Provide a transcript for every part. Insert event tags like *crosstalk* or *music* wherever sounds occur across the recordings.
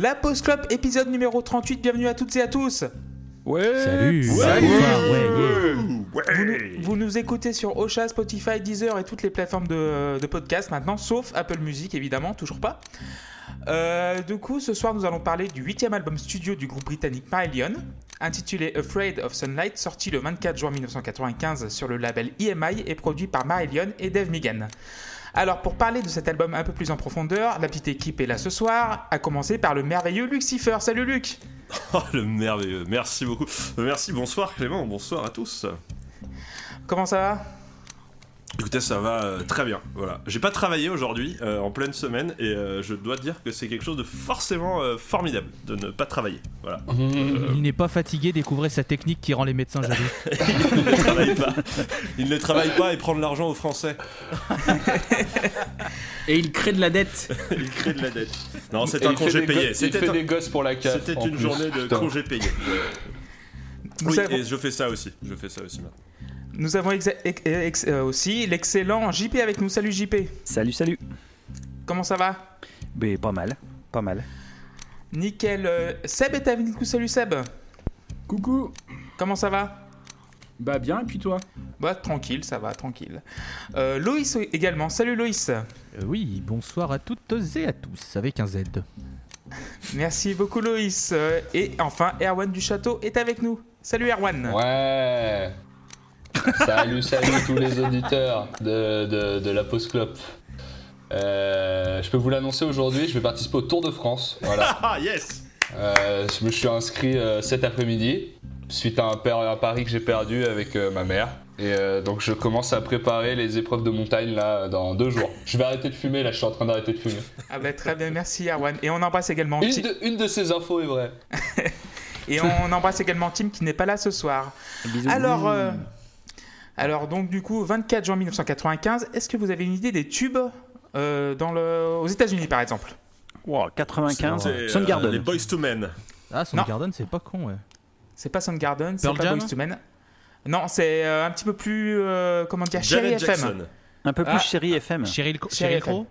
La Post Club, épisode numéro 38. Bienvenue à toutes et à tous. Ouais. Salut. Salut. Bonsoir, ouais, yeah. Vous nous, vous nous écoutez sur Ocha, Spotify, Deezer et toutes les plateformes de, de podcast maintenant, sauf Apple Music évidemment, toujours pas. Euh, du coup, ce soir, nous allons parler du huitième album studio du groupe britannique Marillion, intitulé Afraid of Sunlight, sorti le 24 juin 1995 sur le label EMI et produit par Marillion et Dave Megan. Alors, pour parler de cet album un peu plus en profondeur, la petite équipe est là ce soir, à commencer par le merveilleux Lucifer. Salut Luc *laughs* Oh, le merveilleux. Merci beaucoup. Merci, bonsoir Clément, bonsoir à tous. Comment ça va? Écoutez, ça va euh, très bien. Voilà. J'ai pas travaillé aujourd'hui, euh, en pleine semaine, et euh, je dois dire que c'est quelque chose de forcément euh, formidable de ne pas travailler. Voilà. Il n'est pas fatigué, découvrez sa technique qui rend les médecins jaloux. *laughs* Il ne travaille pas. Il ne travaille pas et prend de l'argent aux Français. Et il crée de la dette. *laughs* Il crée de la dette. Non, c'est un congé payé. C'était un- des gosses pour la CAF. C'était une plus. journée de Putain. congé payé. Oui, et je fais ça aussi. Je fais ça aussi maintenant. Nous avons euh, aussi l'excellent JP avec nous. Salut JP. Salut, salut. Comment ça va? Ben, pas mal, pas mal. Nickel. Euh, Seb est avec nous. Salut Seb. Coucou. Comment ça va? Bah bien, et puis toi? Bah tranquille, ça va, tranquille. Euh, Loïs également. Salut Loïs. Euh, oui, bonsoir à toutes et à tous, avec un Z. *laughs* Merci beaucoup Loïs. Et enfin, Erwan du Château est avec nous. Salut Erwan. Ouais. Salut, salut tous les auditeurs de, de, de la Post Club. Euh, je peux vous l'annoncer aujourd'hui, je vais participer au Tour de France. Voilà. *laughs* Ah, yes Euh, je me suis inscrit euh, cet après-midi suite à un, pari que j'ai perdu avec euh, ma mère. Et euh, donc je commence à préparer les épreuves de montagne là dans deux jours. Je vais arrêter de fumer là, je suis en train d'arrêter de fumer. Ah bah très bien, merci Erwan. Et on embrasse également Une Tim. de, une de ces infos est vraie. *laughs* Et on embrasse également Tim qui n'est pas là ce soir. Bisous. Alors, euh, alors donc du coup, 24 juin 1995. Est-ce que vous avez une idée des tubes euh, dans le... aux États-Unis par exemple? Wow, 95, C'est, euh, Soundgarden. les Boys to Men. Ah. Soundgarden, c'est pas con, ouais. C'est pas Soundgarden, c'est pas Jam Boyz II Men. Non, c'est euh, un petit peu plus euh, comment dire, Chéri Janet FM. Un peu plus Ah. chéri FM. FM. Crow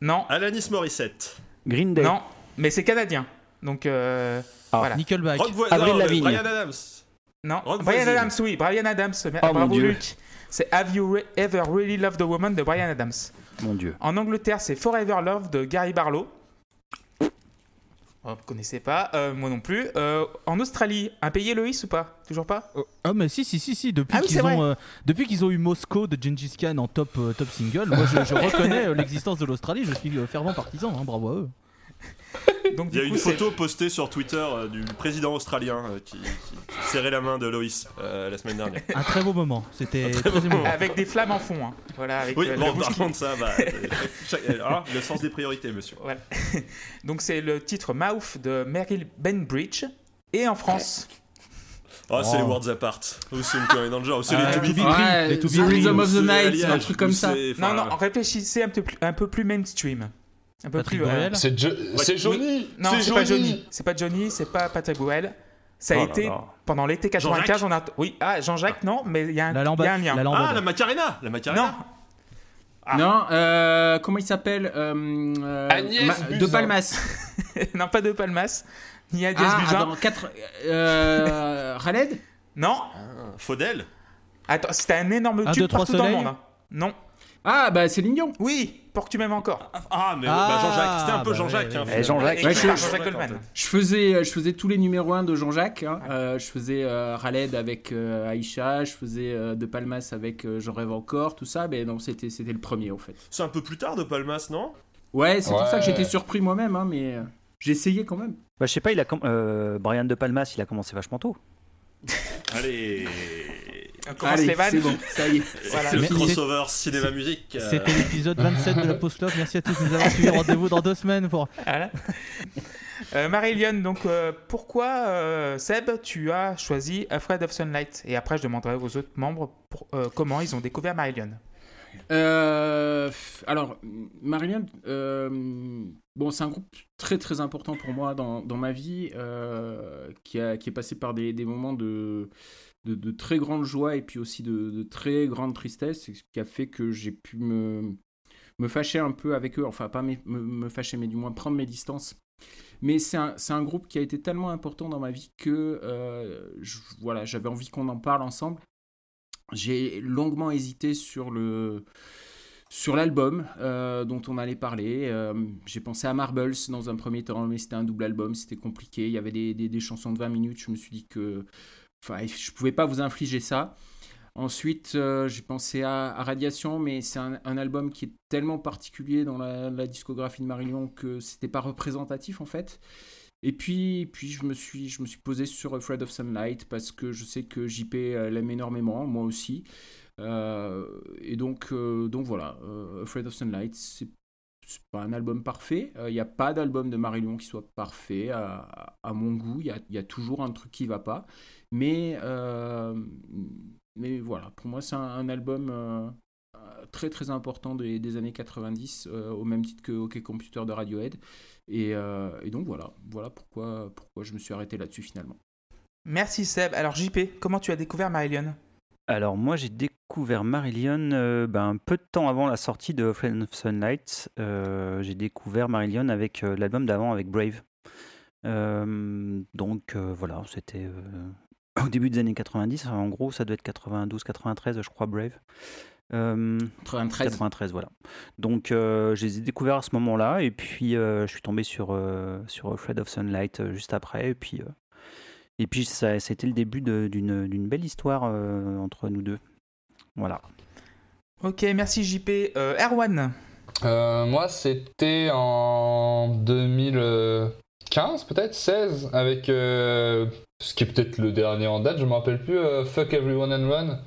Non, Alanis Morissette. Green Day. non, mais c'est canadien. Donc euh, Ah. voilà. Nickelback. Avril non, Lavigne. Brian Adams. Non, Rock Brian. Adams, oui, Brian Adams. Oh, mon bravo Dieu. Luc. C'est Have You Re- Ever Really Loved a Woman de Brian Adams. Mon dieu. En Angleterre, c'est Forever Love de Gary Barlow. Oh, vous connaissez pas, euh, moi non plus. Euh, en Australie, un pays Loïs ou pas? Toujours pas? Oh, Ah, mais si, si, si, si. Depuis Ah oui, qu'ils c'est vrai. ont, euh, depuis qu'ils ont eu Moscow de Gengis Khan en top, euh, top single, moi je, je reconnais euh, l'existence de l'Australie. Je suis euh, fervent partisan. hein, bravo à eux. *laughs* Donc Il y a une photo postée sur Twitter euh, du président australien euh, qui, qui- qui serrait la main de Loïs euh, la semaine dernière. Un très beau moment. C'était très beau avec des flammes en fond. hein. Voilà, avec Oui, euh, bon, par contre, ça, bah, *laughs* euh, chaque- ah, le sens des priorités, monsieur. Voilà. *laughs* Donc c'est le titre Mouth de Meryl Benbridge. Et en France, Oh, c'est Oh. les Worlds Apart. Ou c'est une connerie Danger. Ou c'est Ah, les To Be Free. Free, les To Be The Free, of the c'est Night, un truc comme ça. non, non, réfléchissez un peu plus, un peu plus mainstream. Un peu Patrick plus. euh, C'est Jo- c'est Johnny Non, c'est pas Johnny. C'est pas Johnny, c'est pas Patrick Bruel. Ça a Oh là été là. pendant l'été 95. On a... Oui, ah, Jean-Jacques, non, mais il y a un, La il y a un lien. La Ah, la Macarena La Macarena Non, Ah. Non, euh, comment il s'appelle euh, euh, Agnès Ma- Buzyn. De Palmas. *laughs* non, pas de Palmas, ni Agnès Ah, Buzyn. attends, 4. Euh, Khaled? Non, Ah, Faudel attends, c'était un énorme Un, tube deux, trois partout dans le monde. hein. Non, Ah, bah c'est Lignon. oui, pour que tu m'aimes encore. Ah, mais Ah, bah, Jean-Jacques. C'était un peu bah Jean-Jacques. ouais, hein. Eh, Jean-Jacques. Écrit Ouais, je- Jean-Jacques je- Goldman. Je faisais, je faisais tous les numéros 1 de Jean-Jacques. hein. Euh, je faisais euh, Khaled avec euh, Aïcha. Je faisais euh, De Palmas avec euh, J'en rêve encore. Tout ça. Mais non, c'était c'était le premier, au fait. C'est un peu plus tard de Palmas, non? Ouais, c'est pour ça que j'étais surpris moi-même. hein, mais euh, j'ai essayé quand même. Bah, je sais pas, il a com- euh, Brian De Palmas, il a commencé vachement tôt. Allez Allez, les vannes. c'est bon, ça y est. *laughs* Voilà. C'est le crossover cinéma-musique. euh, C'était l'épisode 27 de la Post Club. Merci à tous de nous avoir suivis. Rendez-vous dans deux semaines pour. Voilà. *laughs* Euh, Marie-Lyon, donc euh, pourquoi, euh, Seb, tu as choisi Afraid of Sunlight? Et après, je demanderai aux autres membres pour- euh, comment ils ont découvert Marie-Lyon. Euh, alors, Marilyn, euh, bon, c'est un groupe très très important pour moi dans, dans ma vie, euh, qui, a, qui est passé par des, des moments de, de, très grande joie et puis aussi de, très grande tristesse, ce qui a fait que j'ai pu me, me fâcher un peu avec eux, enfin pas me, me fâcher, mais du moins prendre mes distances. Mais c'est un, un, groupe qui a été tellement important dans ma vie que euh, voilà, j'avais envie qu'on en parle ensemble. J'ai longuement hésité sur le sur l'album euh, dont on allait parler. Euh, j'ai pensé à Marbles dans un premier temps, mais c'était un double album, c'était compliqué. Il y avait des, des, des, chansons de 20 minutes. Je me suis dit que enfin, je pouvais pas vous infliger ça. Ensuite, euh, j'ai pensé à, Radiation, mais c'est un, album qui est tellement particulier dans la, discographie de Marillion que c'était pas représentatif en fait. Et puis, puis je, me suis, je me suis posé sur Afraid of Sunlight parce que je sais que JP l'aime énormément, moi aussi. Euh, et donc, euh, donc voilà, euh, Afraid of Sunlight, c'est pas un album parfait. Il n'y a pas d'album de Marillion qui soit parfait à, mon goût. Il y, a, toujours un truc qui va pas. Mais, mais voilà, pour moi, c'est un, album très très important des, années 90, au même titre que OK Computer de Radiohead. Et, donc voilà, voilà pourquoi, pourquoi je me suis arrêté là-dessus finalement. Merci Seb. Alors JP, comment tu as découvert Marillion? Alors moi j'ai découvert Marillion euh, ben, peu de temps avant la sortie de Friend of Sunlight. Euh, j'ai découvert Marillion avec euh, l'album d'avant avec Brave. donc voilà, c'était *coughs* au début des années 90. En gros, ça doit être 92-93, je crois, Brave. 93. 93, voilà. Donc je les ai découverts à ce moment-là et puis je suis tombé sur, sur Fred of Sunlight juste après et puis et puis, ça, c'était le début d'une belle histoire euh, entre nous deux. Voilà. Ok, merci JP. Euh, Erwan euh, Moi, c'était en 2015, peut-être 16, avec ce qui est peut-être le dernier en date, je me rappelle plus, Fuck Everyone and Run.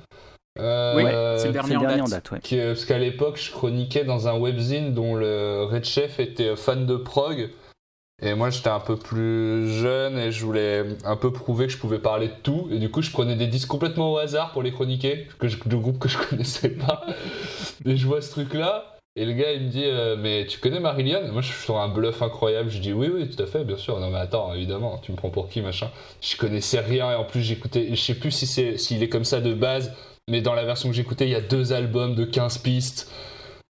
oui, c'est le dernier, en date. En date ouais. parce qu'à l'époque, je chroniquais dans un webzine dont le Red Chef était fan de prog. Et moi, j'étais un peu plus jeune et je voulais un peu prouver que je pouvais parler de tout. Et du coup, je prenais des disques complètement au hasard pour les chroniquer, que je, de groupes que je *laughs* connaissais pas. et je vois ce truc-là. Et le gars, il me dit euh, Mais tu connais Marillion Moi, je suis sur un bluff incroyable. Je dis Oui, oui, tout à fait, bien sûr. Non, mais attends, évidemment, tu me prends pour qui, machin? Je connaissais rien et en plus, j'écoutais. Je sais plus si c'est s'il est comme ça de base, mais dans la version que j'écoutais, il y a deux albums de 15 pistes.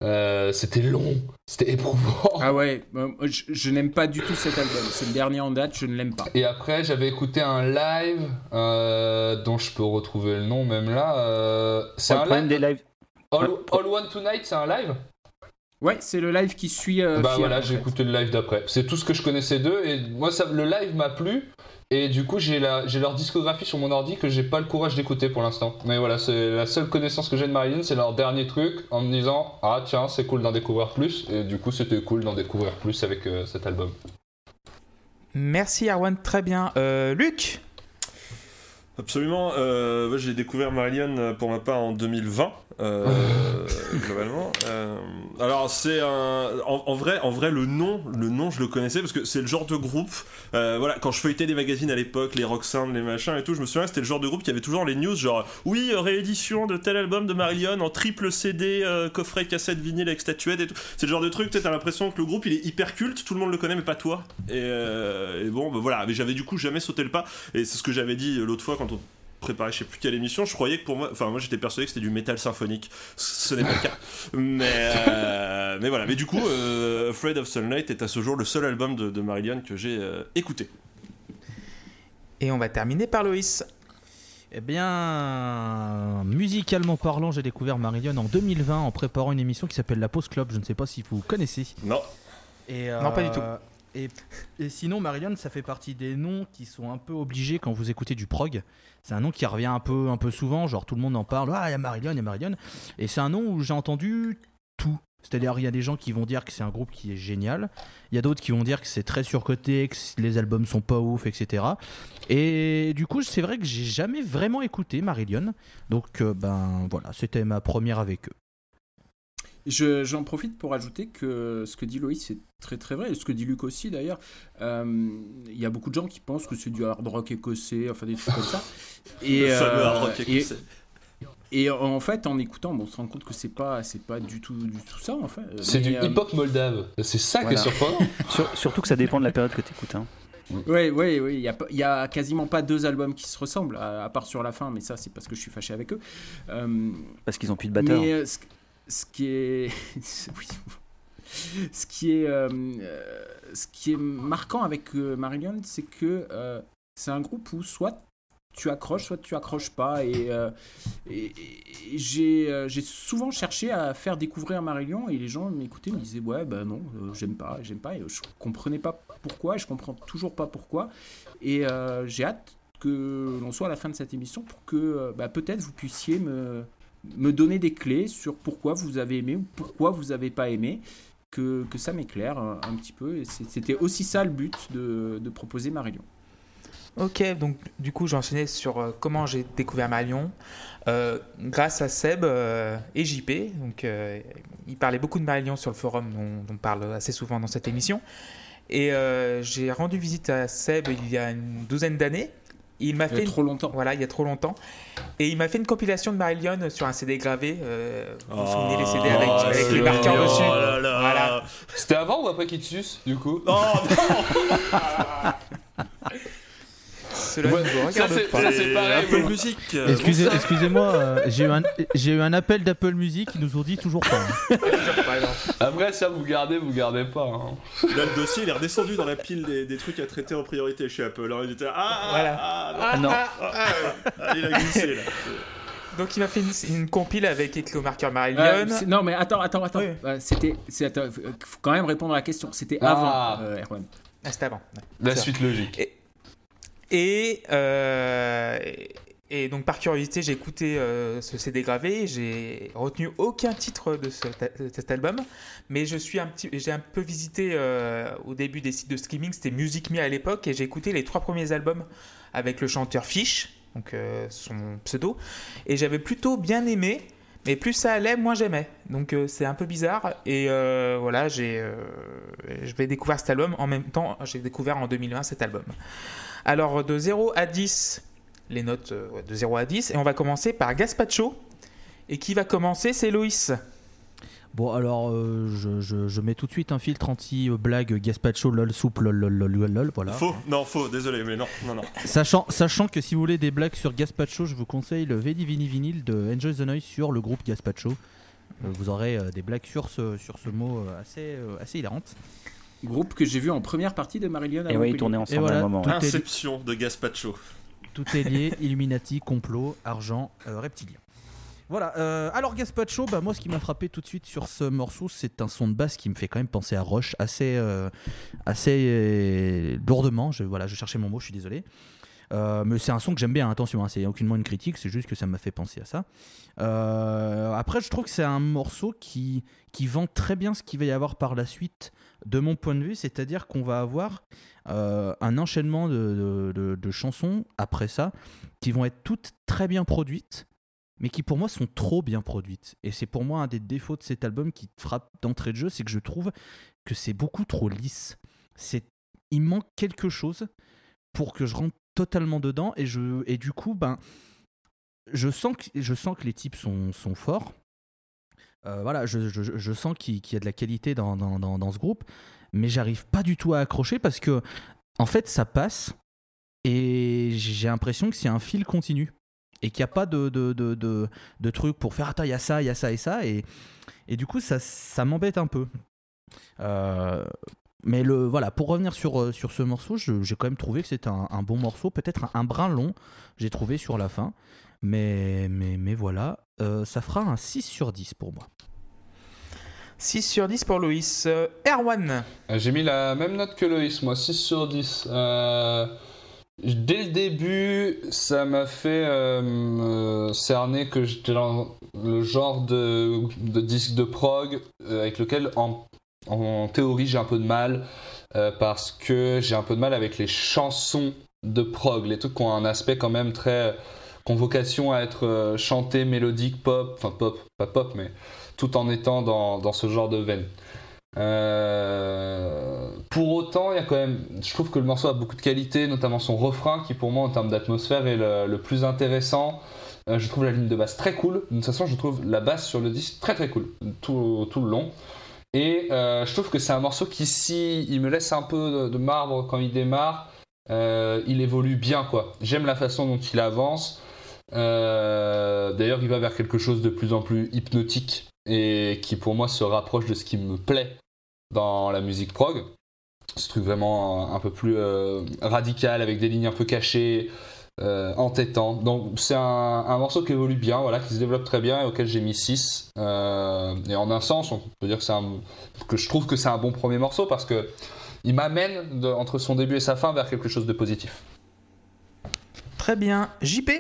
Euh, c'était long, c'était éprouvant. Ah ouais, je, je n'aime pas du tout cet album. C'est le dernier en date, je ne l'aime pas. Et après, j'avais écouté un live euh, dont je peux retrouver le nom même là. Euh, c'est un live. Des lives. All, All One Tonight, c'est un live? Ouais, c'est le live qui suit. Euh, bah Fier, voilà, j'ai écouté le live d'après. C'est tout ce que je connaissais d'eux et moi, ça, le live m'a plu. Et du coup, j'ai la- j'ai leur discographie sur mon ordi que j'ai pas le courage d'écouter pour l'instant. Mais voilà, c'est la seule connaissance que j'ai de Marilyn, c'est leur dernier truc en me disant Ah tiens, c'est cool d'en découvrir plus. Et du coup, c'était cool d'en découvrir plus avec euh, cet album. Merci Erwan, très bien. Euh, Luc? Absolument. Euh, j'ai découvert Marillion euh, pour ma part en 2020, euh, *laughs* globalement. Euh, alors c'est un, en, en vrai, en vrai le nom, le nom je le connaissais parce que c'est le genre de groupe. euh, voilà, quand je feuilletais des magazines à l'époque, les Roxanne, les machins et tout, je me souviens que c'était le genre de groupe qui avait toujours les news genre oui euh, réédition de tel album de Marillion en triple CD, euh, coffret cassette vinyle avec statuette et tout. C'est le genre de truc. T'as l'impression que le groupe il est hyper culte, tout le monde le connaît mais pas toi. Et, euh, et bon, bah, voilà. Mais j'avais du coup jamais sauté le pas. Et c'est ce que j'avais dit l'autre fois quand on préparait je sais plus quelle émission, je croyais que pour moi, enfin moi j'étais persuadé que c'était du métal symphonique, ce n'est pas le cas. Mais, euh, mais voilà, mais du coup, euh, Afraid of Sunlight est à ce jour le seul album de, de Marillion que j'ai euh, écouté. Et on va terminer par Loïs. Eh bien, musicalement parlant, j'ai découvert Marillion en 2020 en préparant une émission qui s'appelle La Pause Club. Je ne sais pas si vous connaissez. Non, Et, Non, pas du tout. Et, et sinon, Marillion, ça fait partie des noms qui sont un peu obligés quand vous écoutez du prog. C'est un nom qui revient un peu, un peu souvent, genre tout le monde en parle. Ah, il y a Marillion, il y a Marillion. Et c'est un nom où j'ai entendu tout. C'est-à-dire, il y a des gens qui vont dire que c'est un groupe qui est génial. Il y a d'autres qui vont dire que c'est très surcoté, que les albums sont pas ouf, etc. Et du coup, c'est vrai que j'ai jamais vraiment écouté Marillion. Donc, euh, ben voilà, c'était ma première avec eux. Je- J'en profite pour ajouter que ce que dit Loïs c'est très très vrai, et ce que dit Luc aussi d'ailleurs. Euh, Il y a beaucoup de gens qui pensent que c'est du hard rock écossais, enfin des trucs comme ça. *laughs* Et, le fameux euh, hard rock et, écossais. et en fait, en écoutant, bon, on se rend compte que c'est pas, c'est pas du tout, du tout ça en fait. C'est Mais, du euh, hip-hop moldave. C'est ça voilà. qui est surprenant. Sur- surtout que ça dépend de la période que tu écoutes. Hein. Ouais, ouais, ouais. Il y a, y a quasiment pas deux albums qui se ressemblent, à, à part sur la fin, mais ça, c'est parce que je suis fâché avec eux. Euh, Parce qu'ils ont plus de batteur. mais euh, ce, ce qui est. *laughs* Ce qui est, euh, euh, ce qui est marquant avec euh, Marillion, c'est que c'est un groupe où soit tu accroches, soit tu accroches pas. Et, j'ai souvent cherché à faire découvrir Marillion et les gens m'écoutaient, me disaient ouais bah non, j'aime pas, j'aime pas. Et je comprenais pas pourquoi, et je comprends toujours pas pourquoi. Et j'ai hâte que l'on soit à la fin de cette émission pour que bah, peut-être vous puissiez me, me donner des clés sur pourquoi vous avez aimé ou pourquoi vous avez pas aimé. Que, que ça m'éclaire un, petit peu. Et c'était aussi ça le but de, de proposer Marillion. Ok, donc du coup, j'ai enchaîné sur euh, comment j'ai découvert Marion. Euh, grâce à Seb euh, et JP. Donc, il parlait beaucoup de Marion sur le forum, dont on parle assez souvent dans cette émission. Et j'ai rendu visite à Seb il y a une douzaine d'années. Il m'a Il y fait a une- trop longtemps. Voilà, il y a trop longtemps. Et il m'a fait une compilation de Marillion sur un CD gravé. euh, vous vous souvenez les CD avec, Oh, avec les marqueurs dessus oh là là. Voilà. C'était avant ou après qu'il te suce, du coup? Oh *laughs* Cela Ouais, ne vous ça, regarde pas. ça, c'est pareil, euh, Excusez, bonsoir. excusez-moi, euh, j'ai eu, un- j'ai eu un appel d'Apple Music, ils nous ont dit toujours pas. hein. *laughs* Après, ça, vous gardez, vous gardez pas. hein. Là, le dossier, il est redescendu dans la pile des, des trucs à traiter en priorité chez Apple. Alors, il était là, ah, Voilà. ah, Ah non. ah, ah, ah, il a glissé là. Donc il m'a fait une, une compile avec écrit au marqueur Marillion. Euh, c'est- non, mais attends, attends, attends. Oui. Euh, c'était, c'est, attends, faut faut quand même répondre à la question. C'était Ah. avant, euh, Erwan. Ah, c'était avant. La C'est suite logique. Et, euh, et- donc par curiosité, j'ai écouté euh, ce CD gravé. J'ai retenu aucun titre de, ce- de cet album, mais je un j'ai un peu visité euh, au début des sites de streaming. C'était Music Me à l'époque, et j'ai écouté les trois premiers albums avec le chanteur Fish, donc son pseudo, et j'avais plutôt bien aimé. Mais plus ça allait, moins j'aimais. Donc c'est un peu bizarre. Et voilà, j'ai, je vais découvrir cet album. En même temps, j'ai découvert en 2020 cet album. Alors de 0 à 10, les notes euh, de 0 à 10. Et on va commencer par Gaspacho. Et qui va commencer, c'est Loïs. Bon, alors, euh, je, je- je mets tout de suite un filtre anti-blague Gaspacho, lol, soupe, lol, lol, lol, lol, lol, voilà. Faux, non, faux, désolé, mais non, non, non. Sachant, sachant que si vous voulez des blagues sur Gaspacho, je vous conseille le Veni Vini Vinyl de Enjoy the Noise sur le groupe Gaspacho. Euh, vous aurez euh, des blagues sur ce, sur ce mot assez, euh, assez hilarantes. Groupe que j'ai vu en première partie de Marillion. à Et ouais, ils tournaient ensemble voilà, à un moment. Inception de Gaspacho. Tout est lié, *laughs* Illuminati, complot, argent, euh, reptilien. Voilà, euh, alors Gaspacho, bah, moi ce qui m'a frappé tout de suite sur ce morceau, c'est un son de basse qui me fait quand même penser à Rush assez, euh, assez euh, lourdement. Je, voilà, je cherchais mon mot, je suis désolé. Euh, mais c'est un son que j'aime bien, attention, hein, c'est aucunement une critique, c'est juste que ça m'a fait penser à ça. Euh, après, je trouve que c'est un morceau qui, qui vend très bien ce qu'il va y avoir par la suite, de mon point de vue, c'est-à-dire qu'on va avoir euh, un enchaînement de, de- chansons après ça qui vont être toutes très bien produites, mais qui pour moi sont trop bien produites. Et c'est pour moi un des défauts de cet album qui frappe d'entrée de jeu, c'est que je trouve que c'est beaucoup trop lisse. Il manque quelque chose pour que je rentre totalement dedans et je et du coup ben je sens que je sens que les types sont, sont forts. Euh, voilà, je, je- sens qu'il y a de la qualité dans, dans, dans- ce groupe, mais j'arrive pas du tout à accrocher parce que en fait ça passe et j'ai l'impression que c'est un fil continu et qu'il n'y a pas de, de, de, de, de truc pour faire attends il y a ça, il y a ça et ça et, et du coup ça, ça m'embête un peu. Euh, mais le, voilà, pour revenir sur, euh, sur ce morceau, j'ai quand même trouvé que c'était un, un bon morceau, peut-être un, un brin long, j'ai trouvé sur la fin. Mais, mais, mais voilà, Euh, ça fera un 6 sur 10 pour moi. 6 sur 10 pour Loïs. Euh, Erwan. Euh, J'ai mis la même note que Loïs, moi, 6 sur 10. Euh, dès le début, ça m'a fait euh, cerner que j'étais dans le genre de, de disque de prog avec lequel, en, en théorie, j'ai un peu de mal. euh, parce que j'ai un peu de mal avec les chansons de prog, les trucs qui ont un aspect quand même très. qui ont vocation à être euh, chantés, mélodiques, pop, enfin pop, pas pop, mais tout en étant dans, dans ce genre de veine. Euh, pour autant, il y a quand même, je trouve que le morceau a beaucoup de qualité, notamment son refrain qui pour moi en termes d'atmosphère est le, plus intéressant. Euh, je trouve la ligne de basse très cool. De toute façon, je trouve la basse sur le disque très très cool tout, tout le long. Et euh, je trouve que c'est un morceau qui, si il me laisse un peu de, marbre quand il démarre, euh, il évolue bien quoi. J'aime la façon dont il avance. Euh, D'ailleurs, il va vers quelque chose de plus en plus hypnotique et qui pour moi se rapproche de ce qui me plaît dans la musique prog. Ce truc vraiment un peu plus radical avec des lignes un peu cachées, euh, entêtant. Donc c'est un, un, morceau qui évolue bien, voilà, qui se développe très bien et auquel j'ai mis 6. Euh, et en un sens, on peut dire que, un, que je trouve que c'est un bon premier morceau parce que il m'amène entre son début et sa fin vers quelque chose de positif. Très bien. JP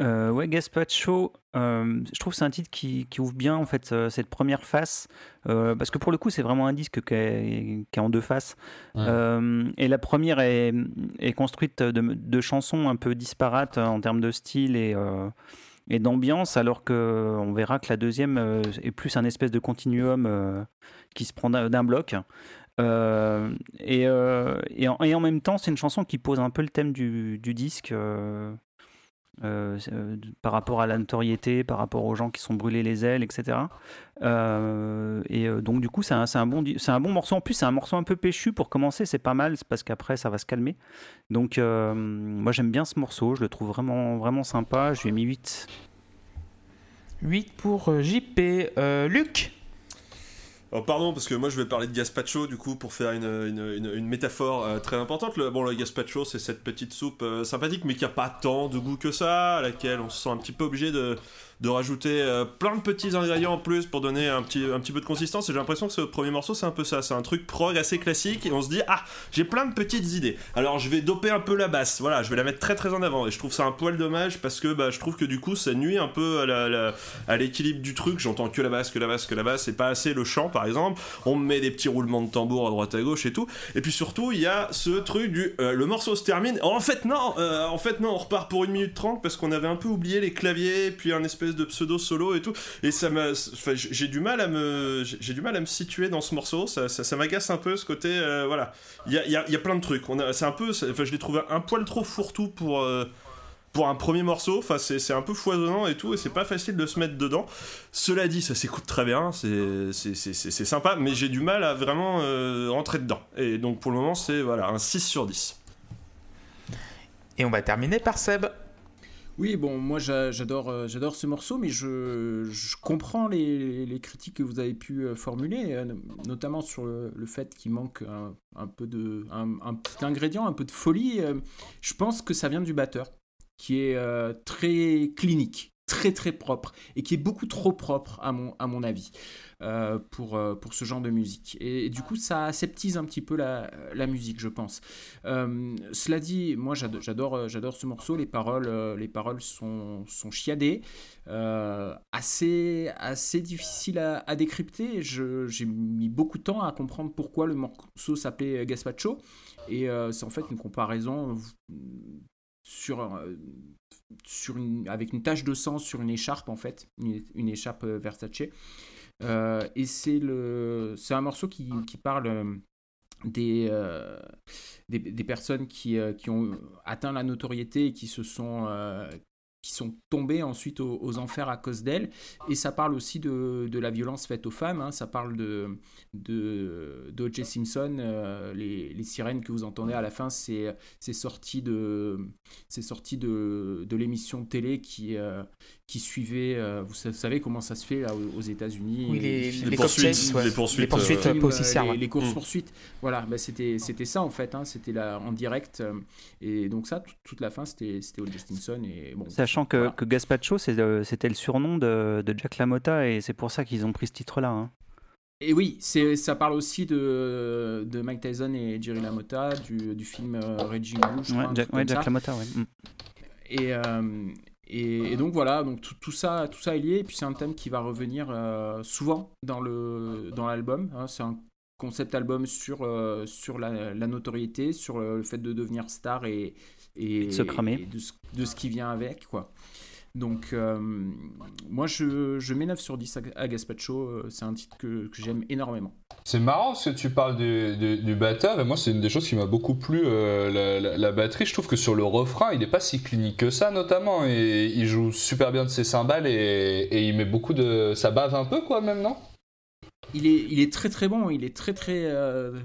euh, ouais, Gaspacho, euh, je trouve que c'est un titre qui, qui, ouvre bien en fait euh, cette première face, euh, parce que pour le coup c'est vraiment un disque qui est, qui est en deux faces. Ouais. Euh, et la première est, est construite de, de, chansons un peu disparates en termes de style et, euh, et d'ambiance, alors que on verra que la deuxième est plus un espèce de continuum qui se prend d'un bloc. Euh, et, euh, et, en, et, en, même temps, c'est une chanson qui pose un peu le thème du, du disque euh, par rapport à la notoriété, par rapport aux gens qui sont brûlés les ailes, etc. et donc, du coup, c'est un, bon, un morceau. En plus, c'est un morceau un peu péchu pour commencer. C'est pas mal, parce qu'après, ça va se calmer. Donc, moi, j'aime bien ce morceau. Je le trouve vraiment, vraiment sympa. Je lui ai mis 8. 8 pour JP. Luc? Oh, pardon, parce que moi je vais parler de gazpacho du coup pour faire une, métaphore euh, très importante. Le, bon, le gazpacho c'est cette petite soupe euh, sympathique mais qui a pas tant de goût que ça, à laquelle on se sent un petit peu obligé de, de rajouter euh, plein de petits ingrédients en plus pour donner un petit, un petit peu de consistance. Et j'ai l'impression que ce premier morceau c'est un peu ça, c'est un truc prog assez classique et on se dit ah j'ai plein de petites idées. Alors je vais doper un peu la basse, voilà, je vais la mettre très très en avant et je trouve ça un poil dommage parce que bah, je trouve que du coup ça nuit un peu à l'équilibre du truc. J'entends que la basse, que la basse, que la basse et pas assez le chant par exemple. On met des petits roulements de tambour à droite à gauche et tout. Et puis surtout, il y a ce truc du euh, le morceau se termine. en fait, non, euh, en fait, non, on repart pour une minute trente parce qu'on avait un peu oublié les claviers, puis un espèce de pseudo solo et tout. Et ça m'a. J'ai du mal à me. J'ai du mal à me situer dans ce morceau. Ça, ça, ça m'agace un peu ce côté. Euh, voilà. Il y a, y, a, plein de trucs. C'est un peu. Enfin, je l'ai trouvé un poil trop fourre-tout pour pour un premier morceau, enfin c'est un peu foisonnant et tout, et c'est pas facile de se mettre dedans. Cela dit, ça s'écoute très bien, c'est sympa, mais j'ai du mal à vraiment euh, rentrer dedans. Et donc pour le moment, c'est voilà, un 6 sur 10. Et on va terminer par Seb. Oui, bon, moi j'adore j'adore ce morceau, mais je, je comprends les, critiques que vous avez pu formuler, notamment sur le, fait qu'il manque un, peu de un, ingrédient, un peu de folie. Je pense que ça vient du batteur qui est euh, très clinique, très très propre et qui est beaucoup trop propre à mon, à mon avis euh, pour, euh, pour ce genre de musique. Et, du coup, ça aseptise un petit peu la, la musique, je pense. Euh, cela dit, moi j'adore, j'adore ce morceau, les paroles, les paroles sont, sont chiadées, assez, assez difficiles à, à décrypter. J'ai mis beaucoup de temps à comprendre pourquoi le morceau s'appelait Gaspacho. Et c'est en fait une comparaison sur, sur une, avec une tache de sang sur une écharpe en fait, une, écharpe Versace. Euh, et c'est le, c'est un morceau qui, qui parle des, euh, des, personnes qui, qui ont atteint la notoriété et qui se sont euh, qui sont tombés ensuite aux, enfers à cause d'elle. Et ça parle aussi de, de, la violence faite aux femmes. Hein. Ça parle de d'O.J. Simpson. Euh, les, sirènes que vous entendez à la fin, c'est sorti de, sorti de, de l'émission de télé qui, euh, qui suivait. Euh, vous savez comment ça se fait là, aux États-Unis Oui, les, les, les, poursuites, ouais. les poursuites, les poursuites euh, policières. Les, courses-poursuites. Mmh. Voilà, bah, c'était ça en fait. Hein. C'était en direct. Et donc, ça, toute, la fin, c'était O.J. Simpson. Et, bon, Sachant que, voilà. que Gaspacho, c'était le surnom de, de, Jack LaMotta et c'est pour ça qu'ils ont pris ce titre-là. Hein. Et oui, ça parle aussi de, de Mike Tyson et Jerry LaMotta, du, du film euh, Raging Bull, je ouais. Jack, ouais, Jack LaMotta, ouais. Mm. Et, euh, et, et, donc voilà, donc tout, tout, ça, tout ça est lié. Et puis c'est un thème qui va revenir euh, souvent dans l'album. Dans hein. C'est un concept album sur, euh, sur la, la, notoriété, sur le fait de devenir star et, et, et de se cramer. Et de, de, ce qui vient avec, quoi. Donc, euh, moi, je, je, mets 9 sur 10 à, à Gaspacho. C'est un titre que, que j'aime énormément. C'est marrant ce que tu parles du, du, du batteur, et moi, c'est une des choses qui m'a beaucoup plu. Euh, la, la, la, batterie, je trouve que sur le refrain, il n'est pas si clinique que ça, notamment. Et il joue super bien de ses cymbales et, et il met beaucoup de. Ça bave un peu, quoi, même, non? Il est, il est très très bon, il est très très. Euh,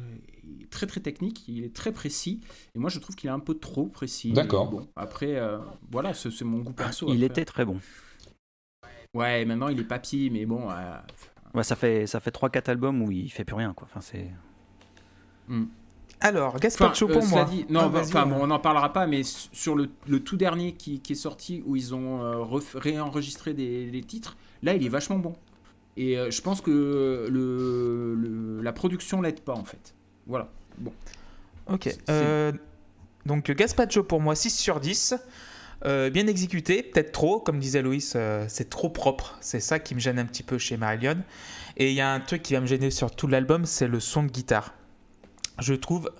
très très technique, il est très précis. Et moi, je trouve qu'il est un peu trop précis. D'accord. Bon, après, euh, voilà, c'est mon goût perso. Il après. était très bon. Ouais, maintenant il est papy, mais bon. Ouais, ça fait ça fait 3-4 albums où il fait plus rien quoi. Enfin c'est. Alors, Enfin, Gaspacho euh, pour moi. dit- non, Ah, bah, enfin, bon, on n'en parlera pas, mais sur le, le tout dernier qui, qui est sorti où ils ont euh, réenregistré des, des titres, là il est vachement bon. Et euh, je pense que le, le- la production l'aide pas en fait. Voilà. Bon. Ok. Euh, donc Gaspacho pour moi 6 sur 10. Euh, bien exécuté, peut-être trop, comme disait Loïs, euh, c'est trop propre. C'est ça qui me gêne un petit peu chez Marillion. Et il y a un truc qui va me gêner sur tout l'album, c'est le son de guitare. Je trouve.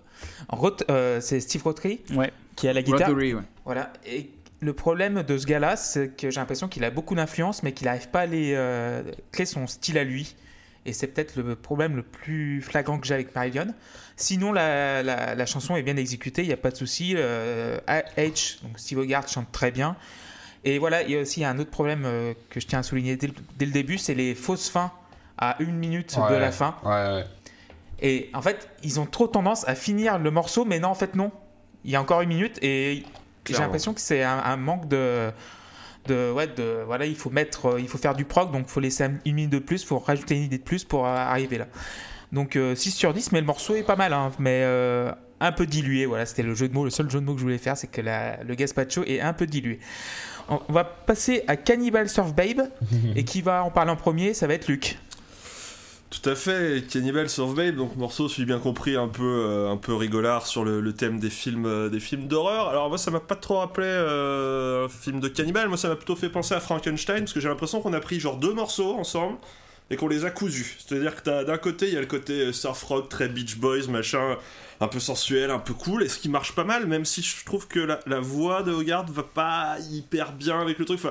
Euh, c'est Steve Rothery Ouais. qui a la guitare. Rothery, ouais. Voilà. Et le problème de ce gars-là, c'est que j'ai l'impression qu'il a beaucoup d'influence, mais qu'il n'arrive pas à les, euh, créer son style à lui. Et c'est peut-être le problème le plus flagrant que j'ai avec Marillion. Sinon, la, la- la chanson est bien exécutée, il n'y a pas de souci. Euh, H, donc Steve Hogarth chante très bien. Et voilà, il y a aussi un autre problème euh, que je tiens à souligner dès le, dès le début, c'est les fausses fins à une minute de la fin. Ouais, ouais. Et en fait, ils ont trop tendance à finir le morceau, mais non, en fait, non. Il y a encore une minute et j'ai l'impression que c'est un, un manque de. De, ouais, de, voilà, il faut mettre, euh, il faut faire du prog, donc il faut laisser un- une minute de plus, il faut rajouter une idée de plus pour euh, arriver là. Donc euh, 6 sur 10, mais le morceau est pas mal, hein, mais euh, un peu dilué. Voilà, c'était le jeu de mots. Le seul jeu de mots que je voulais faire, c'est que la- le gazpacho est un peu dilué. On va passer à Cannibal Surf Babe, *laughs* et qui va en parler en premier Ça va être Luc. Tout à fait, Cannibal Surf Babe, donc morceau, si j'ai bien compris, un peu, euh, un peu rigolard sur le, thème des films, euh, des films d'horreur. Alors moi, ça m'a pas trop rappelé euh, un film de cannibale, moi ça m'a plutôt fait penser à Frankenstein, parce que j'ai l'impression qu'on a pris genre deux morceaux ensemble et qu'on les a cousus. C'est-à-dire que d'un côté, il y a le côté surf rock, très Beach Boys, machin, un peu sensuel, un peu cool, et ce qui marche pas mal, même si je trouve que la, voix de Hogarth va pas hyper bien avec le truc.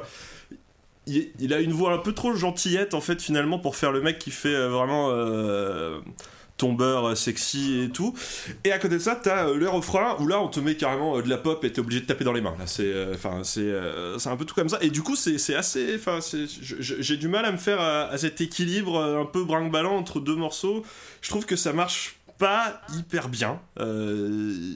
Il, a une voix un peu trop gentillette en fait finalement pour faire le mec qui fait euh, vraiment euh, tombeur euh, sexy et tout. Et à côté de ça, t'as euh, le refrain où là on te met carrément de la pop et t'es obligé de taper dans les mains. C'est, enfin, c'est, c'est un peu tout comme ça. Et du coup, c'est, assez, enfin, j'ai du mal à me faire à, à cet équilibre un peu brinque-ballant entre deux morceaux. Je trouve que ça marche pas hyper bien. Euh,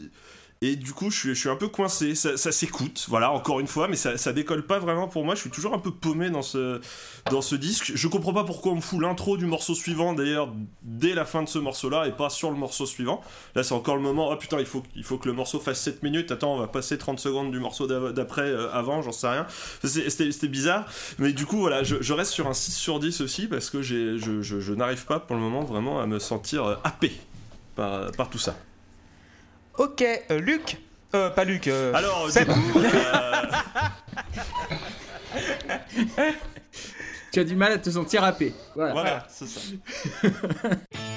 et du coup, je suis, un peu coincé. Ça, s'écoute, voilà, encore une fois, mais ça, décolle pas vraiment pour moi. Je suis toujours un peu paumé dans ce, dans ce disque. Je comprends pas pourquoi on me fout l'intro du morceau suivant, d'ailleurs, dès la fin de ce morceau-là, et pas sur le morceau suivant. Là, c'est encore le moment. Oh putain, il faut, il faut que le morceau fasse 7 minutes. Attends, on va passer 30 secondes du morceau d'après, euh, avant, j'en sais rien. C'était bizarre. Mais du coup, voilà, je, reste sur un 6 sur 10 aussi, parce que je, je, je n'arrive pas pour le moment vraiment à me sentir euh, happé par, par tout ça. Ok, euh, Luc. Euh, pas Luc. euh, Alors, Seb. coup, euh, Tu as du mal à te sentir happé. Voilà. voilà, c'est ça. *laughs*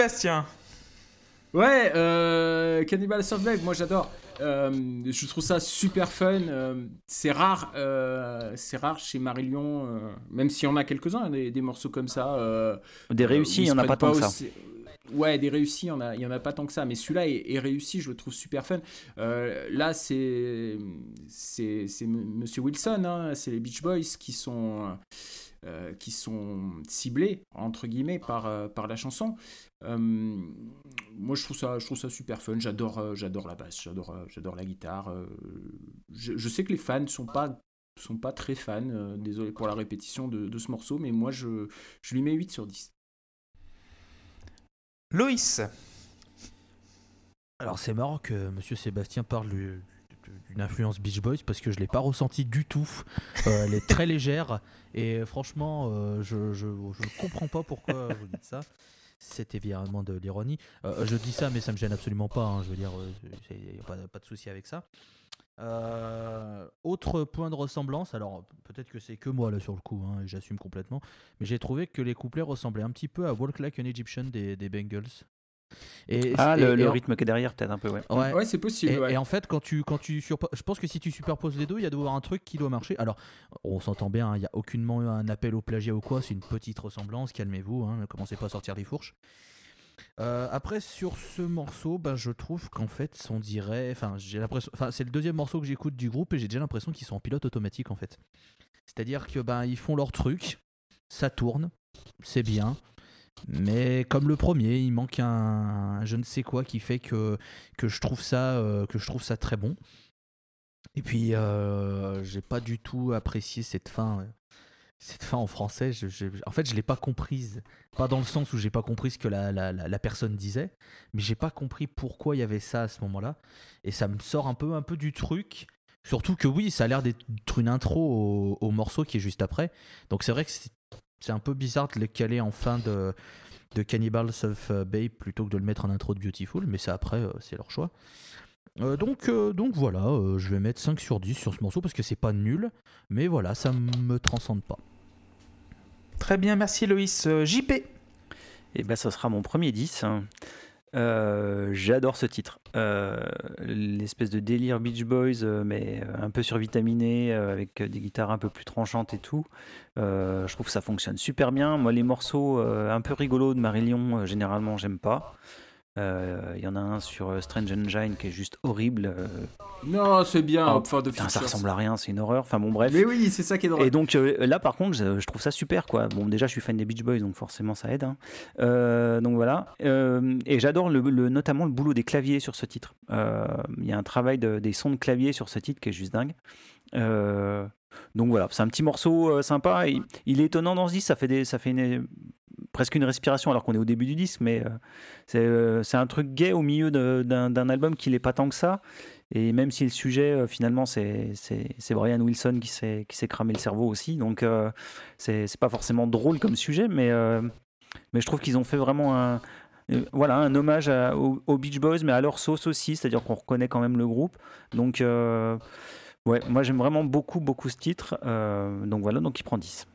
Sébastien. Ouais, euh, Cannibal Softbag, moi j'adore. Euh, je trouve ça super fun. euh, c'est rare, euh, c'est rare chez Marillion, euh, même s'il y en a quelques-uns, des, des morceaux comme ça. euh, Des réussis, il ils y en a pas tant que ça. Ouais, des réussis, il y en a, il y en a pas tant que ça, mais celui-là est, est réussi, je le trouve super fun. Euh, là, c'est c'est c'est M- Monsieur Wilson, hein, c'est les Beach Boys qui sont euh, qui sont ciblés entre guillemets par euh, par la chanson. Euh, moi, je trouve ça, je trouve ça super fun. J'adore, euh, j'adore la basse, j'adore, euh, j'adore la guitare. euh, je, je sais que les fans sont pas sont pas très fans. euh, désolé pour la répétition de, de ce morceau, mais moi, je, je lui mets 8 sur 10. Loïs. Alors c'est marrant que Monsieur Sébastien parle du- d'une influence Beach Boys parce que je l'ai pas ressenti du tout. Euh, elle est très *laughs* légère et franchement, euh, je, je, je comprends pas pourquoi vous dites ça. C'est évidemment de l'ironie. Euh, je dis ça, mais ça me gêne absolument pas. hein. Je veux dire, il n'y a pas, de souci avec ça. Euh, autre point de ressemblance, alors peut-être que c'est que moi là sur le coup, hein, j'assume complètement, mais j'ai trouvé que les couplets ressemblaient un petit peu à Walk Like an Egyptian des Bengals. Et, Ah, et- le, et le en- rythme qui est derrière, peut-être un peu, ouais. Ouais. Ouais, c'est possible. Et, ouais. et en fait, quand tu, quand tu surpo- je pense que si tu superposes les deux, il y a devoir un truc qui doit marcher. Alors, on s'entend bien, hein, il n'y a aucunement un appel au plagiat ou quoi, c'est une petite ressemblance, calmez-vous, hein, ne commencez pas à sortir des fourches. Euh, après, sur ce morceau, ben, je trouve qu'en fait, on dirait. Enfin, j'ai l'impression. Enfin, c'est le deuxième morceau que j'écoute du groupe et j'ai déjà l'impression qu'ils sont en pilote automatique en fait. C'est-à-dire que ben ils font leur truc, ça tourne, c'est bien. Mais comme le premier, il manque un, je ne sais quoi qui fait que, que, je, trouve ça, euh, que je trouve ça très bon. Et puis, euh, j'ai pas du tout apprécié cette fin. euh, Cette fin en français, en fait, je l'ai pas comprise. Pas dans le sens où j'ai pas compris ce que la, la- la- la personne disait, mais j'ai pas compris pourquoi il y avait ça à ce moment-là. Et ça me sort un peu, un peu du truc. Surtout que oui, ça a l'air d'être une intro au, au morceau qui est juste après. Donc c'est vrai que c'est c'est un peu bizarre de le caler en fin de, de Cannibals of euh, Babe plutôt que de le mettre en intro de Beautiful, mais ça après, euh, c'est leur choix. Euh, donc, euh, donc voilà, euh, je vais mettre 5 sur 10 sur ce morceau parce que c'est pas nul, mais voilà, ça me transcende pas. Très bien, merci Loïs. Euh, JP Et ben, ça sera mon premier 10. hein. Euh, J'adore ce titre. Euh, L'espèce de délire Beach Boys, euh, mais un peu survitaminé, avec des guitares un peu plus tranchantes et tout. Je trouve que ça fonctionne super bien. Moi, les morceaux un peu rigolos de Marillion, généralement, j'aime pas. Euh, Il y en a un sur euh, Strange Engine qui est juste horrible. euh, Non, c'est bien, Oh, the putain, ça ressemble à rien, c'est une horreur. Enfin bon, bref. Mais oui, c'est ça qui est drôle. Et donc là, par contre, je, trouve ça super, quoi. Bon, déjà, je suis fan des Beach Boys, donc forcément, ça aide. hein. Euh, donc voilà. Euh, et j'adore le, le- notamment le boulot des claviers sur ce titre. Euh, Il y a un travail de- des sons de clavier sur ce titre qui est juste dingue. Donc voilà, c'est un petit morceau sympa. Il, il est étonnant dans ce disque, ça fait, des, ça fait une- presque une respiration alors qu'on est au début du disque, mais euh, c'est euh, c'est un truc gay au milieu d'un album qui n'est pas tant que ça. Et même si le sujet, euh, finalement, c'est Brian Wilson qui s'est cramé le cerveau aussi, donc c'est pas forcément drôle comme sujet, mais, mais je trouve qu'ils ont fait vraiment un, voilà, un hommage aux, Beach Boys, mais à leur sauce aussi, c'est-à-dire qu'on reconnaît quand même le groupe. Donc, ouais, moi j'aime vraiment beaucoup, beaucoup ce titre. donc voilà, donc il prend 10.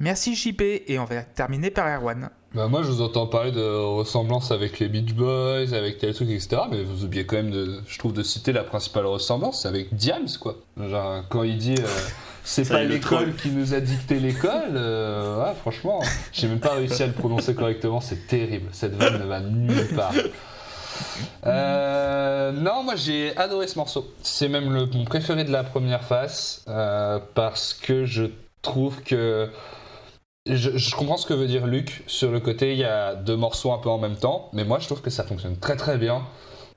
Merci JP et on va terminer par Erwan. Bah moi je vous entends parler de ressemblance avec les Beach Boys, avec tel truc, etc. Mais vous oubliez quand même, de, je trouve, de citer la principale ressemblance, c'est avec Diams, quoi. Genre, quand il dit euh, *laughs* c'est pas l'école qui nous a dicté l'école, euh, ouais, franchement, j'ai même pas réussi à le prononcer correctement, c'est terrible. Cette vanne ne va nulle part. Euh, non, moi j'ai adoré ce morceau. C'est même le, mon préféré de la première face euh, parce que je trouve que je, comprends ce que veut dire Luc sur le côté il y a deux morceaux un peu en même temps, mais moi je trouve que ça fonctionne très très bien.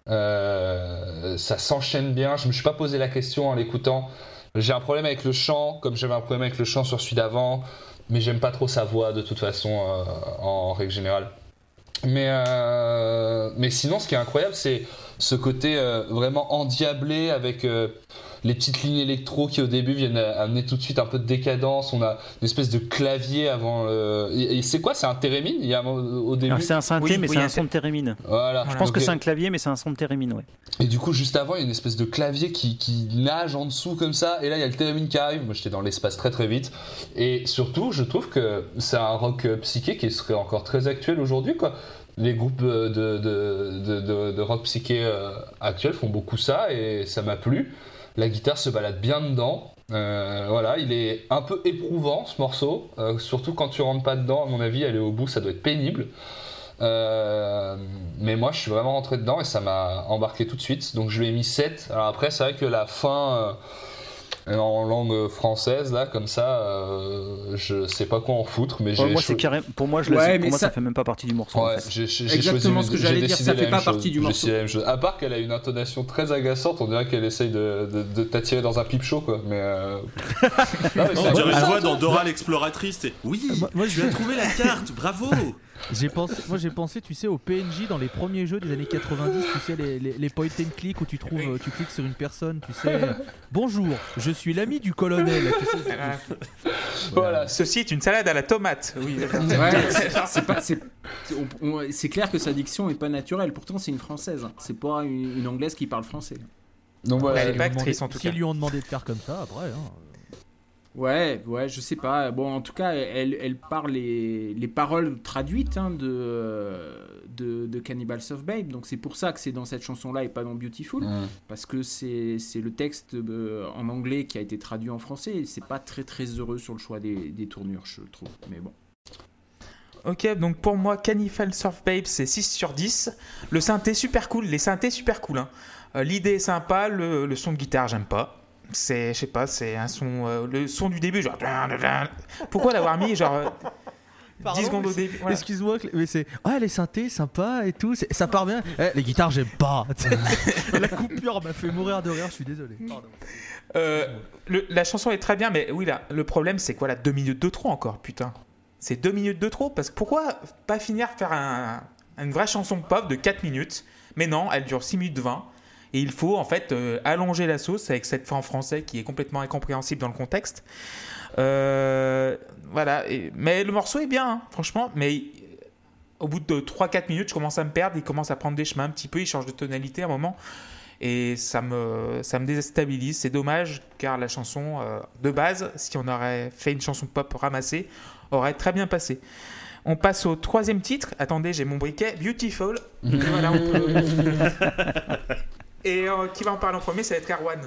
Euh, ça s'enchaîne bien. Je me suis pas posé la question en l'écoutant. J'ai un problème avec le chant, comme j'avais un problème avec le chant sur celui d'avant, mais j'aime pas trop sa voix de toute façon euh, en règle générale. Mais, euh, mais sinon, ce qui est incroyable, c'est ce côté euh, vraiment endiablé avec les petites lignes électro qui au début viennent euh, amener tout de suite un peu de décadence. On a une espèce de clavier avant. le- Et, et c'est quoi? C'est un thérémine? Il y a au début? C'est un synthé, Oui, mais oui, c'est un son de thérémine. Voilà. Je pense que Ok. c'est un clavier, mais c'est un son de thérémine, ouais. Et du coup, juste avant, il y a une espèce de clavier qui, qui nage en dessous comme ça. Et là, il y a le thérémine qui arrive. Moi, j'étais dans l'espace très très vite. Et surtout, je trouve que c'est un rock euh, psyché qui serait encore très actuel aujourd'hui, quoi. Les groupes euh, de, de, de, de- de rock psyché euh, actuels font beaucoup ça et ça m'a plu. La guitare se balade bien dedans. Euh, voilà, il est un peu éprouvant ce morceau, Euh, surtout quand tu rentres pas dedans. À mon avis, aller au bout, ça doit être pénible. Euh, mais moi, je suis vraiment rentré dedans et ça m'a embarqué tout de suite. Donc, je lui ai mis 7. Alors, après, c'est vrai que la fin en langue française, là, comme ça, euh, je sais pas quoi en foutre. Mais j'ai Pour moi, cho- c'est carré... pour moi, je Ouais, pour moi ça... ça- fait même pas partie du morceau. en Ouais, fait. j'ai j'ai- j'ai Exactement choisi- ce que j'allais dire, ça fait pas chose. partie du morceau. la même chose. À part qu'elle a une intonation très agaçante, on dirait qu'elle essaye de, de, de t'attirer dans un pipe show, quoi. Mais. euh, *laughs* non, mais On dirait une voix dans Dora l'exploratrice. Oui, Moi- moi, tu as trouvé la carte, bravo *laughs* J'ai pensé, moi j'ai pensé, tu sais, au PNJ dans les premiers jeux des années 90, tu sais, les, les, les point and click où tu trouves, euh, tu cliques sur une personne, tu sais, euh, bonjour, je suis l'ami du colonel. tu sais, c'est- Voilà. Ceci est une salade à la tomate. Oui. *laughs* Ouais, *laughs* c'est- clair que sa diction est pas naturelle. Pourtant, c'est une française. C'est pas une, une anglaise qui parle français. Donc voilà. Elle est pas lui ont actrice, demandé- en tout cas. lui ont demandé de faire comme ça, après. hein. Ouais, ouais, je sais pas. Bon, en tout cas, elle, elle parle les, les paroles traduites hein, de, de, de Cannibals of Babe. Donc c'est pour ça que c'est dans cette chanson-là et pas dans Beautiful. Parce que c'est c'est le texte euh, en anglais qui a été traduit en français. Et c'est pas très très heureux sur le choix des, des tournures, je trouve. Mais bon. Ok, donc pour moi, Cannibal Surf Babe, c'est 6 sur 10. Le synthé, super cool. Les synthés, super cool. hein. Euh, L'idée est sympa, le, le son de guitare, j'aime pas. C'est, je sais pas, c'est un son. euh, le son du début, genre. Pourquoi l'avoir mis, genre. euh, 10 secondes au début voilà. Excuse-moi, mais c'est. Ah, les synthés, sympa et tout. Ça part bien. Eh, les guitares, j'aime pas. *laughs* la coupure m'a fait mourir de rire, je suis désolé. Pardon. Euh, le- la chanson est très bien, mais oui, là, le problème, c'est quoi, là 2 minutes de trop encore, putain. C'est 2 minutes de trop, parce que pourquoi pas finir faire un, une vraie chanson pop de 4 minutes Mais non, elle dure 6 minutes 20. Et il faut en fait euh, allonger la sauce avec cette fin en français qui est complètement incompréhensible dans le contexte. Euh, voilà, et- mais le morceau est bien, hein, franchement, mais au bout de 3-4 minutes, je commence à me perdre, il commence à prendre des chemins un petit peu, il change de tonalité à un moment et ça me, ça me déstabilise. C'est dommage car la chanson euh, de base, si on aurait fait une chanson pop ramassée, aurait très bien passé. On passe au troisième titre. Attendez, j'ai mon briquet. Beautiful. *laughs* Voilà, on peut- *laughs* Et euh, qui va en parler en premier Ça va être Erwan.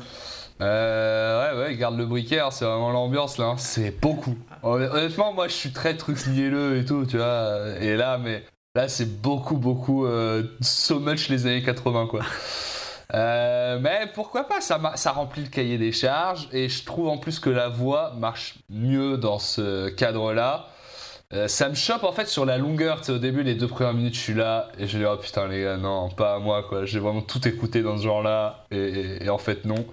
Euh, ouais, ouais, garde le briquet, hein, c'est vraiment l'ambiance là, hein, c'est beaucoup. Hon- Honnêtement, moi je suis très truc mielleux et tout, tu vois, et là, mais là c'est beaucoup, beaucoup, euh, so much les années 80 quoi. Euh, mais pourquoi pas, ça, remplit le cahier des charges et je trouve en plus que la voix marche mieux dans ce cadre-là. Euh, ça me chope en fait sur la longueur, au début les deux premières minutes je suis là et je dis oh putain les gars non pas à moi quoi, j'ai vraiment tout écouté dans ce genre là et, en fait non.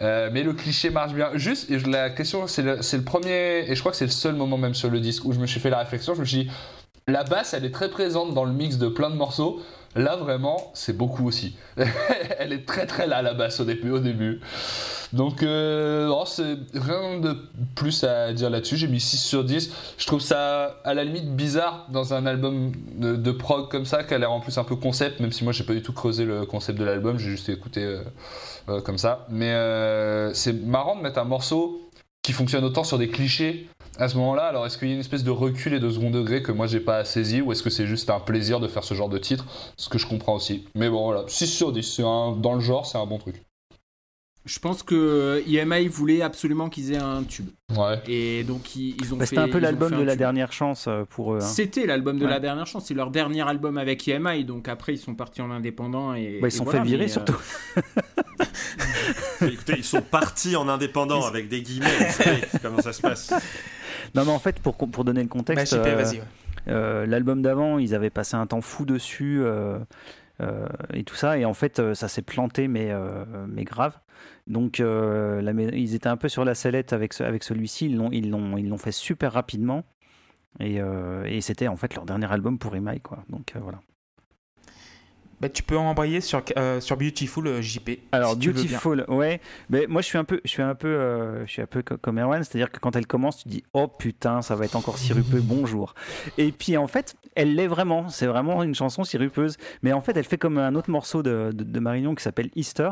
Euh, mais le cliché marche bien. Juste, la question, c'est le, le premier, et je crois que c'est le seul moment même sur le disque où je me suis fait la réflexion. Je me suis dit, la basse, elle est très présente dans le mix de plein de morceaux. Là, vraiment, c'est beaucoup aussi. *laughs* elle est très très là, la basse, au début. Donc, euh, c'est rien de plus à dire là-dessus. J'ai mis 6 sur 10. Je trouve ça, à la limite, bizarre dans un album de, prog comme ça, qui a l'air en plus un peu concept, même si moi, j'ai pas du tout creusé le concept de l'album. J'ai juste écouté euh, euh, comme ça. Mais c'est marrant de mettre un morceau qui fonctionne autant sur des clichés à ce moment-là. Alors, est-ce qu'il y a une espèce de recul et de second degré que moi j'ai pas saisi, ou est-ce que c'est juste un plaisir de faire ce genre de titre? Ce que je comprends aussi. Mais bon, voilà, 6 sur 10, c'est un, dans le genre, c'est un bon truc. Je pense que EMI voulait absolument qu'ils aient un tube. Ouais. Et donc ils, ils ont Bah, fait. C'était un peu l'album de la tube. dernière chance euh, pour eux. hein. C'était l'album de Ouais. la dernière chance. C'est leur dernier album avec EMI. Donc après, ils sont partis en indépendant. Et, Bah, ils se sont voilà, fait virer mais, euh, surtout. *laughs* Écoutez, ils sont partis en indépendant avec des guillemets, vous savez comment ça se passe. Non, mais en fait, pour, pour donner le contexte, euh, ouais. euh, l'album d'avant, ils avaient passé un temps fou dessus euh, et tout ça, et en fait, ça s'est planté, mais, mais grave. Donc, la ils étaient un peu sur la sellette avec, ce- avec celui-ci. Ils l'ont, ils l'ont, ils l'ont fait super rapidement, et, et c'était en fait leur dernier album pour Email, quoi. Donc voilà. Bah, tu peux embrayer sur, euh, sur Beautiful euh, JP. Alors si. Beautiful, ouais. Mais moi je suis un peu, je suis un peu, euh, je suis un peu co- comme Erwan, c'est-à-dire que quand elle commence, tu dis oh putain, ça va être encore sirupeux, bonjour. Et puis en fait, elle l'est vraiment. C'est vraiment une chanson sirupeuse. Mais en fait, elle fait comme un autre morceau de, de, de Marignon qui s'appelle Easter.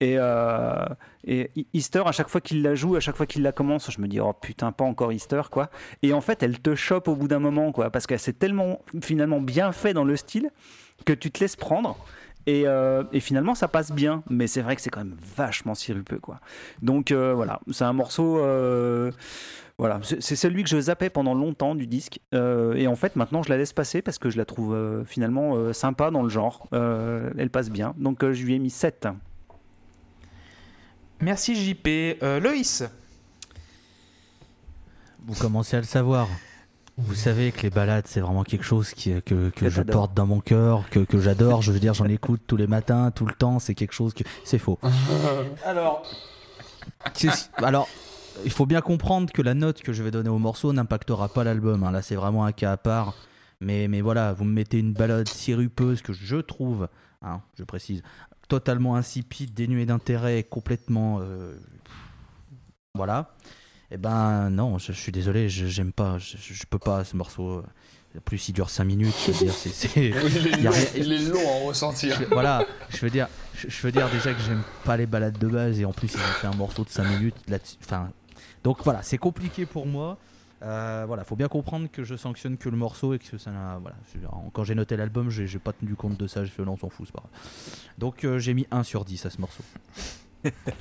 Et, euh, et Easter, à chaque fois qu'il la joue, à chaque fois qu'il la commence, je me dis oh putain, pas encore Easter quoi. Et en fait, elle te chope au bout d'un moment quoi, parce qu'elle s'est tellement finalement bien fait dans le style que tu te laisses prendre. Et, euh, et finalement, ça passe bien, mais c'est vrai que c'est quand même vachement sirupeux, quoi. Donc euh, voilà, c'est un morceau. euh, voilà, c'est celui que je zappais pendant longtemps du disque. Euh, et en fait, maintenant, je la laisse passer parce que je la trouve euh, finalement euh, sympa dans le genre. Euh, elle passe bien. Donc euh, je lui ai mis 7. Merci JP. Euh, Loïs. Vous commencez à le savoir. Vous savez que les balades, c'est vraiment quelque chose qui, que, que je porte dans mon cœur, que, que j'adore. Je veux dire, j'en écoute tous les matins, tout le temps. C'est quelque chose que. C'est faux. *laughs* Alors. Alors. Il faut bien comprendre que la note que je vais donner au morceau n'impactera pas l'album. hein. Là, c'est vraiment un cas à part. Mais, mais voilà, vous me mettez une balade sirupeuse que je trouve, hein, je précise, totalement insipide, dénuée d'intérêt, complètement. euh, voilà. Eh ben non, je, je suis désolé, je j'aime pas, je, je- je peux pas ce morceau. En plus, il dure 5 minutes. Je veux dire, c'est, c'est- *laughs* Il est, long, à en ressentir. je- voilà, je veux dire, je, je veux dire déjà que j'aime pas les balades de base et en plus ils ont fait un morceau de 5 minutes là-dessus. Enfin, donc voilà, c'est compliqué pour moi. Euh, voilà, faut bien comprendre que je sanctionne que le morceau et que ça n'a- voilà. je- Quand j'ai noté l'album, j'ai pas tenu compte de ça. J'ai fait non, on s'en fout, c'est pas grave. Donc euh, j'ai mis 1 sur 10 à ce morceau.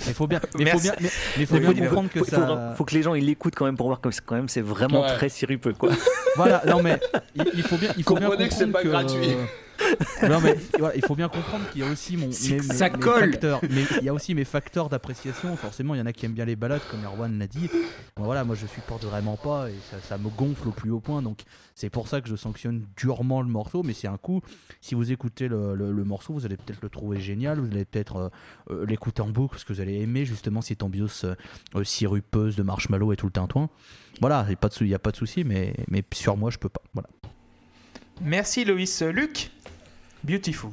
Mais faut bien, mais faut bien, mais, mais faut Mais bien faut, comprendre que faut- ça. faut que les gens ils l'écoutent quand même pour voir que c'est quand même c'est vraiment Ouais. très sirupeux quoi. Voilà, non mais il, il faut bien, il faut bien Comprenez que c'est comprendre pas gratuit. *laughs* non mais voilà, il faut bien comprendre qu'il y a aussi mon, mes, ça mes colle. facteurs, mais il y a aussi mes facteurs d'appréciation. Forcément, il y en a qui aiment bien les balades, comme Erwan l'a dit. Bon, voilà, moi je supporte vraiment pas et ça, ça me gonfle au plus haut point. Donc c'est pour ça que je sanctionne durement le morceau. Mais c'est un coup. Si vous écoutez le, le- le morceau, vous allez peut-être le trouver génial. Vous allez peut-être euh, euh, l'écouter en boucle parce que vous allez aimer justement cette ambiance euh, sirupeuse de marshmallow et tout le tintouin. Voilà, il n'y a pas de souci, mais mais sur moi je peux pas. Voilà. Merci Loïs. Luc, Beautiful.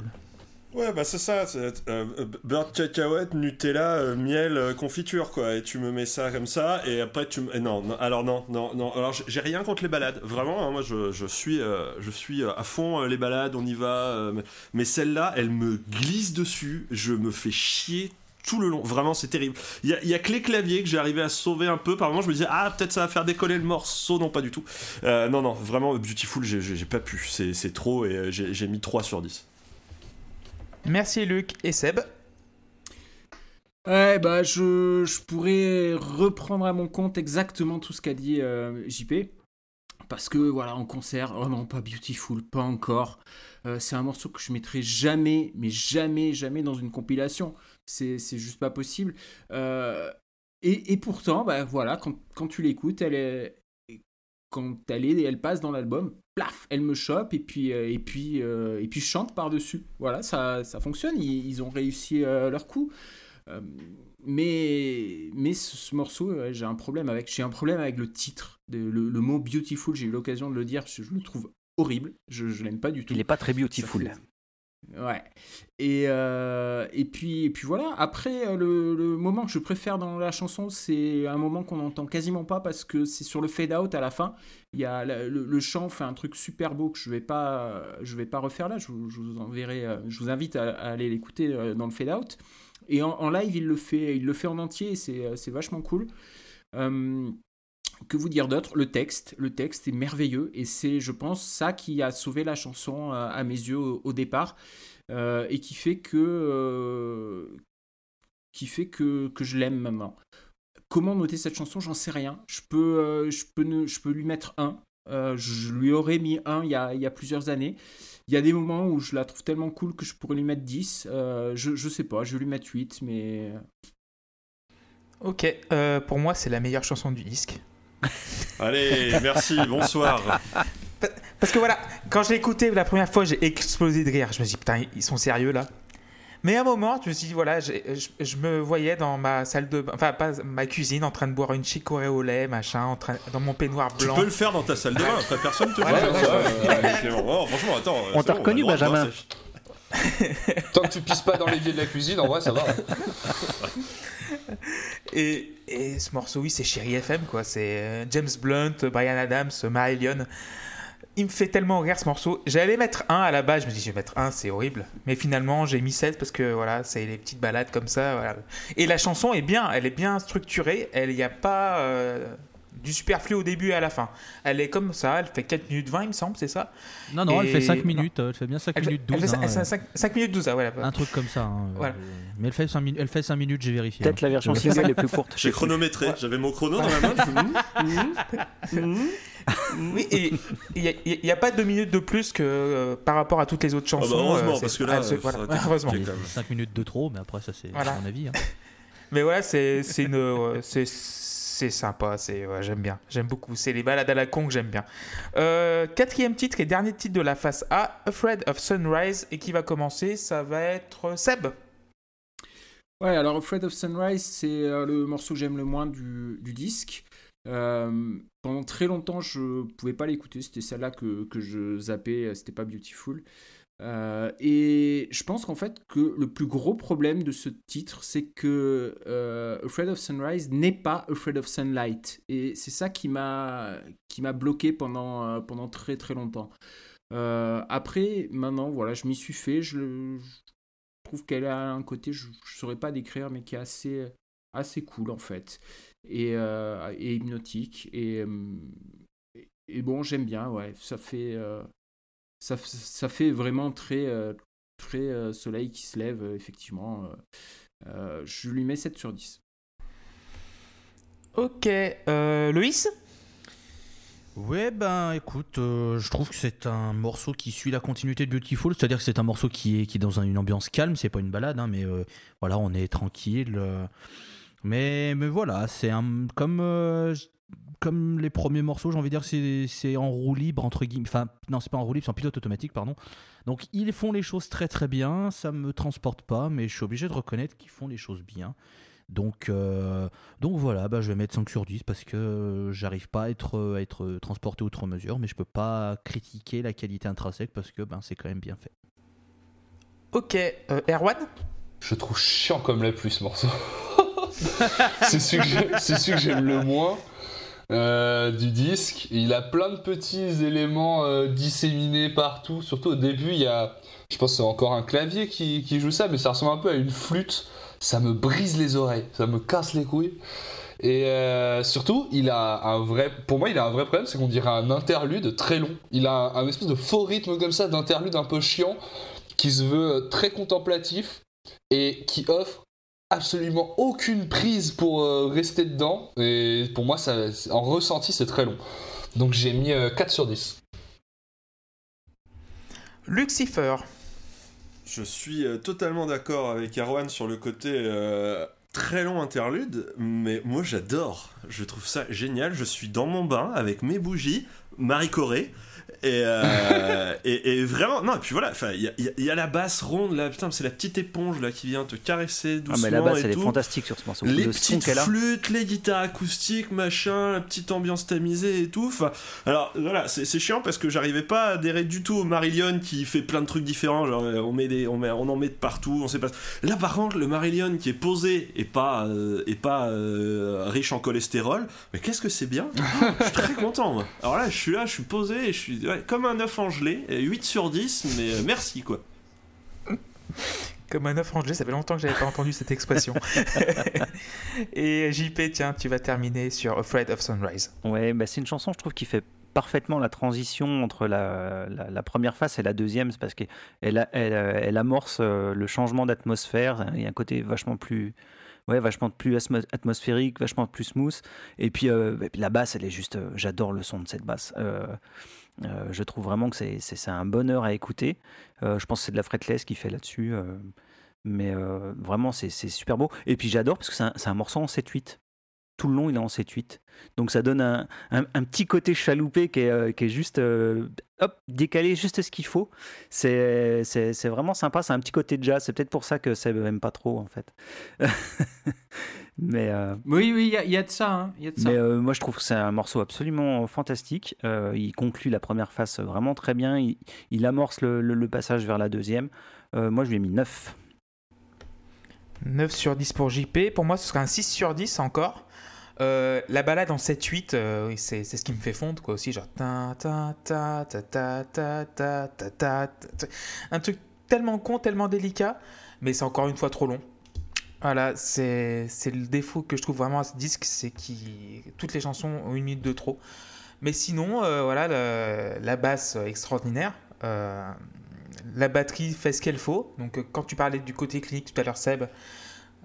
Ouais, bah c'est ça, euh, euh, beurre de cacahuète, Nutella, euh, miel, euh, confiture, quoi. Et tu me mets ça comme ça, et après tu me... non, alors non, non, non. Alors j'ai- rien contre les balades, vraiment. hein, moi, je, je suis, je suis à fond les balades, on y va. mais celle-là, elle me glisse dessus. Je me fais chier tout le long. Vraiment, c'est terrible. Il y a, y a que les claviers que j'ai arrivé à sauver un peu. Par moment, je me disais, ah, peut-être ça va faire décoller le morceau. Non, pas du tout. Euh, non, non, vraiment, Beautiful, j'ai- pas pu. C'est trop, et euh, j'ai mis 3 sur 10. Merci Luc et Seb. Ouais, bah, je, je pourrais reprendre à mon compte exactement tout ce qu'a dit euh, JP. Parce que, voilà, en concert, oh non, pas Beautiful, pas encore. Euh, c'est un morceau que je mettrai jamais, mais jamais, jamais dans une compilation. C'est juste pas possible. Euh, et, et pourtant, bah voilà, quand, quand tu l'écoutes, elle est. Quand elle est, elle passe dans l'album, plaf, elle me chope et puis euh, et puis euh, et puis je chante par dessus. Voilà, ça, ça fonctionne. Ils, ils ont réussi euh, leur coup. Mais mais ce, ce morceau, ouais, j'ai un problème avec. J'ai un problème avec le titre, de- le, le mot beautiful. J'ai eu l'occasion de le dire. Je, je le trouve horrible. Je, je l'aime pas du tout. Il est pas très beautiful. Ouais. Et, euh, et, puis, et puis voilà, après, euh, le, le moment que je préfère dans la chanson, c'est un moment qu'on n'entend quasiment pas parce que c'est sur le fade-out à la fin. Il y a le, chant fait un truc super beau que je vais pas, vais pas refaire là. Je, vous- enverrai, euh, je vous invite à, aller l'écouter dans le fade-out. Et en, live, il le fait, il le fait en entier et c'est vachement cool. Que vous dire d'autre? Le texte, le texte est merveilleux et c'est, je pense, ça qui a sauvé la chanson euh, à mes yeux au, départ euh, et qui fait que euh, qui fait que, que je l'aime maintenant. Comment noter cette chanson? J'en sais rien. Je peux, je peux, ne- je peux lui mettre un. Je lui aurais mis un il y a, il y a plusieurs années. Il y a des moments où je la trouve tellement cool que je pourrais lui mettre 10. Euh, je, je sais pas, je vais lui mettre 8, mais Ok, pour moi c'est la meilleure chanson du disque. Allez, merci, bonsoir. Parce que voilà, quand je l'ai écouté la première fois, j'ai explosé de rire. Je me suis dit, putain, ils sont sérieux là. Mais à un moment, je me suis dit, voilà, je, je me voyais dans ma salle de bain, enfin, pas ma cuisine, en train de boire une chicorée au lait, machin, en train, dans mon peignoir Tu blanc. peux le faire dans ta salle de bain, après personne te voit. Ouais, ouais, Clément. Oh, franchement, attends. On t'a bon, reconnu, Benjamin. Tant que tu pisses pas dans l'évier de la cuisine, en vrai, ça va. *laughs* Et, ce morceau, oui, c'est Chéri FM, quoi. C'est euh, James Blunt, Brian Adams, Marillion. Il me fait tellement rire ce morceau. J'allais mettre 1 à la base, je me dis, je vais mettre 1, c'est horrible. Mais finalement, j'ai mis 7 parce que voilà, c'est les petites balades comme ça. Et la chanson est bien, elle est bien structurée. Elle n'y a pas euh, du superflu au début et à la fin. Elle est comme ça, elle fait 4 minutes 20, il me semble, c'est ça Non, non, elle fait 5 non. minutes. euh, Elle fait bien 5 elle fait, minutes elle 12. fait- hein, elle fait euh, 5, 5 minutes 12, ah, voilà. Un truc comme ça. hein, euh, Voilà. Mais elle fait 5, minutes, elle fait 5 minutes, j'ai vérifié. Peut-être la version Ouais. single est plus *laughs* courte. J'ai chronométré, j'avais mon chrono dans la main. je hum, hum. Oui, et il n'y a, pas deux minutes de plus que euh, par rapport à toutes les autres Ah bah, chansons. heureusement, euh, parce c'est- que là, ah, voilà, *laughs* heureusement. quand même. 5 minutes de trop, mais après, ça, c'est Voilà. mon avis. hein. Mais voilà, c'est c'est une euh, c'est c'est sympa, c'est j'aime bien, j'aime beaucoup. C'est les balades à la con que j'aime bien. Euh, quatrième titre et dernier titre de la face A, Afraid of Sunrise, et qui va commencer, ça va être Seb. Ouais, alors Afraid of Sunrise, c'est euh, le morceau que j'aime le moins du, disque. Euh, pendant très longtemps, je pouvais pas l'écouter. C'était celle-là que, que je zappais. C'était pas Beautiful. Euh, et je pense qu'en fait que le plus gros problème de ce titre, c'est que euh, Afraid of Sunrise n'est pas Afraid of Sunlight. Et c'est ça qui m'a qui m'a bloqué pendant euh, pendant très très longtemps. Euh, après, maintenant, voilà, je m'y suis fait. Je, je trouve qu'elle a un côté, je ne saurais pas décrire, mais qui est assez, assez cool en fait. Et, hypnotique. Et, bon, j'aime bien, ouais. Ça fait, ça, fait vraiment très, euh, très euh, soleil qui se lève, euh, effectivement. je lui mets 7 sur 10. Ok, euh, Loïs? Ouais, ben écoute, euh, je trouve que c'est un morceau qui suit la continuité de Beautiful, c'est-à-dire que c'est un morceau qui est, qui est dans un- une ambiance calme, c'est pas une balade, hein, mais euh, voilà, on est tranquille. euh, mais, mais voilà, c'est un comme, euh, comme les premiers morceaux, j'ai envie de dire, c'est c'est en roue libre, entre guillemets. Enfin, non, c'est pas en roue libre, c'est en pilote automatique, pardon. Donc ils font les choses très très bien, ça me transporte pas, mais je suis obligé de reconnaître qu'ils font les choses bien. Donc, euh, donc voilà, bah, je vais mettre 5 sur 10 parce que j'arrive pas à être, à être transporté outre mesure, mais je peux pas critiquer la qualité intrinsèque parce que ben, c'est quand même bien fait. Ok, euh, Erwan? Je trouve chiant comme la pluie ce morceau. *laughs* c'est celui que j'ai- c'est celui que j'aime le moins euh, du disque. Il a plein de petits éléments euh, disséminés partout. Surtout au début, il y a, je pense c'est encore un clavier qui, qui joue ça, mais ça ressemble un peu à une flûte. Ça me brise les oreilles, ça me casse les couilles. Et euh, surtout, il a un vrai, pour moi, il a un vrai problème, c'est qu'on dirait un interlude très long. Il a un, espèce de faux rythme comme ça, d'interlude un peu chiant, qui se veut très contemplatif et qui offre absolument aucune prise pour euh, rester dedans. Et pour moi, ça, en ressenti, c'est très long. Donc j'ai mis euh, 4 sur 10. Lucifer. Je suis euh, totalement d'accord avec Erwan sur le côté euh, très long interlude, mais moi j'adore. Je trouve ça génial. Je suis dans mon bain avec mes bougies, Marie Corée. Et, euh, et, et vraiment, non, et puis voilà, enfin, il y, a- y y la basse ronde là, putain, c'est la petite éponge là qui vient te caresser Ah, doucement. mais la basse, et elle est tout. fantastique sur ce morceau. Les le petites flûtes, les guitares acoustiques, machin, la petite ambiance tamisée et tout. Enfin, alors voilà, c'est chiant parce que j'arrivais pas à adhérer du tout au Marillion qui fait plein de trucs différents. Genre, euh, on, met des, on, met, on en met de partout, on sait pas. Là, par contre, le Marillion qui est posé et pas, euh, et pas euh, riche en cholestérol, mais qu'est-ce que c'est bien? *laughs* Je suis très content, moi. Alors là, je suis là, je suis posé et je suis ouais, comme un œuf en gelée, et 8 sur 10, mais euh, merci quoi. Comme un œuf rangé, ça fait longtemps que j'avais pas entendu cette expression. *laughs* Et JP, tiens, tu vas terminer sur Afraid of Sunrise. Ouais, bah, c'est une chanson, je trouve, qui fait parfaitement la transition entre la, la- la première face et la deuxième, c'est parce qu'elle elle, elle, amorce euh, le changement d'atmosphère. Il y a un côté vachement plus, ouais, vachement plus atmosphérique, vachement plus smooth. Et puis, euh, et puis la basse, elle est juste, euh, j'adore le son de cette basse. Euh, euh, je trouve vraiment que c'est- un bonheur à écouter. Euh, je pense que c'est de la fretless qui fait là-dessus. euh, mais vraiment, c'est super beau. Et puis j'adore parce que c'est un, morceau en 7-8. Tout le long, il est en 7-8. Donc ça donne un, petit côté chaloupé qui est, juste hop, décalé, juste ce qu'il faut. C'est vraiment sympa. C'est un petit côté jazz. C'est peut-être pour ça que Seb aime pas trop, en fait. *laughs* Mais euh, oui, oui, il y, y, a de ça. Hein, y a de ça. Mais euh, moi, je trouve que c'est un morceau absolument fantastique. Euh, il conclut la première face vraiment très bien. Il, il amorce le, le, le, passage vers la deuxième. moi, je lui ai mis 9. 9 sur 10 pour JP. Pour moi, ce serait un 6 sur 10 encore. Euh, la balade en 7-8, euh, c'est, ce qui me fait fondre, quoi, aussi, genre... Un truc tellement con, tellement délicat, mais c'est encore une fois trop long. Voilà, c'est le défaut que je trouve vraiment à ce disque, c'est que toutes les chansons ont une minute de trop. Mais sinon, euh, voilà, la basse extraordinaire. euh, la batterie fait ce qu'elle faut. Donc, euh, quand tu parlais du côté clinique tout à l'heure, Seb,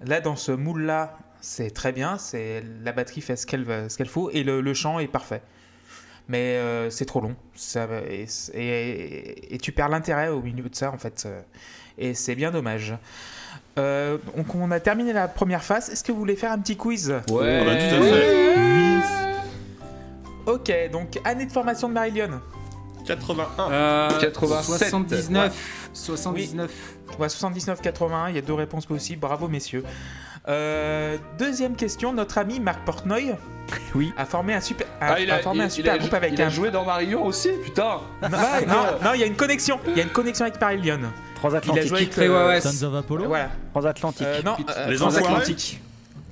là, dans ce moule-là, c'est très bien. C'est la batterie fait ce qu'elle qu'elle faut et le, chant est parfait. Mais c'est trop long. Ça, et, et- tu perds l'intérêt au milieu de ça, en fait. Et c'est bien dommage. Euh, donc, on a terminé la première phase. Est-ce que vous voulez faire un petit quiz Ouais, bah, tout à fait. Ok, donc année de formation de Marillion. 81. Euh, 87. 79. 79. Ouais, 79-81, il y a deux réponses possibles. Bravo, messieurs. Euh, deuxième question, notre ami Marc Portnoy *laughs* Oui. a formé un super, a, Ah, il a a, formé il- un il super a- groupe avec il a un joué dans Mario aussi, putain. non, non, il y a une connexion. Il y a une connexion avec Marillion. Il a Transatlantique. joué avec Très euh, ouais, Sons of Apollo Voilà. Transatlantique. Euh, non, euh, Les Transatlantique.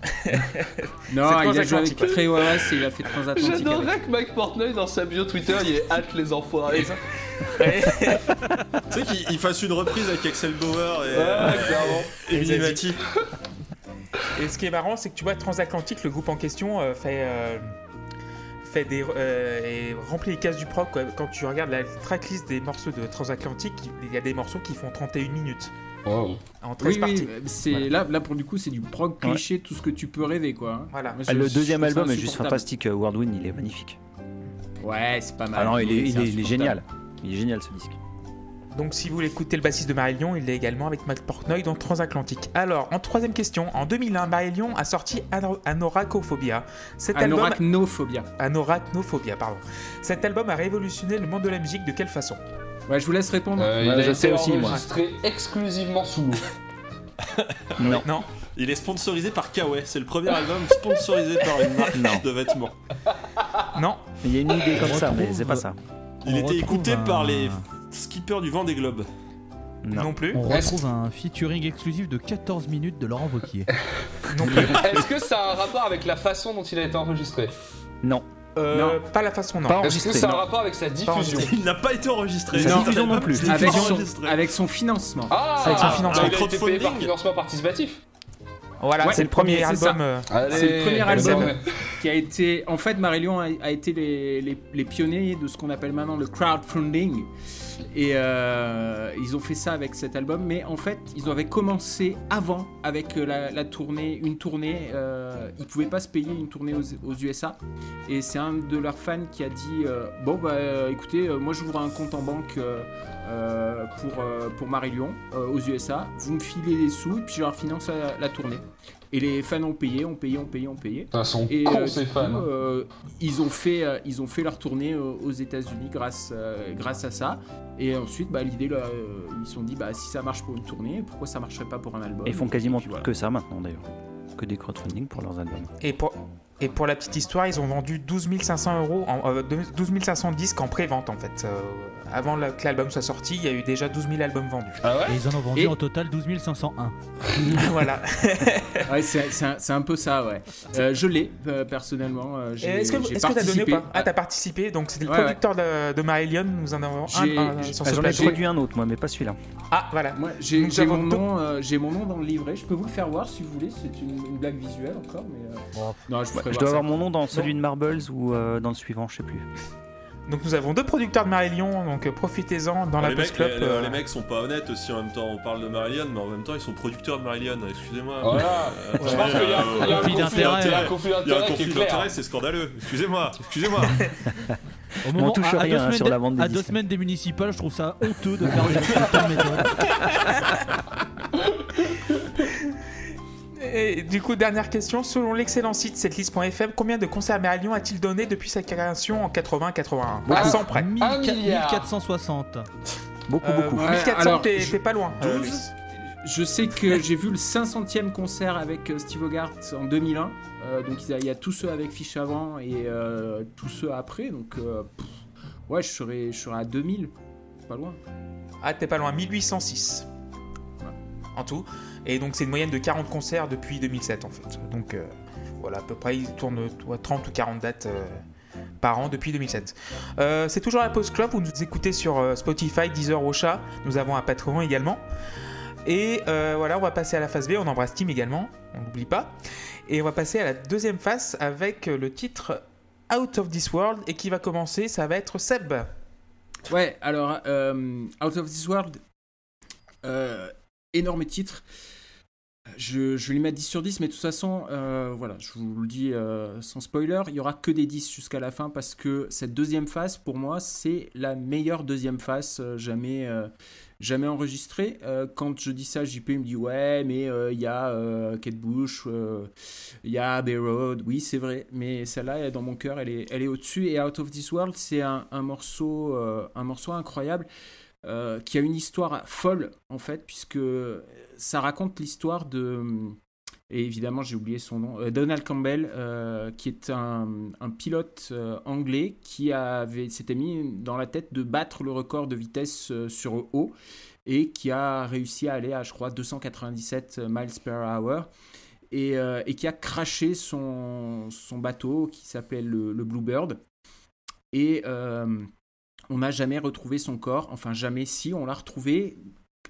*laughs* non, il a joué avec. Trey Wallace et il a fait Transatlantique. avec. J'adorerais que Mike Portnoy dans sa bio Twitter il est hâte les enfoirés. Ouais. *laughs* Tu sais qu'il il fasse une reprise avec Axel Bauer et, Ouais, euh, clairement. et Et. Et ce qui est marrant, c'est que tu vois, Transatlantique, le groupe en question, euh, fait, euh, fait des, euh, et remplit les cases du proc. quoi. Quand tu regardes la tracklist des morceaux de Transatlantique, il y a des morceaux qui font 31 minutes. Oh. en 13 Oui, parties. oui, c'est Voilà. là, là pour du coup, c'est du prog cliché, tout ce que tu peux rêver, quoi. Voilà. Moi, Ah, le deuxième album est juste fantastique. euh, Worldwind, il est magnifique. Ouais, c'est pas mal. Ah non, il est, il est- il est insupportable. génial. Il est génial ce disque. Donc si vous voulez écouter le bassiste de Marillion, il est également avec Matt Portnoy dans Transatlantique. Alors, en troisième question, en 2001, Marillion a sorti Ano- Anoracophobia. Cet album... Anorachnophobia. Anorachnophobia, pardon. Cet album a révolutionné le monde de la musique de quelle façon? Ouais, je vous laisse répondre. Euh, il Ouais, a je été sais aussi, moi. enregistré exclusivement sous l'eau. *laughs* Non. Non. Il est sponsorisé par Kawaii. C'est le premier album sponsorisé par une marque Non. de vêtements. Non. Il y a une idée comme ça, mais c'est pas ça. Il On était écouté un- par les skippers du vent des globes. Non, Non. plus. On Est-ce- retrouve un featuring exclusif de 14 minutes de Laurent Wauquiez. *laughs* Non plus. Est-ce que ça a un rapport avec la façon dont il a été enregistré? Non. Euh, Pas la façon, non. Pas Est-ce que ça a un non. rapport avec sa diffusion? Il n'a pas été enregistré. Sa Non, diffusion non plus. avec, pas son, enregistré. avec son financement. Ah, C'est avec son financement. il a été payé par Crowdfunding. financement participatif. Voilà, Ouais, c'est le premier album. euh, C'est le premier album ouais. qui a été. En fait, Marillion a, a été les, les- les pionniers de ce qu'on appelle maintenant le crowdfunding. Et euh, ils ont fait ça avec cet album, mais en fait, ils avaient commencé avant avec euh, la, tournée, une tournée. Euh, ils pouvaient pas se payer une tournée aux, USA. Et c'est un de leurs fans qui a dit euh, Bon, bah écoutez, moi j'ouvre un compte en banque pour, pour Marillion euh, aux USA. Vous me filez les sous et puis je leur finance la tournée. Et les fans ont payé, ont payé, ont payé, ont payé. Putain, son Et con, euh, ces coup, fans. euh, ils ont fait, euh, ils ont fait leur tournée euh, aux États-Unis grâce, euh, grâce à ça. Et ensuite, bah, l'idée, là, euh, ils se sont dit, bah, si ça marche pour une tournée, pourquoi ça marcherait pas pour un album? Et ils font quasiment puis, voilà. que ça maintenant d'ailleurs. Que des crowdfunding pour leurs albums. Et pour, et pour la petite histoire, ils ont vendu 12 500 euros, en, euh, 12 500 disques en pré-vente en fait. Euh, avant la- que l'album soit sorti, il y a eu déjà 12 000 albums vendus. Ah ouais Et ils en ont vendu Et- en total 12 501. *laughs* voilà. *laughs* Ouais, c'est un, c'est un peu ça, ouais. Euh, je l'ai, euh, personnellement. euh, Est-ce que que t'as donné ou participé. pas Ah, t'as participé, donc c'était le Ouais, ouais. producteur de, de Marillion, nous en avons un, J'ai- un j'ai- sur Ah, ce J'en ai produit un autre moi, mais pas celui-là. Ah, voilà. Moi, j'ai mon, nom, euh, j'ai mon nom dans le livret. Je peux vous le faire voir si vous voulez. C'est une, une blague visuelle encore, mais. euh, Non, je vous Je dois ça. avoir mon nom dans celui de Marbles ou dans le suivant, je sais plus. Donc nous avons deux producteurs de Marillion, donc euh, profitez-en dans la les, Post mecs, Club. les- euh, les mecs sont pas honnêtes aussi en même temps. On parle de Marillion, mais en même temps ils sont producteurs de Marillion. Excusez-moi. Voilà. Euh, Je pense qu'il y a, il y a un conflit d'intérêt. Il y a un conflit Il y a un d'intérêt c'est scandaleux. Excusez-moi, excusez-moi. *laughs* Au on touche à, à rien, deux hein, semaines sur des- la vente des à deux semaines des municipales, je trouve ça honteux de faire une. *laughs* Et du coup, dernière question. Selon l'excellent site setlist.fm, combien de concerts Marillion a-t-il donné depuis sa création en 80-81 À 100 près. 1000 Un milliard. 1460. Beaucoup, Euh, beaucoup. Ouais, 1400, alors, t'es je- pas loin. euh, 12. Luis. Je sais que j'ai vu le 500e concert avec euh, Steve Hogarth en 2001. Euh, donc il y, a, tous ceux avec Fish avant et euh, tous ceux après. Donc euh, pff, ouais, je serais, je serais à 2000. Pas loin. Ah, t'es pas loin, 1806 en tout. Et donc c'est une moyenne de 40 concerts depuis 2007 en fait. Donc euh, voilà, à peu près, ils tournent ouais, 30 ou 40 dates euh, par an depuis 2007. Euh, c'est toujours la Post Club, vous nous écoutez sur euh, Spotify, Deezer, Ocha. Nous avons un Patreon également. Et voilà, on va passer à la phase B, on embrasse Tim également, on n'oublie pas. Et on va passer à la deuxième phase avec le titre Out of This World. Et qui va commencer, ça va être Seb. Ouais, alors Out of This World, énorme titre. Je, vais lui mettre 10 sur 10, mais de toute façon, euh, voilà, je vous le dis euh, sans spoiler, il y aura que des 10 jusqu'à la fin parce que cette deuxième phase, pour moi, c'est la meilleure deuxième phase euh, jamais, jamais enregistrée. Quand je dis ça, JP me dit ouais, mais il y a Kate Bush, il y a Abbey Road, oui, c'est vrai, mais celle-là, dans mon cœur, elle est, elle est au-dessus. Et Out of This World, c'est un, morceau, un morceau incroyable. Euh, qui a une histoire folle en fait, puisque ça raconte l'histoire de. Et évidemment, j'ai oublié son nom. euh, Donald Campbell, euh, qui est un, pilote euh, anglais qui s'était mis dans la tête de battre le record de vitesse euh, sur eau et qui a réussi à aller à, je crois, 297 miles per hour. Et, euh, qui a craché son, bateau qui s'appelait le, le Bluebird. Et euh, on n'a jamais retrouvé son corps. Enfin, jamais si, on l'a retrouvé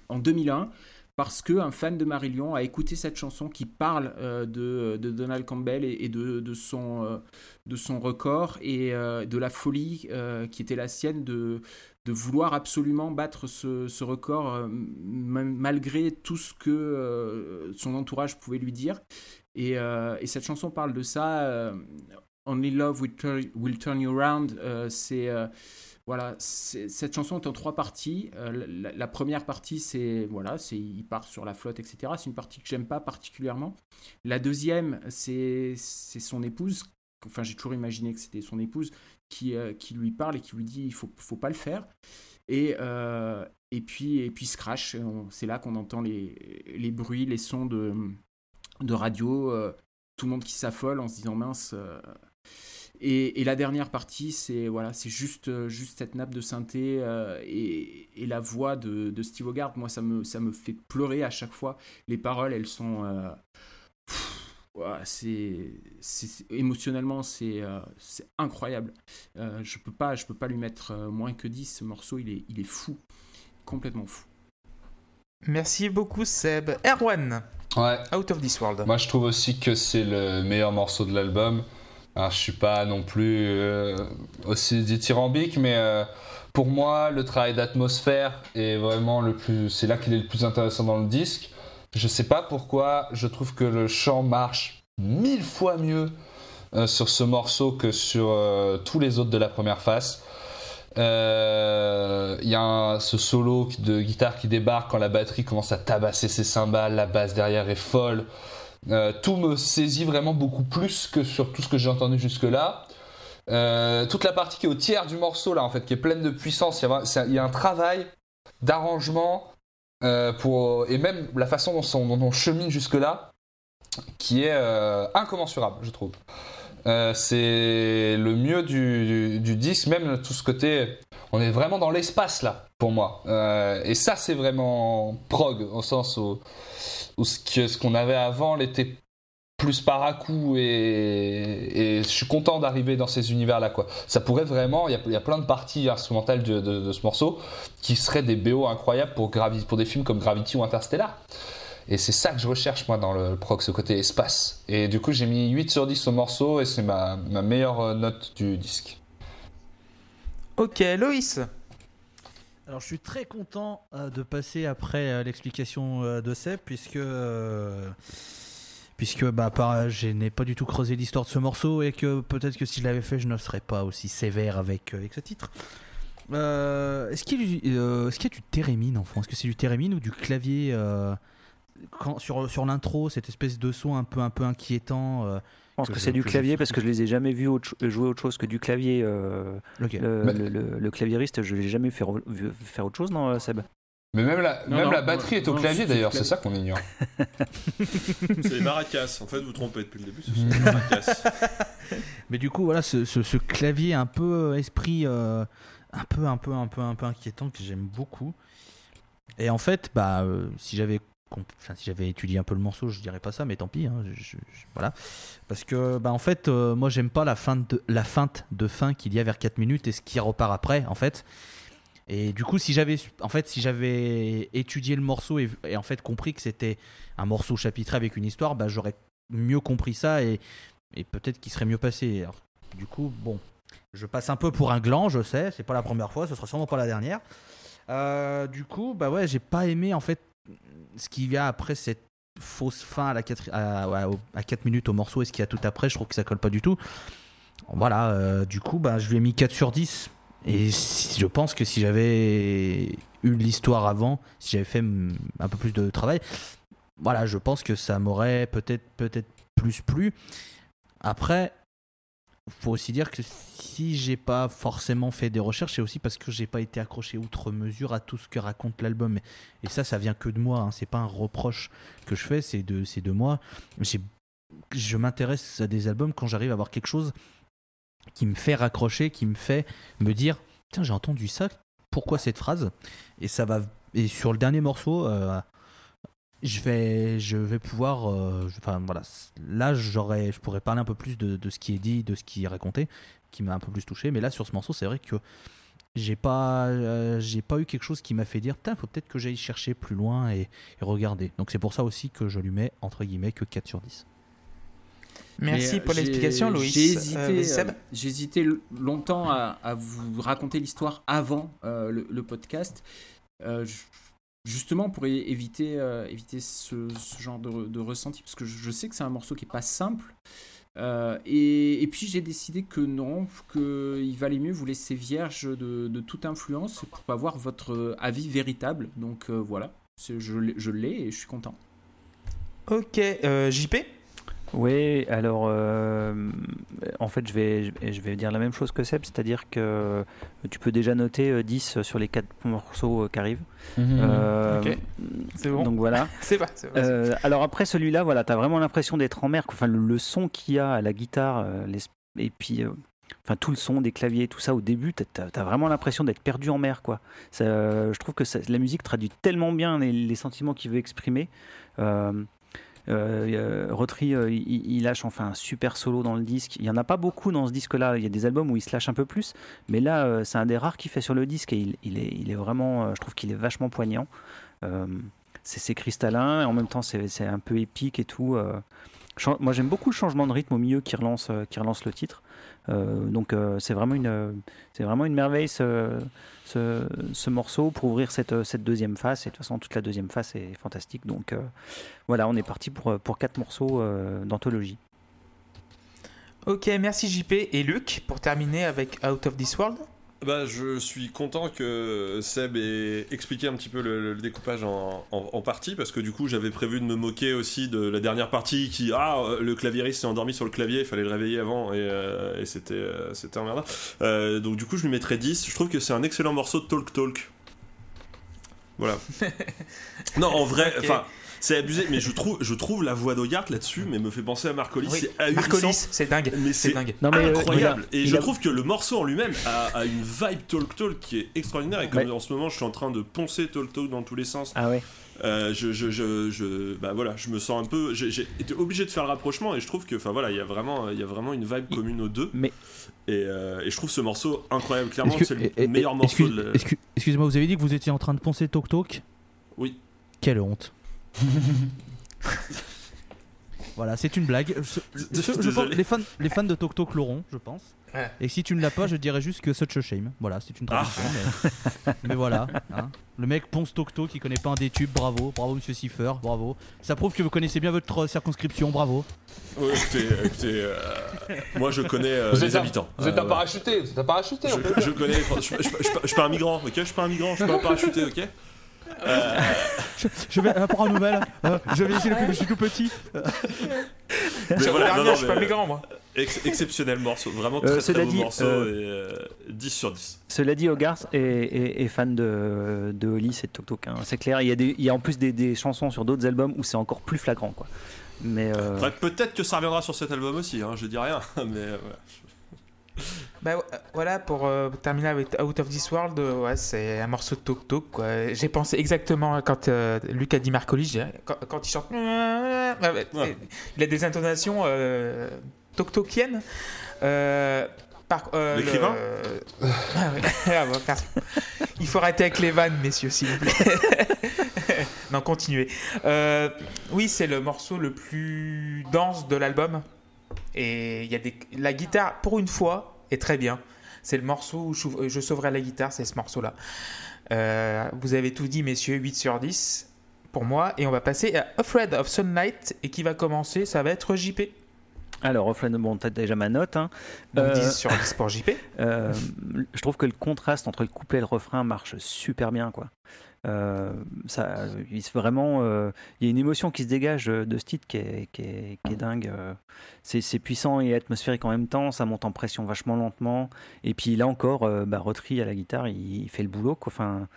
en 2001 parce qu'un fan de Marillion a écouté cette chanson qui parle euh, de, Donald Campbell et, euh, de son record et euh, de la folie qui était la sienne de, vouloir absolument battre ce, record malgré tout ce que son entourage pouvait lui dire. Et, et cette chanson parle de ça. Only Love will, turn- will Turn You Around. euh, c'est voilà, cette chanson est en trois parties. Euh, la, première partie, c'est voilà, c'est il part sur la flotte, etc. C'est une partie que j'aime pas particulièrement. La deuxième, c'est son épouse. Enfin, j'ai toujours imaginé que c'était son épouse qui, euh, qui lui parle et qui lui dit il faut faut pas le faire. Et euh, et puis et puis. On- C'est là qu'on entend les les bruits, les sons de de radio. tout le monde qui s'affole en se disant mince. Et, et la dernière partie, c'est voilà, c'est juste, euh, juste cette nappe de synthé euh, et, et la voix de, de Steve Hogarth. Moi, ça me, ça me fait pleurer à chaque fois. Les paroles, elles sont. euh, c'est, c'est- émotionnellement, c'est, euh, c'est incroyable. Euh, je peux pas, je peux pas lui mettre moins que 10. Ce morceau, il est, il est fou, complètement fou. Merci beaucoup, Seb. Erwan, Ouais. Out of This World. Moi, je trouve aussi que c'est le meilleur morceau de l'album. Alors, je suis pas non plus euh, aussi dithyrambique, mais euh, pour moi, le travail d'atmosphère est vraiment le plus. C'est là qu'il est le plus intéressant dans le disque. Je sais pas pourquoi, je trouve que le chant marche mille fois mieux euh, sur ce morceau que sur tous les autres de la première face. Il y a ce solo de guitare qui débarque quand la batterie commence à tabasser ses cymbales, la basse derrière est folle. Euh, tout me saisit vraiment beaucoup plus que sur tout ce que j'ai entendu jusque-là. Euh, toute la partie qui est au tiers du morceau, là, en fait, qui est pleine de puissance, il y a, un travail d'arrangement euh, pour, et même la façon dont, on- chemine jusque-là qui est incommensurable, je trouve. C'est le mieux du disque, même tout ce côté. On est vraiment dans l'espace là, pour moi. Euh, et ça, c'est vraiment prog, au sens où, ce qu'on avait avant l'était plus par à coup et, je suis content d'arriver dans ces univers là quoi. Ça pourrait vraiment, il y y a plein de parties instrumentales de, ce morceau qui seraient des BO incroyables pour, pour des films comme Gravity ou Interstellar. Et c'est ça que je recherche moi dans le prog, ce côté espace. Et du coup j'ai mis 8 sur 10 au morceau et c'est ma, ma meilleure euh, note du disque. Ok, Loïs. Alors je suis très content euh, de passer après euh, l'explication euh, de Seb puisque puisque bah je n'ai pas du tout creusé l'histoire de ce morceau et que peut-être que si je l'avais fait je ne serais pas aussi sévère avec, avec ce titre. Est-ce qu'il est-ce qu'il y a du thérémine en fond Est-ce que c'est du thérémine ou du clavier sur, sur l'intro, cette espèce de son un peu, un peu inquiétant pense Que c'est du clavier parce que je les ai jamais vus autre cho- jouer autre chose que du clavier. euh, le, Mais- le- le- le claviériste, je l'ai jamais fait vu- faire autre chose, non, euh, Seb? Mais même la, Non, même non, la batterie non, est au non, clavier d'ailleurs, c'est ça qu'on ignore. *laughs* C'est les maracas. En fait, vous trompez depuis le début, ce sont les maracas. *laughs* Mais du coup, voilà, ce, ce- ce clavier un peu euh, esprit, euh, un peu, un peu, un peu, un peu inquiétant que j'aime beaucoup. Et en fait, bah, euh, si j'avais, si j'avais étudié un peu le morceau, je dirais pas ça, mais tant pis. hein, voilà, parce que, bah, en fait, euh, moi, j'aime pas la feinte de fin qu'il y a vers 4 minutes et ce qui repart après, en fait. Et du coup, si j'avais, en fait, si j'avais étudié le morceau et, en fait compris que c'était un morceau chapitré avec une histoire, bah, j'aurais mieux compris ça et, peut-être qu'il serait mieux passé. Du coup, bon, je passe un peu pour un gland, je sais, c'est pas la première fois, ce sera sûrement pas la dernière. Euh, du coup, bah ouais, j'ai pas aimé en fait ce qu'il y a après cette fausse fin à la 4 à, à- au- à 4 minutes au morceau et ce qu'il y a tout après, je trouve que ça colle pas du tout. Voilà, euh, du coup, bah, je lui ai mis 4 sur 10. Et si- je pense que si j'avais eu l'histoire avant, si j'avais fait un peu plus de travail, voilà, je pense que ça m'aurait peut-être peut-être plus plu. Après, faut aussi dire que si j'ai pas forcément fait des recherches, c'est aussi parce que j'ai pas été accroché outre mesure à tout ce que raconte l'album. Et ça, ça vient que de moi. Hein. C'est pas un reproche que je fais, c'est de, c'est de moi. Je m'intéresse à des albums quand j'arrive à voir quelque chose qui me fait raccrocher, qui me fait me dire tiens, j'ai entendu ça. Pourquoi cette phrase? Et ça va. Et sur le dernier morceau. euh, je vais, je vais pouvoir, euh, je- enfin voilà, là j'aurais, je pourrais parler un peu plus de, de ce qui est dit, de ce qui est raconté, qui m'a un peu plus touché. Mais là sur ce morceau, c'est vrai que j'ai pas, euh, j'ai pas eu quelque chose qui m'a fait dire, putain, faut peut-être que j'aille chercher plus loin et, et regarder. Donc c'est pour ça aussi que je lui mets entre guillemets que 4 sur 10. Merci Mais, pour euh, l'explication, Loïs. J'ai hésité, Euh, longtemps à, à vous raconter l'histoire avant euh, le, le podcast, euh, ju- justement pour euh, éviter ce, genre de, ressenti, parce que je, sais que c'est un morceau qui est pas simple. Euh, et, puis j'ai décidé que non, qu'il valait mieux vous laisser vierge de, toute influence pour avoir votre euh, avis véritable. Donc voilà, je, je l'ai et je suis content. Ok, JP Oui, alors euh, en fait, je vais, je vais- dire la même chose que Seb, c'est-à-dire que tu peux déjà noter euh, 10 sur les 4 morceaux euh, qui arrivent. Euh, Ok. C'est bon. Donc voilà. *laughs* C'est pas. Euh, alors après celui-là, voilà, t'as vraiment l'impression d'être en mer. Enfin, le, le son qu'il y a à la guitare, euh, les- et puis, euh, enfin tout le son des claviers, tout ça au début, t'as as, vraiment l'impression d'être perdu en mer, quoi. Ça, euh, je trouve que ça- la musique traduit tellement bien les, les sentiments qu'il veut exprimer. Euh, euh, euh, Rotary, euh, il, lâche enfin un super solo dans le disque. Il y en a pas beaucoup dans ce disque-là. Il y a des albums où il se lâche un peu plus, mais là, euh, c'est un des rares qu'il fait sur le disque et il, est, il est vraiment, je trouve qu'il est vachement poignant. C'est cristallin et en même temps c'est un peu épique et tout. Moi j'aime beaucoup le changement de rythme au milieu qui relance, qui relance le titre. Euh, donc euh, c'est vraiment une, euh, c'est vraiment une merveille ce, ce, ce morceau pour ouvrir cette, cette deuxième phase. Et de toute façon toute la deuxième phase est fantastique. Donc voilà, on est parti pour, pour quatre morceaux d'anthologie. Ok, merci JP et Luc pour terminer avec Out of This World. Bah, je suis content que Seb ait expliqué un petit peu le, le découpage en, en- en partie parce que du coup j'avais prévu de me moquer aussi de la dernière partie qui ah euh, le claviériste s'est endormi sur le clavier il fallait le réveiller avant et, euh, et c'était euh, c'était emmerdant. Euh, donc du coup je lui mettrais 10 je trouve que c'est un excellent morceau de Talk Talk. Voilà. *laughs* Non en vrai enfin c'est abusé mais je trouve je trouve la voix d'Hogarth là-dessus mais me fait penser à Marcolis Oui, c'est ahurissant Marcolis, c'est dingue. mais C'est dingue. Non, mais, euh, incroyable. a- et je a- trouve que le morceau en lui-même a, a une vibe Talk Talk qui est extraordinaire. Et comme Ouais. en ce moment, je suis en train de poncer Talk Talk dans tous les sens. Ah ouais. euh, je, je, je, je- bah voilà, je me sens un peu. J'ai été obligé de faire le rapprochement et je trouve que, enfin voilà, il y a vraiment, il y a vraiment une vibe commune aux deux. Mais- Et, euh, et je trouve ce morceau incroyable. Clairement, c'est le meilleur morceau. excuse- Excusez-moi, vous avez dit que vous étiez en train de poncer Tok Tok Oui. Quelle honte. *laughs* voilà, c'est une blague. Je- *laughs* je- je pense- Désolé. les, fans, les fans de Tok Tok l'auront, je pense. Ouais. Et si tu ne l'as pas, je dirais juste que such a shame. Voilà, c'est une Ah. traduction. Mais, mais voilà. hein. Le mec ponce Tok Tok, il connaît pas un des tubes, bravo. Bravo, monsieur Cipher, bravo. Ça prouve que vous connaissez bien votre circonscription, bravo. Ouais, écoutez, écoutez, euh, moi je connais euh, Vous les êtes un- habitants. Vous êtes Euh, un parachuté, vous êtes un parachuté. on peut le je, connais, je, je, je- je- je suis pas un migrant, ok Je suis pas un migrant, je suis pas un parachuté, ok *laughs* Je vais apprendre une nouvelle. euh, je vais essayer depuis que je suis tout petit. Mais J'ai voilà, non, non, je suis pas mais- migrant moi. Ex- exceptionnel morceau, vraiment Euh, très très beau dit, morceau euh, et euh, 10 sur 10. Cela dit, Hogarth est, est- est fan de, de Hollis et de Tok Tok. hein. C'est clair, il y, a des, il y a en plus des, des chansons sur d'autres albums où c'est encore plus flagrant. Quoi. Mais euh, peut-être que ça reviendra sur cet album aussi, hein, je dis rien, *laughs* mais euh, voilà. *laughs* Bah euh, voilà, pour euh, terminer avec Out of This World, euh, ouais, c'est un morceau de Tok Tok. J'ai pensé exactement quand euh, Luc a dit dirais, quand, quand il chante. Ouais. Il a des intonations Tok Tokiennes. Par- euh, le- L'écrivain *laughs* Ah ouais. *laughs* Ah, Il faut arrêter avec les vannes, messieurs, s'il vous plaît. non, continuez. Euh, oui, c'est le morceau le plus dense de l'album. Et il y a des... la guitare, pour une fois, est très bien. C'est le morceau où je, sauverai la guitare, c'est ce morceau-là. Euh, vous avez tout dit, messieurs, 8 sur 10 pour moi. Et on va passer à Afraid of Sunlight. Et qui va commencer? Ça va être JP. alors, Offline, bon, t'as déjà ma note. hein. Donc Euh, 10 sur 10 pour JP. *laughs* Euh, je trouve que le contraste entre le couplet et le refrain marche super bien. Quoi. Euh, ça, il se vraiment, euh, il y a une émotion qui se dégage de ce titre qui est, qui est, dingue. euh. C'est puissant et atmosphérique en même temps. Ça monte en pression vachement lentement. Et puis là encore, euh, bah, Rotary à la guitare, il, il fait le boulot. Enfin,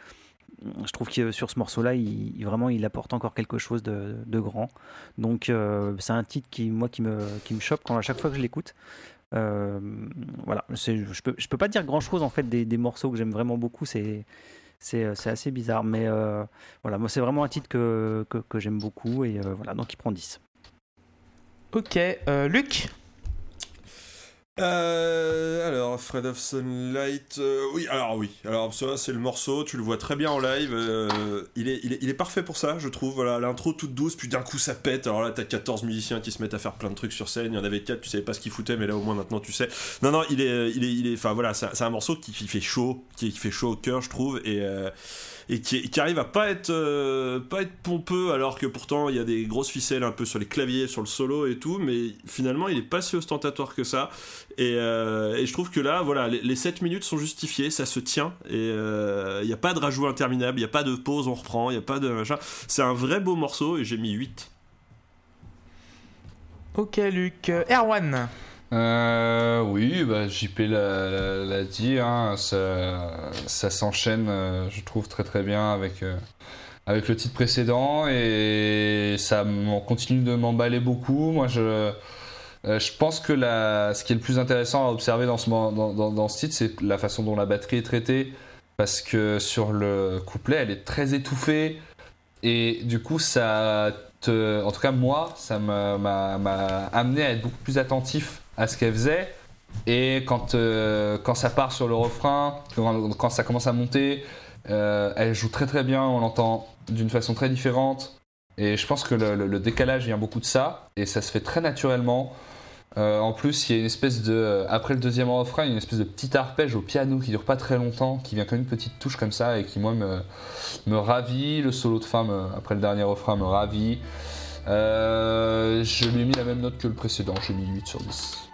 je trouve que sur ce morceau-là, il, il- vraiment, il apporte encore quelque chose de, de grand. Donc, euh, c'est un titre qui, moi, qui me, qui me chope quand à chaque fois que je l'écoute. Euh, voilà, je peux, je peux pas dire grand chose en fait des, des morceaux que j'aime vraiment beaucoup. C'est c'est c'est assez bizarre, mais euh, voilà, moi c'est vraiment un titre que, j'aime beaucoup et euh, voilà, donc il prend 10. Ok, euh, Luc? Euh, alors, Fred of Sunlight, euh, oui, alors oui, alors ça c'est le morceau, tu le vois très bien en live, euh, il, est, il, est, parfait pour ça, je trouve, voilà, l'intro toute douce, puis d'un coup ça pète, alors là t'as 14 musiciens qui se mettent à faire plein de trucs sur scène, il y en avait 4, tu savais pas ce qu'ils foutaient, mais là au moins maintenant tu sais. Non, non, il est, il est, il est, enfin voilà, c'est un morceau qui, fait chaud, qui, qui fait chaud au cœur, je trouve, et... euh, et qui, arrive à pas être euh, pas être pompeux alors que pourtant il y a des grosses ficelles un peu sur les claviers sur le solo et tout mais finalement il est pas si ostentatoire que ça et, euh, je trouve que là voilà les, les 7 minutes sont justifiées ça se tient et euh, il n'y a pas de rajout interminable il n'y a pas de pause on reprend il n'y a pas de machin c'est un vrai beau morceau et j'ai mis 8 Ok, Luc. Euh, Erwan. Euh, oui, bah, JP l'a, dit, hein, ça, s'enchaîne, euh, je trouve, très très bien avec, euh, avec le titre précédent et ça continue de m'emballer beaucoup. Moi, je, pense que ce qui est le plus intéressant à observer dans ce, dans, ce titre, c'est la façon dont la batterie est traitée parce que sur le couplet, elle est très étouffée et du coup, ça en tout cas, moi, ça m'a amené à être beaucoup plus attentif à ce qu'elle faisait. Et quand, euh, quand ça part sur le refrain, quand, ça commence à monter, euh, elle joue très très bien, on l'entend d'une façon très différente. Et je pense que le, décalage vient beaucoup de ça, et ça se fait très naturellement. Euh, en plus, il y a une espèce de. Après le deuxième refrain, il y a une espèce de petit arpège au piano qui dure pas très longtemps, qui vient comme une petite touche comme ça, et qui, moi, me, me ravit. Le solo de fin, me- après le dernier refrain, me ravit. Euh, je lui ai mis la même note que le précédent, j'ai mis 8 sur 10.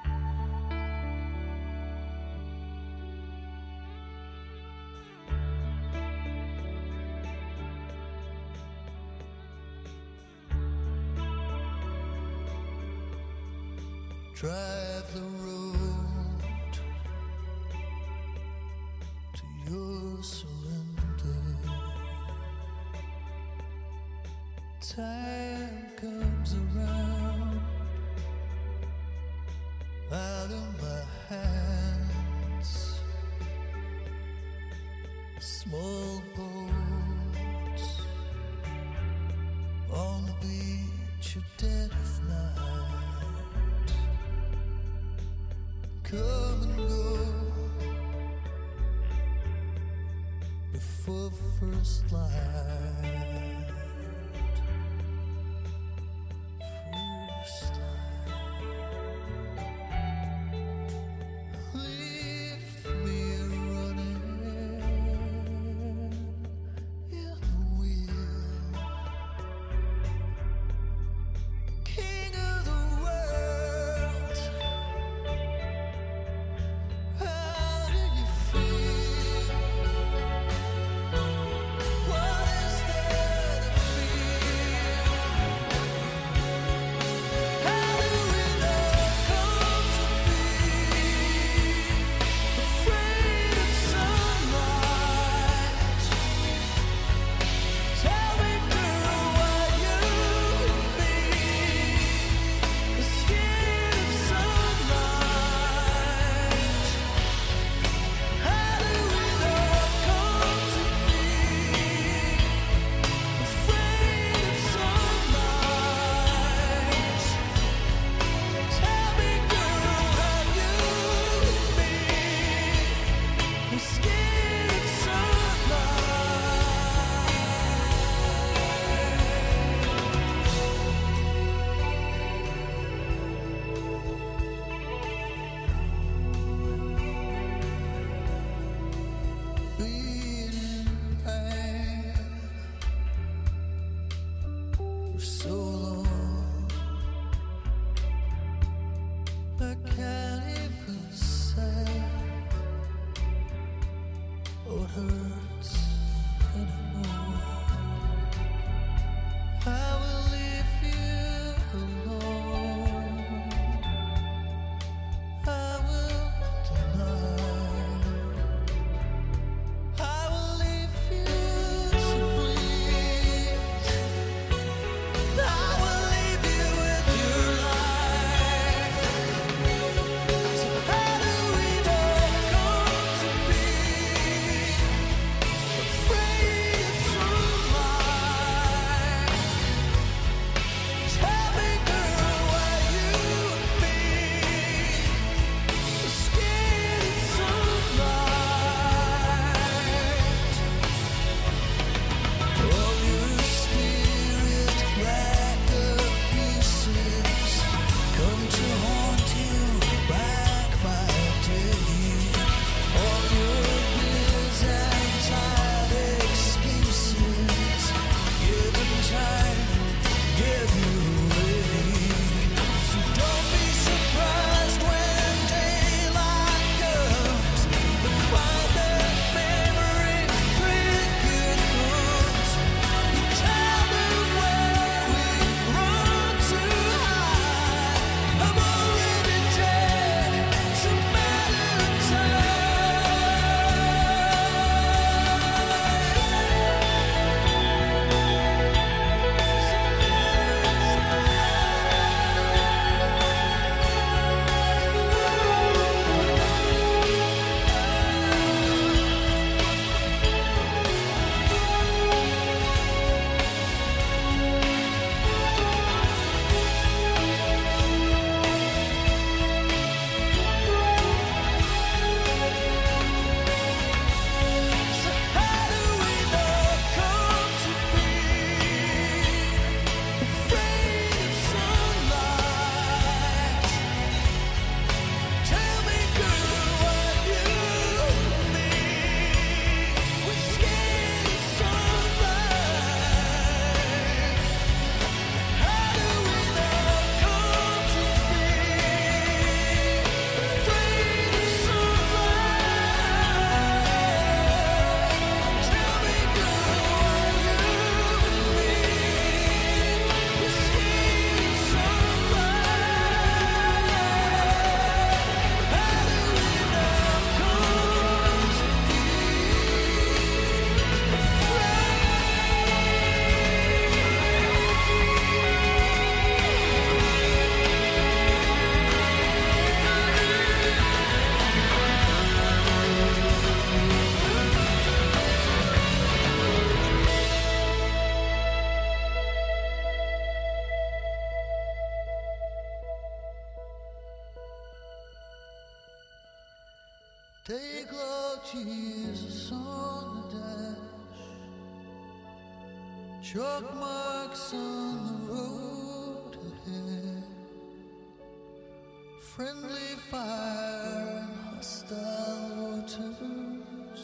Friendly fire and hostile waters.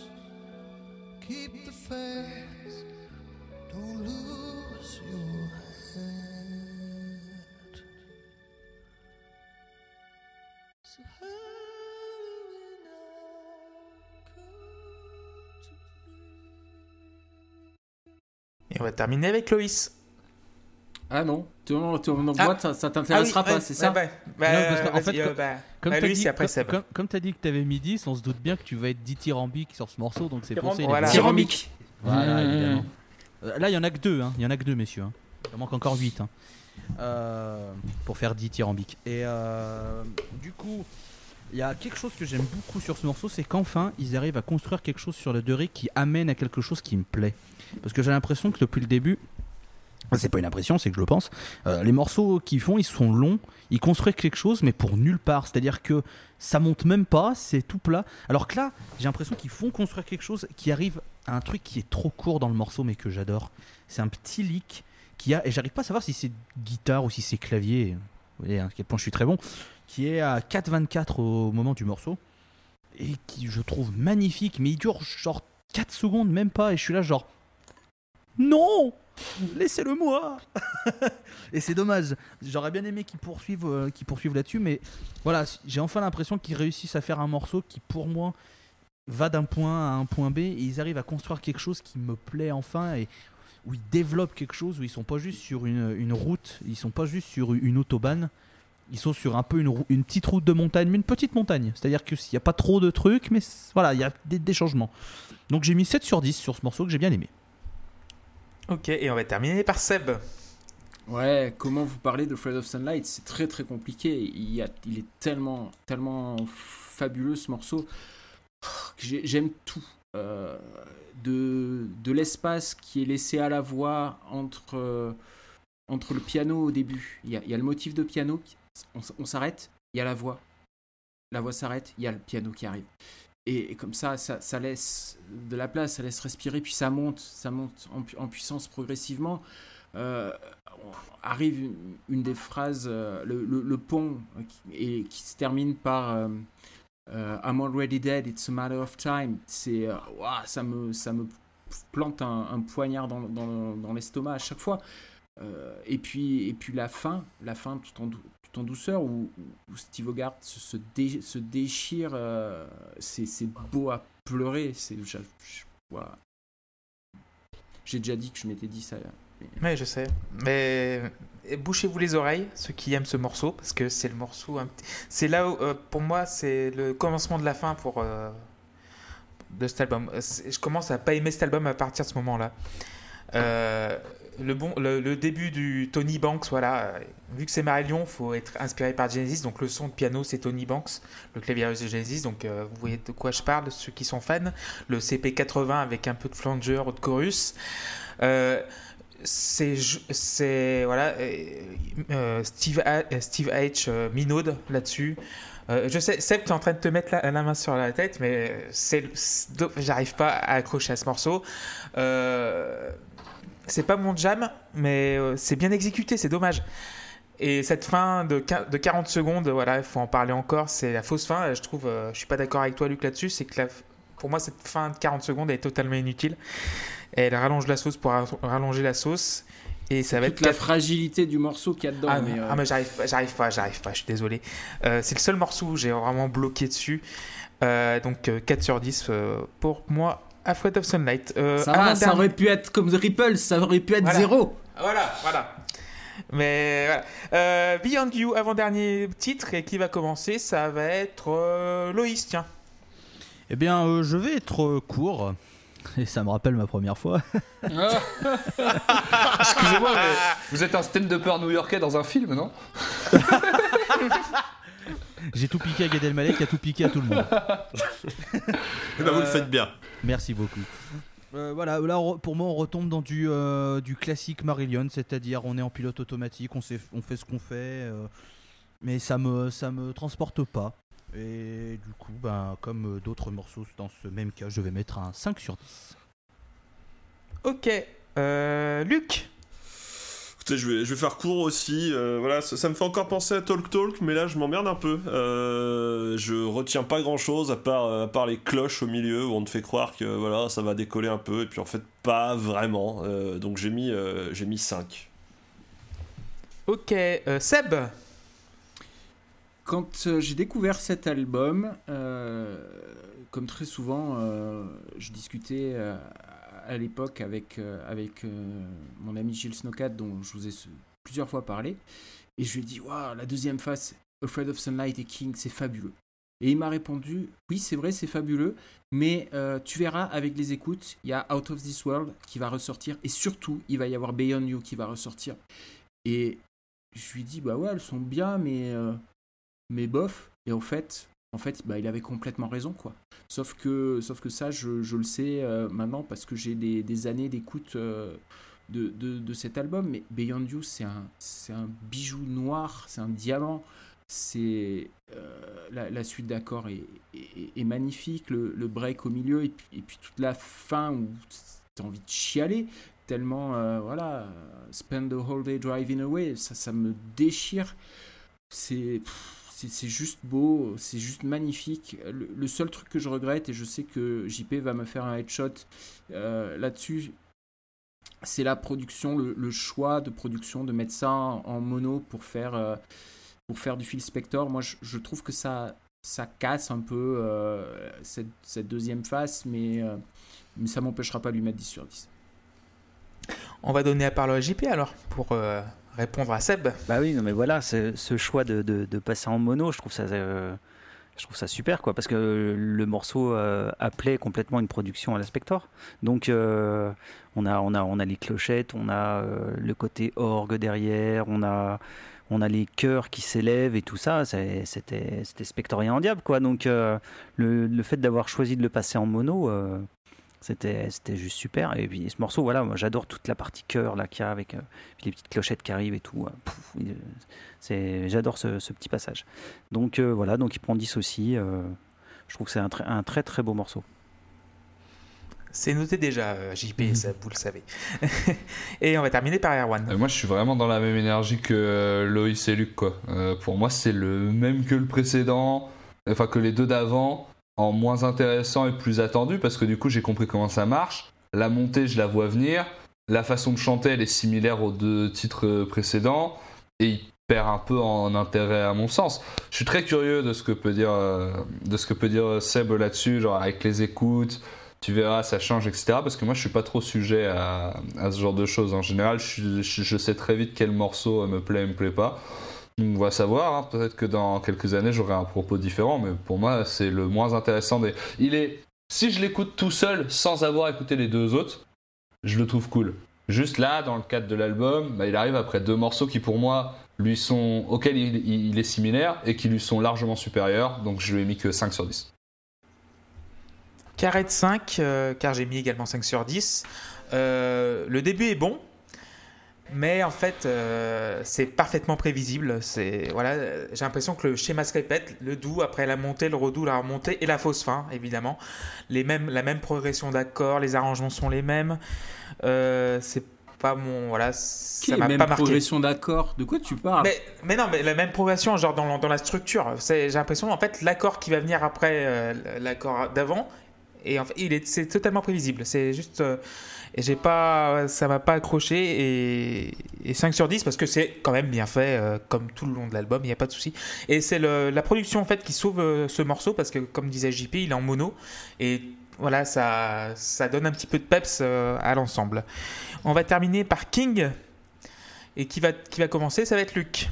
Keep the faith. Don't lose your head. So? Et on va terminer avec Loïs. Ah non, ton, ton Ah. boîte, ça, ça t'intéressera Ah oui, pas, ouais, c'est ça ouais, bah, Non, parce qu'en vas-y, fait, euh, comme- bah, Comme bah, t'as Loïs dit, et après comme, Seb. comme, comme t'as dit que t'avais mis 10, on se doute bien que tu vas être dithyrambique sur ce morceau, donc c'est ça. est Voilà. bon. Céramique. Voilà, Mmh. évidemment. Euh, Là, il y en a que deux, hein. il y en a que deux, messieurs. hein. Il en manque encore 8 pour faire dithyrambique. Et euh, du coup, il y a quelque chose que j'aime beaucoup sur ce morceau, c'est qu'enfin, ils arrivent à construire quelque chose sur le Derrick qui amène à quelque chose qui me plaît. Parce que j'ai l'impression que depuis le début, c'est pas une impression, c'est que je le pense. euh, les morceaux qu'ils font, ils sont longs, ils construisent quelque chose, mais pour nulle part. C'est-à-dire que ça monte même pas, c'est tout plat. Alors que là, j'ai l'impression qu'ils font construire quelque chose qui arrive à un truc qui est trop court dans le morceau, mais que j'adore. C'est un petit lick qui a, et j'arrive pas à savoir si c'est guitare ou si c'est clavier. Vous voyez à quel point je suis très bon. Qui est à 4,24 au moment du morceau et qui je trouve magnifique, mais il dure genre 4 secondes, même pas, et je suis là genre non Laissez-le moi Et c'est dommage. J'aurais bien aimé qu'ils poursuivent, euh, poursuivent là-dessus, mais voilà, j'ai enfin l'impression qu'ils réussissent à faire un morceau qui, pour moi, va d'un point à un point B, et ils arrivent à construire quelque chose qui me plaît enfin, et où ils développent quelque chose, où ils sont pas juste sur une, route, ils sont pas juste sur une autobahn, ils sont sur un peu une, petite route de montagne, mais une petite montagne. C'est-à-dire qu'il n'y a pas trop de trucs, mais voilà, il y a des, des changements. Donc j'ai mis 7 sur 10 sur ce morceau que j'ai bien aimé. Ok, et on va terminer par Seb. Ouais, comment vous parlez de Fred of Sunlight? C'est très très compliqué. Il, y a, il est tellement, tellement fabuleux ce morceau. J'aime tout. Euh, de de l'espace qui est laissé à la voix entre, euh, entre le piano au début. Il y a, il y a le motif de piano, on s'arrête, il y a la voix. La voix s'arrête, il y a le piano qui arrive. Et, comme ça, ça, laisse de la place, ça laisse respirer, puis ça monte, ça monte en, pu- en puissance progressivement. Euh, arrive une, des phrases, euh, le, pont, euh, qui, et qui se termine par I'm already dead, it's a matter of time. C'est, ouah, ça, me, ça me plante un, poignard dans, l'estomac à chaque fois. Et, puis, et puis la fin, la fin tout en, en douceur, où, Steve Hogarth se, se, dé- se déchire, euh, c'est, beau à pleurer. C'est, voilà. J'ai déjà dit que je m'étais dit ça. Oui, je sais. Mais bouchez-vous les oreilles, ceux qui aiment ce morceau, parce que c'est le morceau. C'est là où, euh, pour moi, c'est le commencement de la fin pour euh, de cet album. Je commence à pas aimer cet album à partir de ce moment-là. Le, bon, le, début du Tony Banks, voilà. euh, Vu que c'est Marillion, faut être inspiré par Genesis. Donc le son de piano, c'est Tony Banks, le clavier de Genesis. Donc euh, vous voyez de quoi je parle, ceux qui sont fans. Le CP80 avec un peu de flanger ou de chorus. Euh, c'est voilà Steve euh, Steve H Minaude là-dessus je sais Seb tu es en train de te mettre la, main sur la tête mais c'est j'arrive pas à accrocher à ce morceau c'est pas mon jam mais euh, c'est bien exécuté c'est dommage et cette fin de, quin- de 40 secondes voilà il faut en parler encore c'est la fausse fin je trouve euh, je suis pas d'accord avec toi Luc là-dessus c'est que la- pour moi cette fin de 40 secondes est totalement inutile elle rallonge la sauce pour ra- rallonger la sauce. Et ça va être Toute la quatre- fragilité du morceau qu'il y a dedans. Ah, mais, euh, ah, mais j'arrive pas, j'arrive pas, j'arrive pas, je suis désolé. Euh, c'est le seul morceau où j'ai vraiment bloqué dessus. Euh, donc euh, 4 sur 10 euh, pour moi à Fred of Sunlight. Euh, ça va, ça aurait pu être comme The Ripples, ça aurait pu être Voilà. zéro. Voilà, voilà. Mais voilà. Euh, Beyond You, avant-dernier titre, et qui va commencer, ça va être euh, Loïs, tiens. Eh bien, euh, je vais être euh, court. *laughs* Et ça me rappelle ma première fois. *laughs* Excusez-moi, mais vous êtes un stand-upper new-yorkais dans un film, non? *laughs* J'ai tout piqué à Gad Elmaleh qui a tout piqué à tout le monde. Eh ben, vous le faites bien. Merci beaucoup. Euh, voilà, là on pour moi on retombe dans du, euh, du classique Marillion, c'est-à-dire on est en pilote automatique, on, sait, on fait ce qu'on fait, euh, mais ça me, ça me transporte pas. Et du coup, ben, comme d'autres morceaux dans ce même cas, je vais mettre un 5 sur 10. Ok. Euh, Luc Écoutez, je vais, je vais faire court aussi. euh, voilà, ça, ça me fait encore penser à Talk Talk, mais là, je m'emmerde un peu. Euh, je retiens pas grand chose à part, à part les cloches au milieu où on te fait croire que voilà, ça va décoller un peu, et puis en fait, pas vraiment. Euh, donc j'ai mis, euh, j'ai mis 5. Ok. Euh, Seb Quand euh, j'ai découvert cet album, euh, comme très souvent, euh, je discutais euh, à l'époque avec, euh, avec euh, mon ami Gilles Snowcat, dont je vous ai plusieurs fois parlé, et je lui ai dit Waouh, la deuxième face, Afraid of Sunlight et King, c'est fabuleux. Et il m'a répondu Oui, c'est vrai, c'est fabuleux, mais euh, tu verras avec les écoutes, il y a Out of This World qui va ressortir, et surtout, il va y avoir Beyond You qui va ressortir. Et je lui ai dit Bah ouais, elles sont bien, mais. mais bof. Et en fait, en fait bah, il avait complètement raison. quoi. Sauf que, ça, je, le sais euh, maintenant parce que j'ai des, années d'écoute euh, de, de, cet album. Mais Beyond You, c'est un, bijou noir, c'est un diamant. C'est euh, la, suite d'accords est, magnifique, le, break au milieu et puis, toute la fin où t'as envie de chialer tellement voilà spend the whole day driving away ça me déchire c'est c'est juste beau, c'est juste magnifique. Le, seul truc que je regrette, et je sais que JP va me faire un headshot euh, là-dessus, c'est la production, le, choix de production de mettre ça en, mono pour faire, euh, pour faire du Phil Spector. Moi, je, trouve que ça, ça casse un peu euh, cette, deuxième face, mais, ça m'empêchera pas de lui mettre 10 sur 10. On va donner la parole à JP alors pour répondre à Seb. Bah oui, non mais voilà, ce choix de, passer en mono, je trouve ça, euh, je trouve ça super quoi, parce que le morceau euh, appelait complètement une production à la Spector. Donc euh, on a, on a, on a les clochettes, on a le côté orgue derrière, on a, on a les chœurs qui s'élèvent et tout ça. C'était, c'était spectorien en diable quoi. Donc le fait d'avoir choisi de le passer en mono. Euh, c'était, c'était juste super. Et puis ce morceau, voilà, moi j'adore toute la partie chœur là qu'il y a avec euh, les petites clochettes qui arrivent et tout. euh, c'est, j'adore ce, ce petit passage. Donc euh, voilà, donc il prend 10 aussi. euh, je trouve que c'est un, très- un très très beau morceau. C'est noté déjà, euh, JP Seb, vous le savez. *laughs* et on va terminer par Erwan. Euh, moi, je suis vraiment dans la même énergie que euh, Loïs et Luc, quoi. Euh, pour moi, c'est le même que le précédent, enfin que les deux d'avant, en moins intéressant et plus attendu, parce que du coup, j'ai compris comment ça marche. La montée, je la vois venir. La façon de chanter, elle est similaire aux deux titres euh, précédents, et il perd un peu en intérêt à mon sens. Je suis très curieux de ce que peut dire, euh, de ce que peut dire Seb là-dessus, genre avec les écoutes tu verras, ça change, etc. Parce que moi, je suis pas trop sujet à, ce genre de choses. En général, je, sais très vite quel morceau me plaît et me plaît pas. On va savoir. hein. Peut-être que dans quelques années, j'aurai un propos différent. Mais pour moi, c'est le moins intéressant des. Il est. Si je l'écoute tout seul, sans avoir écouté les deux autres, je le trouve cool. Juste là, dans le cadre de l'album, bah, il arrive après deux morceaux qui, pour moi, lui sont auxquels il est similaire et qui lui sont largement supérieurs. Donc, je lui ai mis que 5 sur 10. Carré de 5, euh, car j'ai mis également 5 sur 10. Euh, le début est bon, mais en fait, euh, c'est parfaitement prévisible. C'est voilà, j'ai l'impression que le schéma se répète, le doux après la montée, le redoux, la remontée et la fausse fin, évidemment. Les mêmes, la même progression d'accords, les arrangements sont les mêmes. Euh, c'est pas mon voilà, ça m'a même pas marqué. progression d'accords? De quoi tu parles? Mais, mais non, mais la même progression, genre dans, dans la structure. J'ai l'impression, en fait, l'accord qui va venir après euh, l'accord d'avant, et en fait, il est, c'est totalement prévisible. C'est juste, et j'ai pas, ça m'a pas accroché et, et 5 sur 10 parce que c'est quand même bien fait, euh, comme tout le long de l'album, il n'y a pas de souci. Et c'est la production en fait qui sauve euh, ce morceau parce que, comme disait JP, il est en mono et voilà, ça, ça donne un petit peu de peps euh, à l'ensemble. On va terminer par King. Et qui va, qui va commencer Ça va être Luc.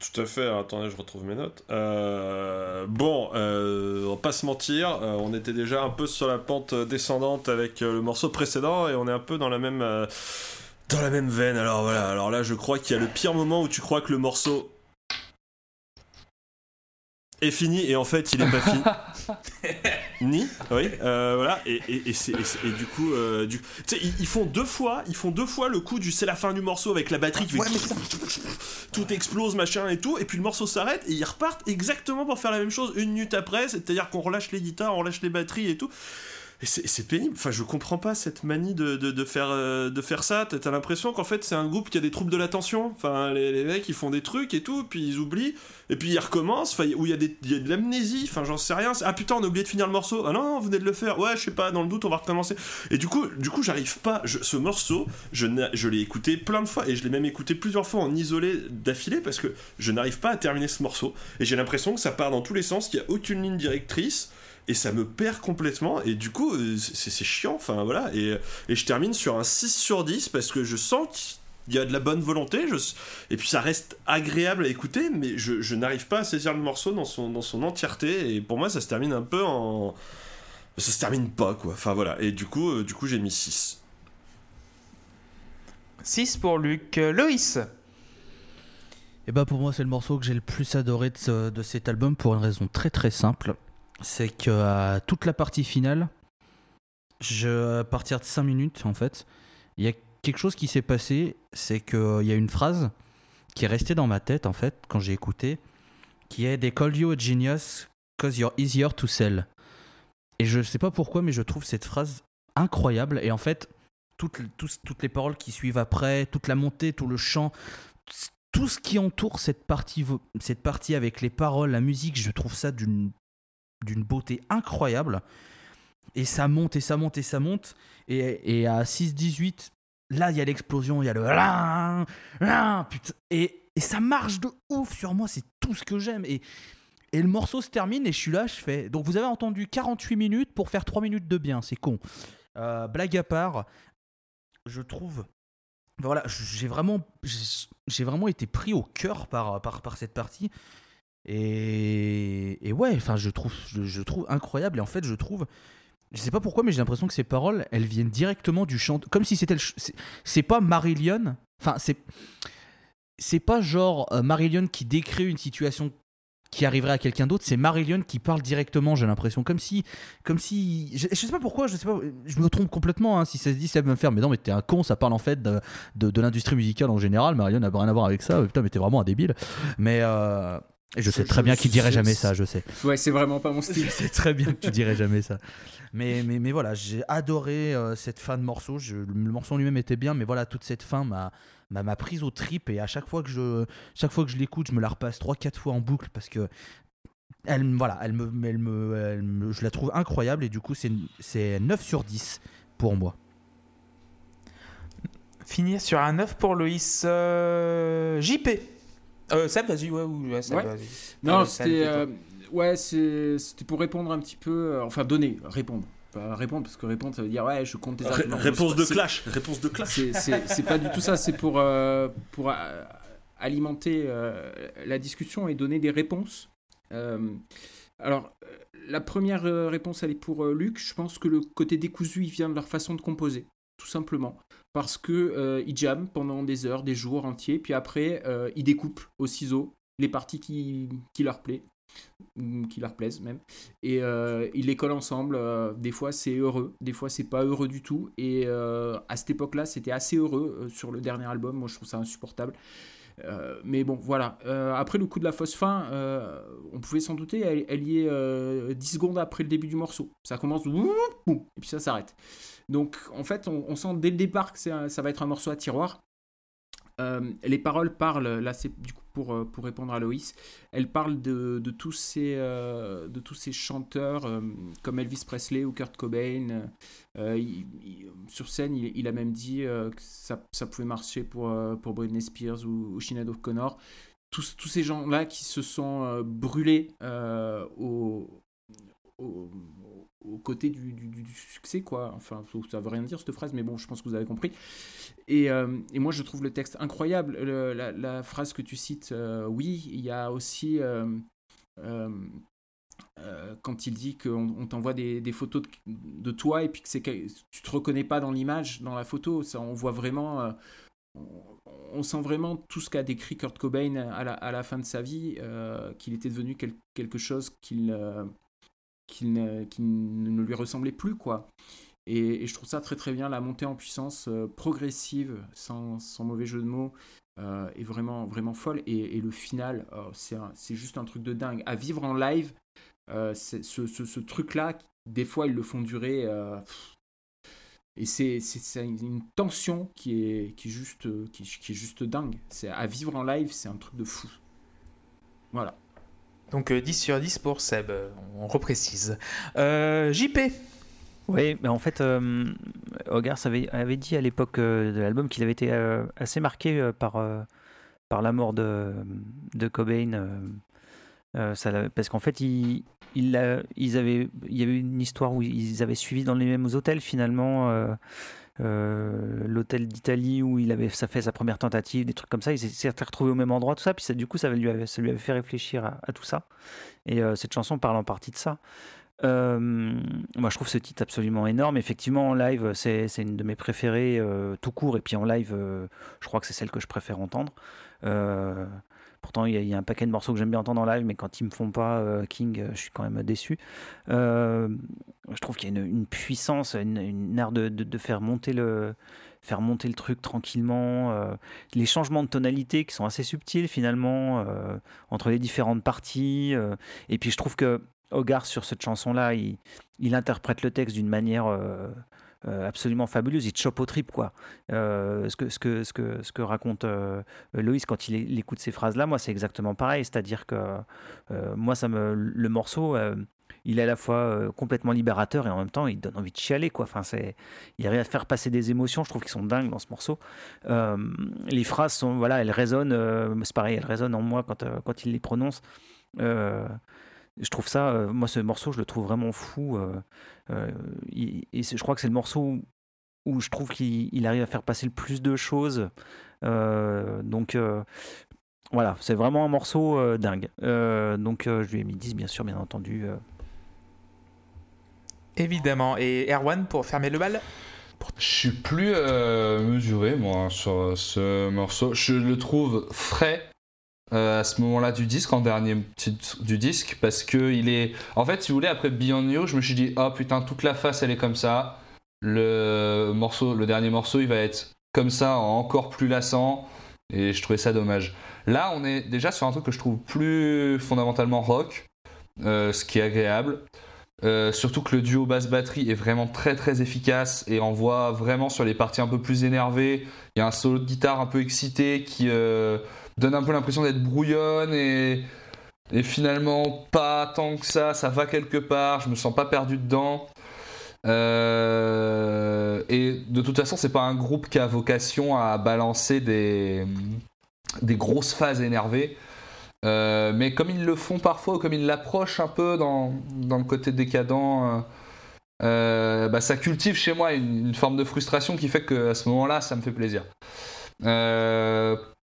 Tout à fait, alors, attendez, je retrouve mes notes. Euh, bon, euh, on va pas se mentir, euh, on était déjà un peu sur la pente descendante avec le morceau précédent et on est un peu dans la même dans la même veine. Alors voilà, alors là je crois qu'il y a le pire moment où tu crois que le morceau est fini et en fait il est pas fini. *laughs* Ni, oui, euh, voilà, et, et, et, c'est- du coup, euh, du, ils, ils font deux fois, ils font deux fois le coup du c'est la fin du morceau avec la batterie qui fait tout explose, machin et tout, et puis le morceau s'arrête et ils repartent exactement pour faire la même chose une minute après, c'est-à-dire qu'on relâche les guitares, on relâche les batteries et tout. C'est pénible, enfin je comprends pas cette manie de, de, faire, euh, de faire ça, T'as- l'impression qu'en fait c'est un groupe qui a des troubles de l'attention, enfin les, les mecs ils font des trucs et tout, puis ils oublient, et puis ils recommencent, enfin où il y, a y a de l'amnésie, enfin j'en sais rien, ah putain on a oublié de finir le morceau, ah non, vous venez de le faire, ouais je sais pas, dans le doute on va recommencer, et du coup, du coup j'arrive pas, ce morceau, je, je l'ai écouté plein de fois, et je l'ai même écouté plusieurs fois en isolé d'affilée, parce que je n'arrive pas à terminer ce morceau, et j'ai l'impression que ça part dans tous les sens, qu'il y a aucune ligne directrice, et ça me perd complètement et du coup euh, c'est chiant enfin voilà et, et je termine sur un 6 sur 10 parce que je sens qu'il y a de la bonne volonté je, et puis ça reste agréable à écouter mais je, je n'arrive pas à saisir le morceau dans son, dans son entièreté et pour moi ça se termine un peu en ça se termine pas quoi enfin voilà et du coup euh, du coup j'ai mis 6 6 pour Luc. Euh, Loïs Et bah pour moi c'est le morceau que j'ai le plus adoré de, ce- de cet album pour une raison très très simple. C'est que à toute la partie finale, je, à partir de 5 minutes en fait, il y a quelque chose qui s'est passé, c'est qu'il y a une phrase qui est restée dans ma tête en fait quand j'ai écouté, qui est They call you a genius cause you're easier to sell. Et je sais pas pourquoi mais je trouve cette phrase incroyable et en fait toutes, toutes les paroles qui suivent après, toute la montée, tout le chant, tout ce qui entoure cette partie, cette partie avec les paroles, la musique, je trouve ça d'une d'une beauté incroyable. Et ça monte et ça monte et ça monte. Et, à 6-18, là, il y a l'explosion, il y a le... Et, et ça marche de ouf sur moi, c'est tout ce que j'aime. Et, et le morceau se termine et je suis là, je fais... Donc vous avez entendu 48 minutes pour faire 3 minutes de bien, c'est con. Euh, blague à part, je trouve... Voilà, j'ai vraiment, j'ai vraiment été pris au cœur par, par, par cette partie. Et, ouais, enfin, je trouve, je, trouve incroyable. Et en fait, je trouve, je sais pas pourquoi, mais j'ai l'impression que ces paroles, elles viennent directement du chant, comme si c'était le, c'est- pas Marillion. Enfin, c'est, c'est pas genre euh, qui décrit une situation qui arriverait à quelqu'un d'autre. C'est Marillion qui parle directement. J'ai l'impression, comme si, comme si, je, je sais pas pourquoi, je sais pas, je me trompe complètement. hein, si ça se dit, ça va me faire, mais non, mais t'es un con. Ça parle en fait de, de, de l'industrie musicale en général. Marillion n'a rien à voir avec ça. Putain, mais t'es vraiment un débile. Mais euh, et je sais très bien qu'il dirait jamais ça, je sais. *laughs* Ouais, c'est vraiment pas mon style. Je sais très bien que tu dirais jamais ça. Mais, mais, mais voilà, j'ai adoré euh, cette fin de morceau. Je- le morceau en lui-même était bien, mais voilà, toute cette fin m'a prise au trip. Et à chaque fois que je, chaque fois que je l'écoute, je me la repasse 3-4 fois en boucle parce que elle, voilà, elle me, elle me, elle me- je la trouve incroyable. Et du coup, c'est c'est 9 sur 10 pour moi. Finir sur un 9 pour Loïs. Euh, JP. Euh, Seb, vas-y, ouais, ou- ouais, Seb, Ouais. vas-y. Non, Allez, c'était euh, ouais, c'est- c'était pour répondre un petit peu, euh, enfin donner, répondre, pas répondre parce que répondre ça veut dire ouais, je compte tes Ré- arguments. réponse de C'est- clash réponse de clash C'est- C'est c'est pas du tout ça, c'est pour, euh, pour euh, alimenter euh, la discussion et donner des réponses. Euh, alors, euh, la première euh, réponse, elle est pour euh, Luc. Je pense que le côté décousu, il vient de leur façon de composer, tout simplement. Parce que euh, jamment pendant des heures, des jours entiers, puis après, euh, ils découpent au ciseau les parties qui, qui leur plaisent, ou qui leur plaisent même, et euh, ils les collent ensemble. euh, des fois, c'est heureux, des fois, c'est pas heureux du tout. Et euh, à cette époque-là, c'était assez heureux euh, sur le dernier album. Moi, je trouve ça insupportable. Mais bon, voilà. Après le coup de la fausse fin, on pouvait s'en douter, elle, y est euh, 10 secondes après le début du morceau. Ça commence, et puis ça s'arrête. Donc en fait, on, sent dès le départ que ça va être un morceau à tiroir. Euh, les paroles parlent, là c'est du coup pour, euh, répondre à Loïs, elles parlent de, de tous, ces, euh, tous ces chanteurs comme Elvis Presley ou Kurt Cobain. Sur scène, il, a même dit que ça, ça pouvait marcher pour, pour Britney Spears ou, ou Sinead O'Connor. Tous, tous ces gens-là qui se sont brûlés au, au côté du, succès, quoi. Enfin, ça veut rien dire cette phrase, mais bon, je pense que vous avez compris. Et, euh, moi, je trouve le texte incroyable. Le- la, phrase que tu cites, euh, oui, il y a aussi. euh, quand il dit qu'on on t'envoie des, photos de, toi et puis que que tu te reconnais pas dans l'image, dans la photo, ça on voit vraiment, on, sent vraiment tout ce qu'a décrit Kurt Cobain à la, fin de sa vie, qu'il était devenu quel- quelque chose qu'il qui ne lui ressemblait plus quoi. Et, je trouve ça très très bien, la montée en puissance euh, progressive, sans, mauvais jeu de mots, euh, est vraiment, vraiment folle. Et, le final, euh, c'est juste un truc de dingue. À vivre en live, euh, ce, truc-là, des fois, ils le font durer. et c'est une tension qui est, qui est, juste, qui, qui est juste dingue. À vivre en live, c'est un truc de fou. Voilà. Donc euh, 10 sur 10 pour Seb, euh, on reprécise. Euh, JP, Oui, mais en fait, euh, Hogarth avait, dit à l'époque euh, de l'album qu'il avait été euh, assez marqué euh, par, euh, par la mort de, de Cobain. euh, euh, ça parce qu'en fait, il, ils avaient, il y avait une histoire où ils avaient suivi dans les mêmes hôtels finalement. Euh, l'hôtel d'Italie où il avait ça fait sa première tentative, des trucs comme ça, ils s'étaient retrouvés au même endroit, tout ça, puis ça, du coup ça lui avait, ça lui avait fait réfléchir à, tout ça. Et euh, cette chanson parle en partie de ça. Euh, moi, je trouve ce titre absolument énorme. Effectivement, en live, c'est c'est une de mes préférées tout court. Et puis en live, je crois que c'est celle que je préfère entendre. Pourtant, il y, a- un paquet de morceaux que j'aime bien entendre en live, mais quand ils me font pas euh, King, euh, je suis quand même déçu. Euh, je trouve qu'il y a une, puissance, une, art de, faire monter le truc tranquillement, les changements de tonalité qui sont assez subtils finalement entre les différentes parties. et puis je trouve que Hogarth sur cette chanson-là, il, interprète le texte d'une manière absolument fabuleuse. Il te chope au trip, quoi. Euh, ce, que, ce, que, ce, que, ce que raconte euh, Loïs quand il, écoute ces phrases-là, moi, c'est exactement pareil. C'est-à-dire que euh, moi, ça me, le morceau, euh, il est à la fois euh, complètement libérateur et en même temps, il donne envie de chialer, quoi. Enfin, c'est, il arrive à faire passer des émotions. Je trouve qu'ils sont dingues dans ce morceau. Euh, les phrases sont, voilà, elles résonnent. euh, c'est pareil, elles résonnent en moi quand, euh, quand il les prononce. Je trouve ça, euh, moi ce morceau, je le trouve vraiment fou. euh, euh, il- et je crois que c'est le morceau où, où je trouve qu'il il arrive à faire passer le plus de choses. Euh, donc euh, voilà, c'est vraiment un morceau euh, dingue. Euh, donc euh, je lui ai mis 10, bien sûr, bien entendu. euh. évidemment. Et Erwan pour fermer le bal? Je suis plus euh, mesuré, moi, sur ce morceau. Je le trouve frais euh, à ce moment-là du disque, en dernier titre du disque, parce que il est. En fait, si vous voulez, après Beyond You, je me suis dit, oh putain, toute la face, elle est comme ça. Le morceau, le dernier morceau, il va être comme ça, encore plus lassant. Et je trouvais ça dommage. Là, on est déjà sur un truc que je trouve plus fondamentalement rock, euh, ce qui est agréable. Euh, surtout que le duo basse-batterie est vraiment très très efficace et on voit vraiment sur les parties un peu plus énervées, il y a un solo de guitare un peu excité qui donne un peu l'impression d'être brouillonne et, finalement pas tant que ça, ça va quelque part, je me sens pas perdu dedans. Euh, et de toute façon, c'est pas un groupe qui a vocation à balancer des, grosses phases énervées. Euh, mais comme ils le font parfois, comme ils l'approchent un peu dans, le côté décadent, euh, bah, ça cultive chez moi une, une forme de frustration qui fait que à ce moment-là, ça me fait plaisir.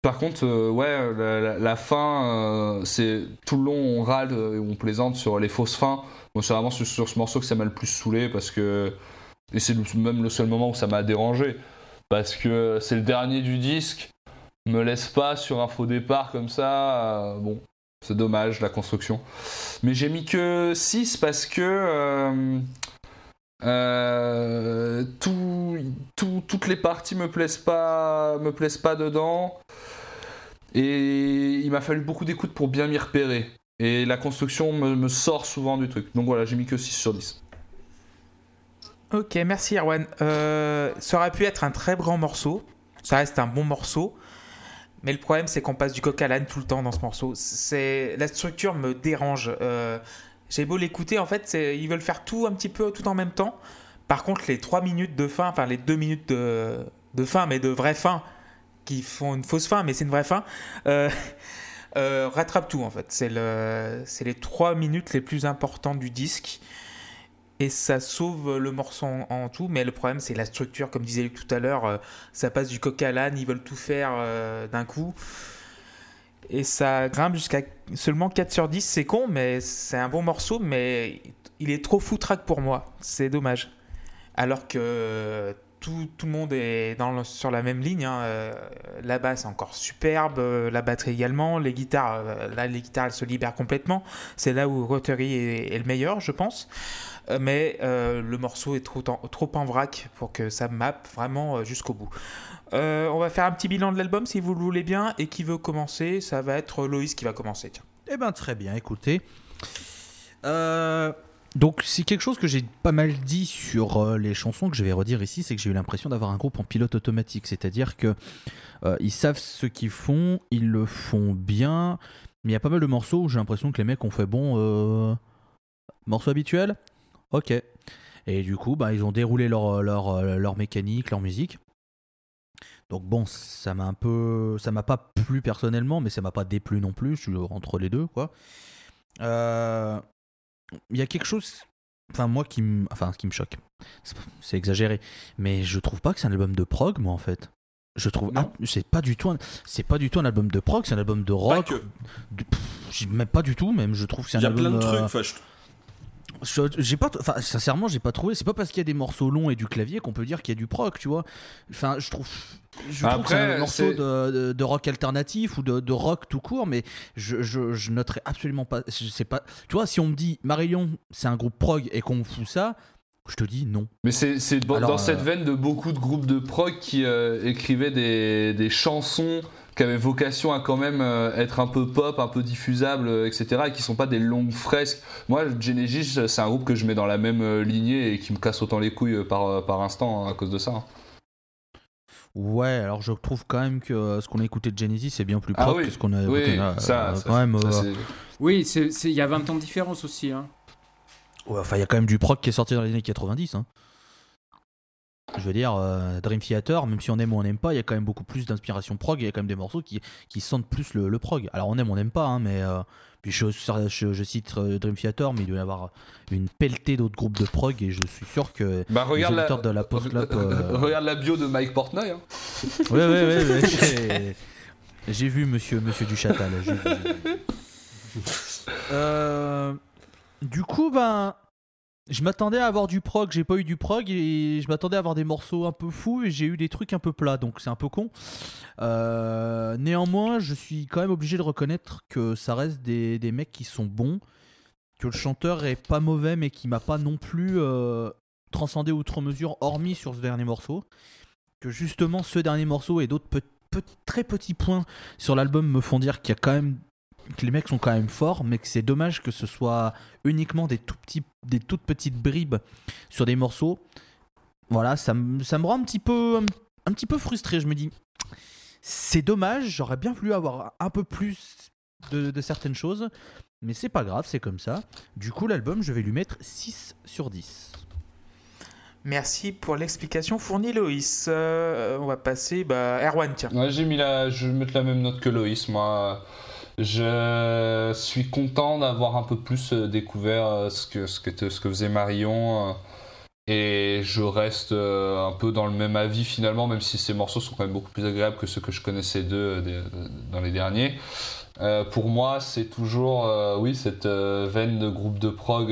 Par contre, euh, ouais, la, fin, euh, c'est tout le long on râle et on plaisante sur les fausses fins. Moi, c'est vraiment sur, ce morceau que ça m'a le plus saoulé parce que et c'est même le seul moment où ça m'a dérangé parce que c'est le dernier du disque me laisse pas sur un faux départ comme ça. euh, bon, c'est dommage la construction. Mais j'ai mis que 6 parce que tout- tout- toutes les parties me plaisent pas, me plaisent pas dedans. Et il m'a fallu beaucoup d'écoute pour bien m'y repérer. Et la construction me, sort souvent du truc. Donc voilà, j'ai mis que 6 sur 10. Ok, merci Erwan. Euh, ça aurait pu être un très grand morceau. Ça reste un bon morceau. Mais le problème, c'est qu'on passe du coq à l'âne tout le temps dans ce morceau. C'est La structure me dérange. Euh, J'ai beau l'écouter, en fait, ils veulent faire tout un petit peu tout en même temps. Par contre, les 3 minutes de fin, enfin les 2 minutes de, de fin, mais de vraie fin, qui font une fausse fin, mais c'est une vraie fin, euh, euh, rattrape tout en fait. C'est le, c'est les 3 minutes les plus importantes du disque et ça sauve le morceau en, tout. Mais le problème, c'est la structure, comme disait tout à l'heure. euh, ça passe du coq à l'âne, ils veulent tout faire d'un coup. Et ça grimpe jusqu'à seulement 4 sur 10. C'est con, mais c'est un bon morceau, mais il est trop foutraque pour moi. C'est dommage. Alors que tout, le monde est sur la même ligne. hein. Euh, La basse est encore superbe, euh, la batterie également, les guitares, euh, là les guitares elles se libèrent complètement. C'est là où Rotary est, le meilleur, je pense. Mais le morceau est trop en, vrac pour que ça mappe vraiment jusqu'au bout. On va faire un petit bilan de l'album si vous le voulez bien. Et qui veut commencer? Ça va être Loïs qui va commencer. Eh ben très bien, écoutez. Euh, donc c'est quelque chose que j'ai pas mal dit sur euh, les chansons que je vais redire ici, c'est que j'ai eu l'impression d'avoir un groupe en pilote automatique, c'est-à-dire que euh, ils savent ce qu'ils font, ils le font bien, mais il y a pas mal de morceaux où j'ai l'impression que les mecs ont fait bon euh, morceau habituel, ok, et du coup bah ils ont déroulé leur leur, euh, leur mécanique, leur musique. Donc bon, ça m'a un peu, ça m'a pas plu personnellement, mais ça m'a pas déplu non plus. Entre les deux, quoi. Euh, Il y a quelque chose, enfin moi qui me, enfin qui me choque. C'est- exagéré, mais je trouve pas que c'est un album de prog, moi en fait. Je trouve, ah, c'est pas du tout, un- c'est pas du tout un album de prog, c'est un album de Pas rock. que. de- pff, j'ai- même pas du tout, même je trouve que c'est un Il y a album. plein de euh, trucs. Je- J'ai pas, enfin sincèrement, j'ai pas trouvé. C'est pas parce qu'il y a des morceaux longs et du clavier qu'on peut dire qu'il y a du prog, tu vois. Enfin, je trouve, je trouve que c'est Après, un morceau de, de- de rock alternatif ou de, de rock tout court, mais je, je, je noterai absolument pas. Je sais pas. Tu vois, si on me dit Marillion, c'est un groupe prog et qu'on fout ça, je te dis non. Mais c'est c'est dans Alors, dans cette euh, veine de beaucoup de groupes de prog qui euh, écrivaient des, des chansons qui avaient vocation à quand même euh, être un peu pop, un peu diffusables, euh, etc. et qui sont pas des longues fresques. Moi, Genesis, c'est un groupe que je mets dans la même euh, lignée et qui me casse autant les couilles par, par instant hein, à cause de ça. hein. Ouais, alors je trouve quand même que ce qu'on a écouté de Genesis c'est bien plus Ah oui, que ce qu'on a Oui, écouté là. ça, Euh, ça, quand même. ça, euh, c'est- Oui, il y a 20 ans de différence aussi. Hein. Ouais, enfin, il y a quand même du prog qui est sorti dans les années 90. hein. Je veux dire, euh, Dream Theater, même si on aime ou on n'aime pas, il y a quand même beaucoup plus d'inspiration prog. Il y a quand même des morceaux qui, qui sentent plus le, le prog. Alors on aime, on n'aime pas, hein, mais euh, puis je, je- je cite euh, Dream Theater, mais il doit y avoir une pelletée d'autres groupes de prog et je suis sûr que Bah, regarde les la... de *laughs* euh, Regarde la bio de Mike Portnoy. hein. *laughs* Ouais, ouais, ouais. ouais, j'ai- vu monsieur, monsieur vu, vu. Euh, du coup, ben. Je m'attendais à avoir du prog, j'ai pas eu du prog et je m'attendais à avoir des morceaux un peu fous et j'ai eu des trucs un peu plats, donc c'est un peu con. Euh, néanmoins, je suis quand même obligé de reconnaître que ça reste des, des mecs qui sont bons, que le chanteur est pas mauvais mais qui m'a pas non plus euh, transcendé outre mesure, hormis sur ce dernier morceau. Que justement ce dernier morceau et d'autres très petits points sur l'album me font dire qu'il y a quand même que les mecs sont quand même forts, mais que c'est dommage que ce soit uniquement des, tout petits, des toutes petites bribes sur des morceaux. Voilà, ça, me- ça me rend un petit peu, un, un petit peu frustré. Je me dis, c'est dommage, j'aurais bien voulu avoir un peu plus de, de certaines choses, mais c'est pas grave, c'est comme ça. Du coup, l'album, je vais lui mettre 6 sur 10. Merci pour l'explication fournie, Loïs. Euh, on va passer, bah, Erwan, tiens. Ouais, j'ai mis la, je vais mettre la même note que Loïs. Moi, je suis content d'avoir un peu plus euh, découvert euh, ce que, ce que, faisait Marion. euh, Et je reste un peu dans le même avis finalement, même si ces morceaux sont quand même beaucoup plus agréables que ceux que je connaissais d'eux dans les derniers. Pour moi, c'est toujours, oui, cette veine de groupe de prog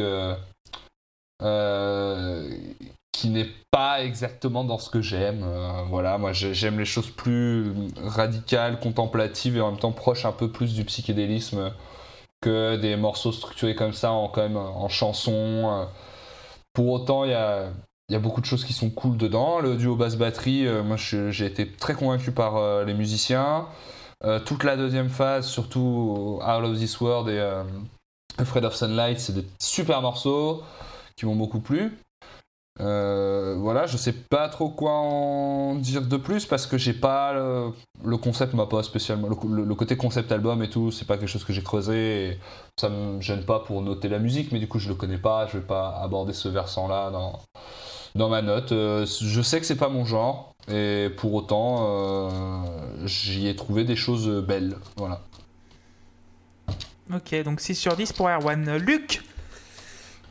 n'est pas exactement dans ce que j'aime. Euh, voilà, moi j'ai- j'aime les choses plus radicales, contemplatives et en même temps proches un peu plus du psychédélisme que des morceaux structurés comme ça en, quand même, en chansons. euh. Pour autant, il y a, y a beaucoup de choses qui sont cool dedans. Le duo basse-batterie, euh, moi j'ai été très convaincu par les musiciens. Toute la deuxième phase, surtout Out of This World et Afraid of Sunlight, c'est des super morceaux qui m'ont beaucoup plu. Euh, voilà, je sais pas trop quoi en dire de plus parce que j'ai pas le, concept m'a pas spécialement le, côté concept album et tout, c'est pas quelque chose que j'ai creusé et ça me gêne pas pour noter la musique, mais du coup je le connais pas, je vais pas aborder ce versant là dans ma note. Euh, je sais que c'est pas mon genre et pour autant euh, j'y ai trouvé des choses belles, voilà. Ok, donc 6 sur 10 pour Erwan. Luc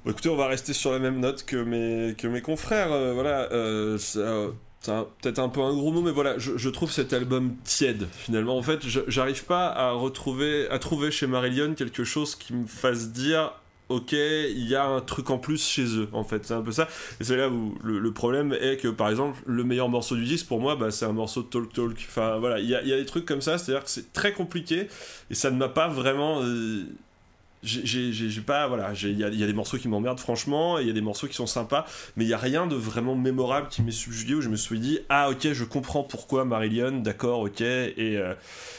Bon, écoutez, on va rester sur la même note que mes, que mes confrères. euh, voilà, euh, c'est euh, peut-être un peu un gros mot, mais voilà, je, trouve cet album tiède. Finalement, en fait, j'arrive pas à retrouver, à trouver chez Marillion quelque chose qui me fasse dire. Ok, il y a un truc en plus chez eux, en fait, c'est un peu ça. Et c'est là où le, problème est que, par exemple, le meilleur morceau du disque, pour moi, bah, c'est un morceau de Talk Talk. Enfin, voilà, il y a, des trucs comme ça, c'est-à-dire que c'est très compliqué, et ça ne m'a pas vraiment j'ai- pas voilà j'ai- il y a, il y a des morceaux qui m'emmerdent franchement et il y a des morceaux qui sont sympas mais il y a rien de vraiment mémorable qui m'est subjugué où je me suis dit ah ok je comprends pourquoi Marillion d'accord ok et, euh,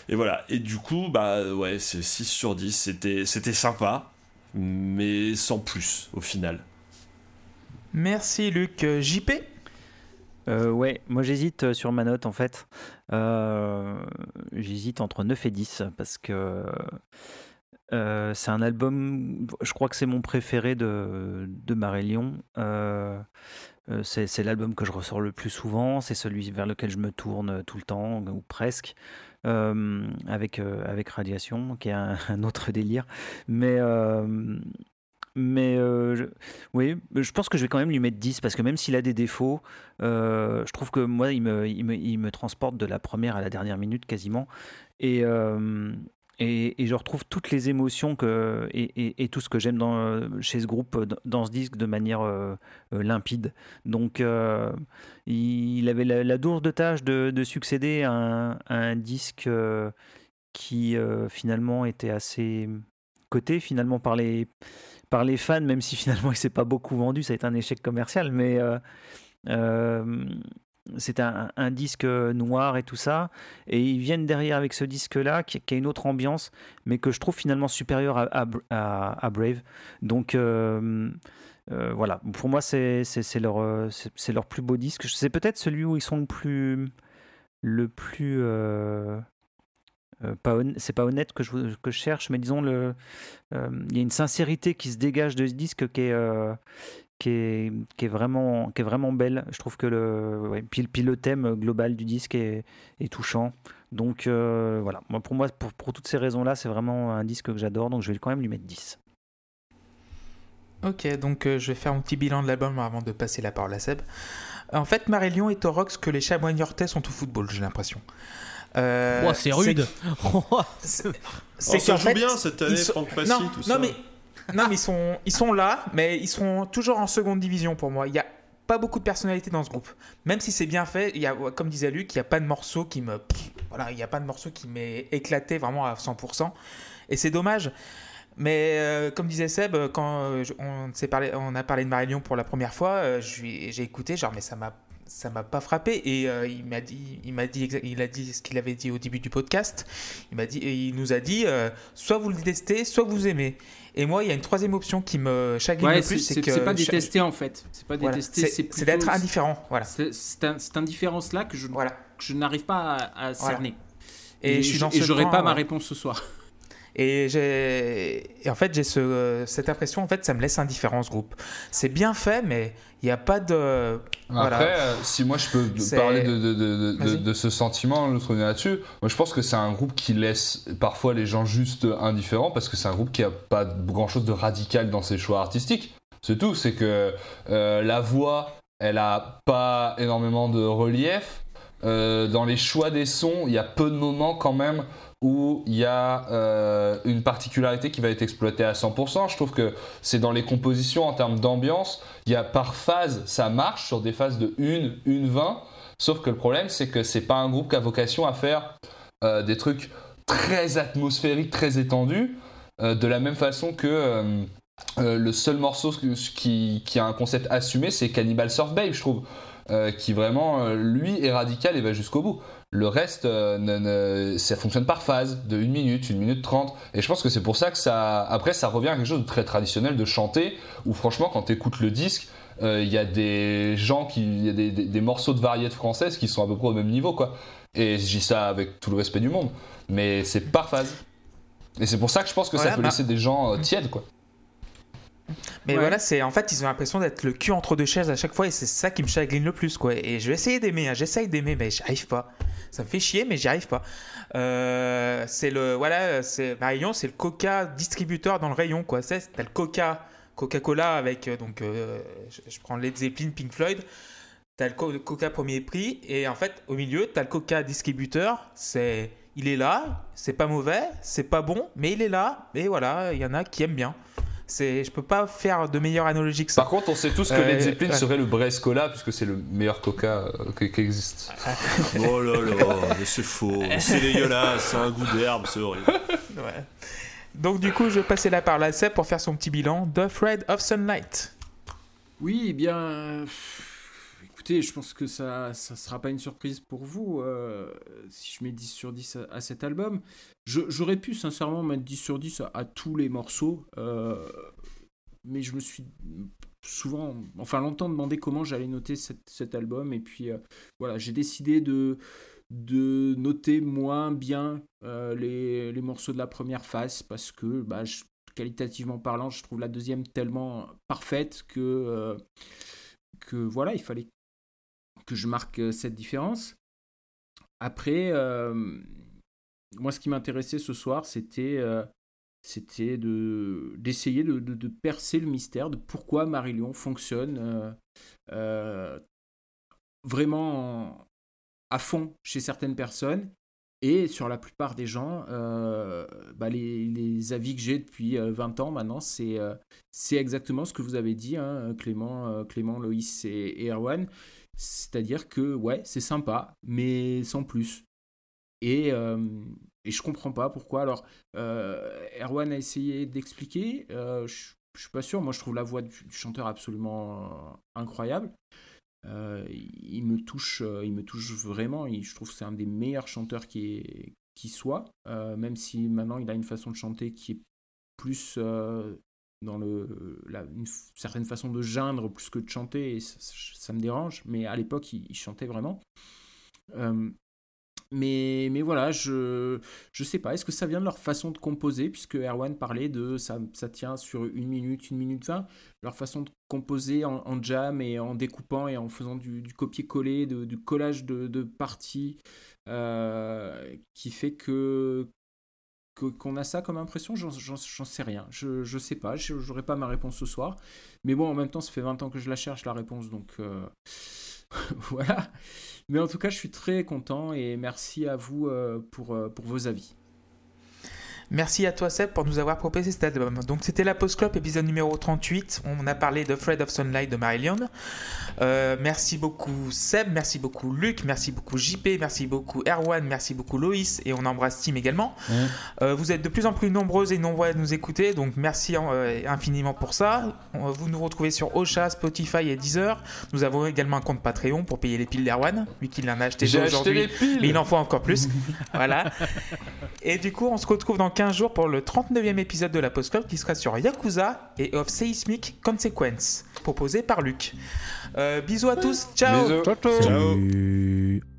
et voilà et du coup bah ouais c'est 6 sur 10 c'était c'était sympa mais sans plus au final Merci Luc. Euh, JP Euh, ouais, moi j'hésite sur ma note en fait. Euh, j'hésite entre 9 et 10 parce que euh, c'est un album, je crois que c'est mon préféré de, de. Euh, euh, c'est l'album que je ressors le plus souvent, c'est celui vers lequel je me tourne tout le temps, ou presque, avec, avec Radiation, qui est un, *laughs* autre délire. Mais, mais oui, je pense que je vais quand même lui mettre 10 parce que même s'il a des défauts, je trouve que moi, il me, il, me, il me transporte de la première à la dernière minute quasiment. Et, et, je retrouve toutes les émotions et, tout ce que j'aime euh, chez ce groupe dans, ce disque de manière euh, euh, limpide. Donc, il avait la, la lourde tâche de, de succéder à un, disque qui finalement était assez coté finalement par les, par les fans, même si *laughs* finalement il s'est pas beaucoup vendu, ça a été un échec commercial, mais c'est un, disque noir et tout ça, et ils viennent derrière avec ce disque-là qui, a une autre ambiance, mais que je trouve finalement supérieur à, Brave. Donc euh, euh, voilà, pour moi c'est leur, euh, leur plus beau disque. C'est peut-être celui où ils sont le plus le plus euh, euh, pas c'est pas honnête que je, que je cherche, mais disons euh, il y a une sincérité qui se dégage de ce disque qui est euh, qui est, qui est vraiment qui est vraiment belle. Je trouve que le ouais, puis, puis le thème global du disque est, est touchant. Donc euh, voilà, moi pour moi pour, pour toutes ces raisons là, c'est vraiment un disque que j'adore, donc je vais quand même lui mettre 10. Ok, donc euh, je vais faire un petit bilan de l'album avant de passer la parole à Seb. En fait, Marillion est au rock ce que les chamois niortais sont au football, j'ai l'impression. Euh, Oh, c'est rude. C'est *laughs* Oh, ça joue fait, bien cette année sont- Franck Passy non, tout non, ça mais non mais ils sont ils sont là, mais ils sont toujours en seconde division pour moi. Il y a pas beaucoup de personnalité dans ce groupe. Même si c'est bien fait, il y a, comme disait Luc, il n'y a pas de morceau qui me voilà, il n'y a pas de morceau qui m'est éclaté vraiment à 100%. Et c'est dommage. Mais euh, comme disait Seb, quand euh, on, a parlé de Marillion pour la première fois, euh, j'ai écouté, genre, mais ça m'a ça m'a pas frappé et il m'a dit dit a dit ce qu'il avait dit au début du podcast il dit il nous a dit soit vous le détestez soit vous aimez et moi il y a une troisième option qui me chagrine Ouais, le plus c'est que c'est pas détester en fait. C'est pas voilà, détester, c'est d'être indifférent voilà cette indifférence-là que je, voilà que je n'arrive pas à, à Voilà. cerner. et, et j'aurai pas ma ouais. réponse ce soir. Et, et en fait, j'ai ce, cette impression, en fait, ça me laisse indifférent ce groupe. C'est bien fait, mais il n'y a pas de. Voilà. Après, euh, si moi je peux parler de, de, de, ce sentiment, le revenir là-dessus, moi je pense que c'est un groupe qui laisse parfois les gens juste indifférents parce que c'est un groupe qui a pas grand chose de radical dans ses choix artistiques. C'est tout, c'est que euh, la voix, elle a pas énormément de relief. Euh, dans les choix des sons, il y a peu de moments quand même où il y a euh, une particularité qui va être exploitée à 100%. Je trouve que c'est dans les compositions en termes d'ambiance. Il y a par phase, ça marche sur des phases de 1, 1, 20. Sauf que le problème, c'est que c'est pas un groupe qui a vocation à faire euh, des trucs très atmosphériques, très étendus. euh, de la même façon que le seul morceau qui, qui a un concept assumé, c'est Cannibal Surf Babe, je trouve. qui vraiment, lui, est radical et va jusqu'au bout. Le reste, euh, ne- ne- ça fonctionne par phase, de 1 minute, 1 minute 30. Et je pense que c'est pour ça que ça. Après, ça revient à quelque chose de très traditionnel de chanter, où franchement, quand tu écoutes le disque, euh, il y a des gens qui. Il y a des, des- des morceaux de variétés françaises qui sont à peu près au même niveau, quoi. Et je dis ça avec tout le respect du monde. Mais c'est par phase. Et c'est pour ça que je pense que Voilà, ça peut bah- laisser des gens euh, tièdes, quoi. Mais Ouais. voilà, c'est en fait, ils ont l'impression d'être le cul entre deux chaises à chaque fois, et c'est ça qui me chagrine le plus, quoi. Et je vais essayer d'aimer, hein, j'essaye d'aimer, mais j'y arrive pas. Ça me fait chier, mais j'y arrive pas. Euh, c'est le, voilà, c'est Marion, c'est le Coca distributeur dans le rayon, quoi. C'est, t'as le Coca, Coca-Cola avec, euh, donc, euh, je, je prends Led Zeppelin, Pink Floyd. T'as le Coca premier prix, et en fait, au milieu, t'as le Coca distributeur. C'est, il est là, c'est pas mauvais, c'est pas bon, mais il est là, et voilà, il y en a qui aiment bien. C'est, je peux pas faire de meilleure analogie que ça. Par contre, on sait tous que Euh, Led Zeppelin ouais. serait le Brest Cola, puisque c'est le meilleur coca euh, qui qui existe. *laughs* Oh là là, mais c'est faux, c'est dégueulasse, c'est un goût d'herbe, c'est horrible. *laughs* Ouais. Donc du coup, je vais passer la parole à Seb pour faire son petit bilan de Thread of Sunlight. Oui, eh bien, euh, je pense que ça ne sera pas une surprise pour vous euh, si je mets 10 sur 10 à, cet album. J'aurais pu sincèrement mettre 10 sur 10 à, tous les morceaux, euh, mais je me suis souvent, enfin longtemps demandé comment j'allais noter cet, album, et puis euh, voilà, j'ai décidé de, noter moins bien les, morceaux de la première phase parce que bah, qualitativement parlant, je trouve la deuxième tellement parfaite que, que voilà, il fallait que je marque euh, cette différence. Après, euh, moi, ce qui m'intéressait ce soir, c'était euh, d'essayer de, percer le mystère de pourquoi Marillion fonctionne vraiment en- à fond chez certaines personnes et sur la plupart des gens, bah, les, avis que j'ai depuis euh, 20 ans maintenant, c'est exactement ce que vous avez dit, hein, Clément, Clément, Loïs et, et Erwan. C'est-à-dire que, ouais, c'est sympa, mais sans plus. Et, euh, et je comprends pas pourquoi. Alors, euh, Erwan a essayé d'expliquer. euh, je je suis pas sûr. Moi, je trouve la voix du, chanteur absolument incroyable. Euh, il me touche, il me touche vraiment. Il- je trouve que c'est un des meilleurs chanteurs qui, est- qui soit. Même si maintenant il a une façon de chanter qui est plus dans une certaine façon de geindre plus que de chanter. Et ça, me dérange. Mais à l'époque, il, il chantait vraiment. Euh, mais, mais voilà, je je sais pas, est-ce que ça vient de leur façon de composer, puisque Erwan parlait de ça, ça tient sur une minute, une minute vingt, leur façon de composer en, jam et en découpant et en faisant du, copier-coller, du collage de, parties, euh, qui fait que- qu'on a ça comme impression, j'en sais rien. Je, je sais pas, j'aurai pas ma réponse ce soir. Mais bon, en même temps, ça fait 20 ans que je la cherche, la réponse, donc euh, *laughs* voilà. Mais en tout cas, je suis très content et merci à vous euh, pour, euh, pour vos avis. Merci à toi Seb pour nous avoir proposé cet album. Donc c'était la Post Club épisode numéro 38. On a parlé de Fred of Sunlight de Marillion. Euh, merci beaucoup Seb, merci beaucoup Luc, merci beaucoup JP, merci beaucoup Erwan, merci beaucoup Loïs et on embrasse Tim également. Euh, vous êtes de plus en plus nombreuses et nombreux à nous écouter, donc merci euh, infiniment pour ça. Vous nous retrouvez sur Ocha, Spotify et Deezer. Nous avons également un compte Patreon pour payer les piles d'Erwan, lui qui en a acheté aujourd'hui. Mais il en faut encore plus. *laughs* voilà. Et du coup, on se retrouve dans 15 jours pour le 39e épisode de la Post Club qui sera sur Yakuza et of Seismic Consequence, proposé par Luc. Euh, bisous à tous, ciao Bisous. Ciao.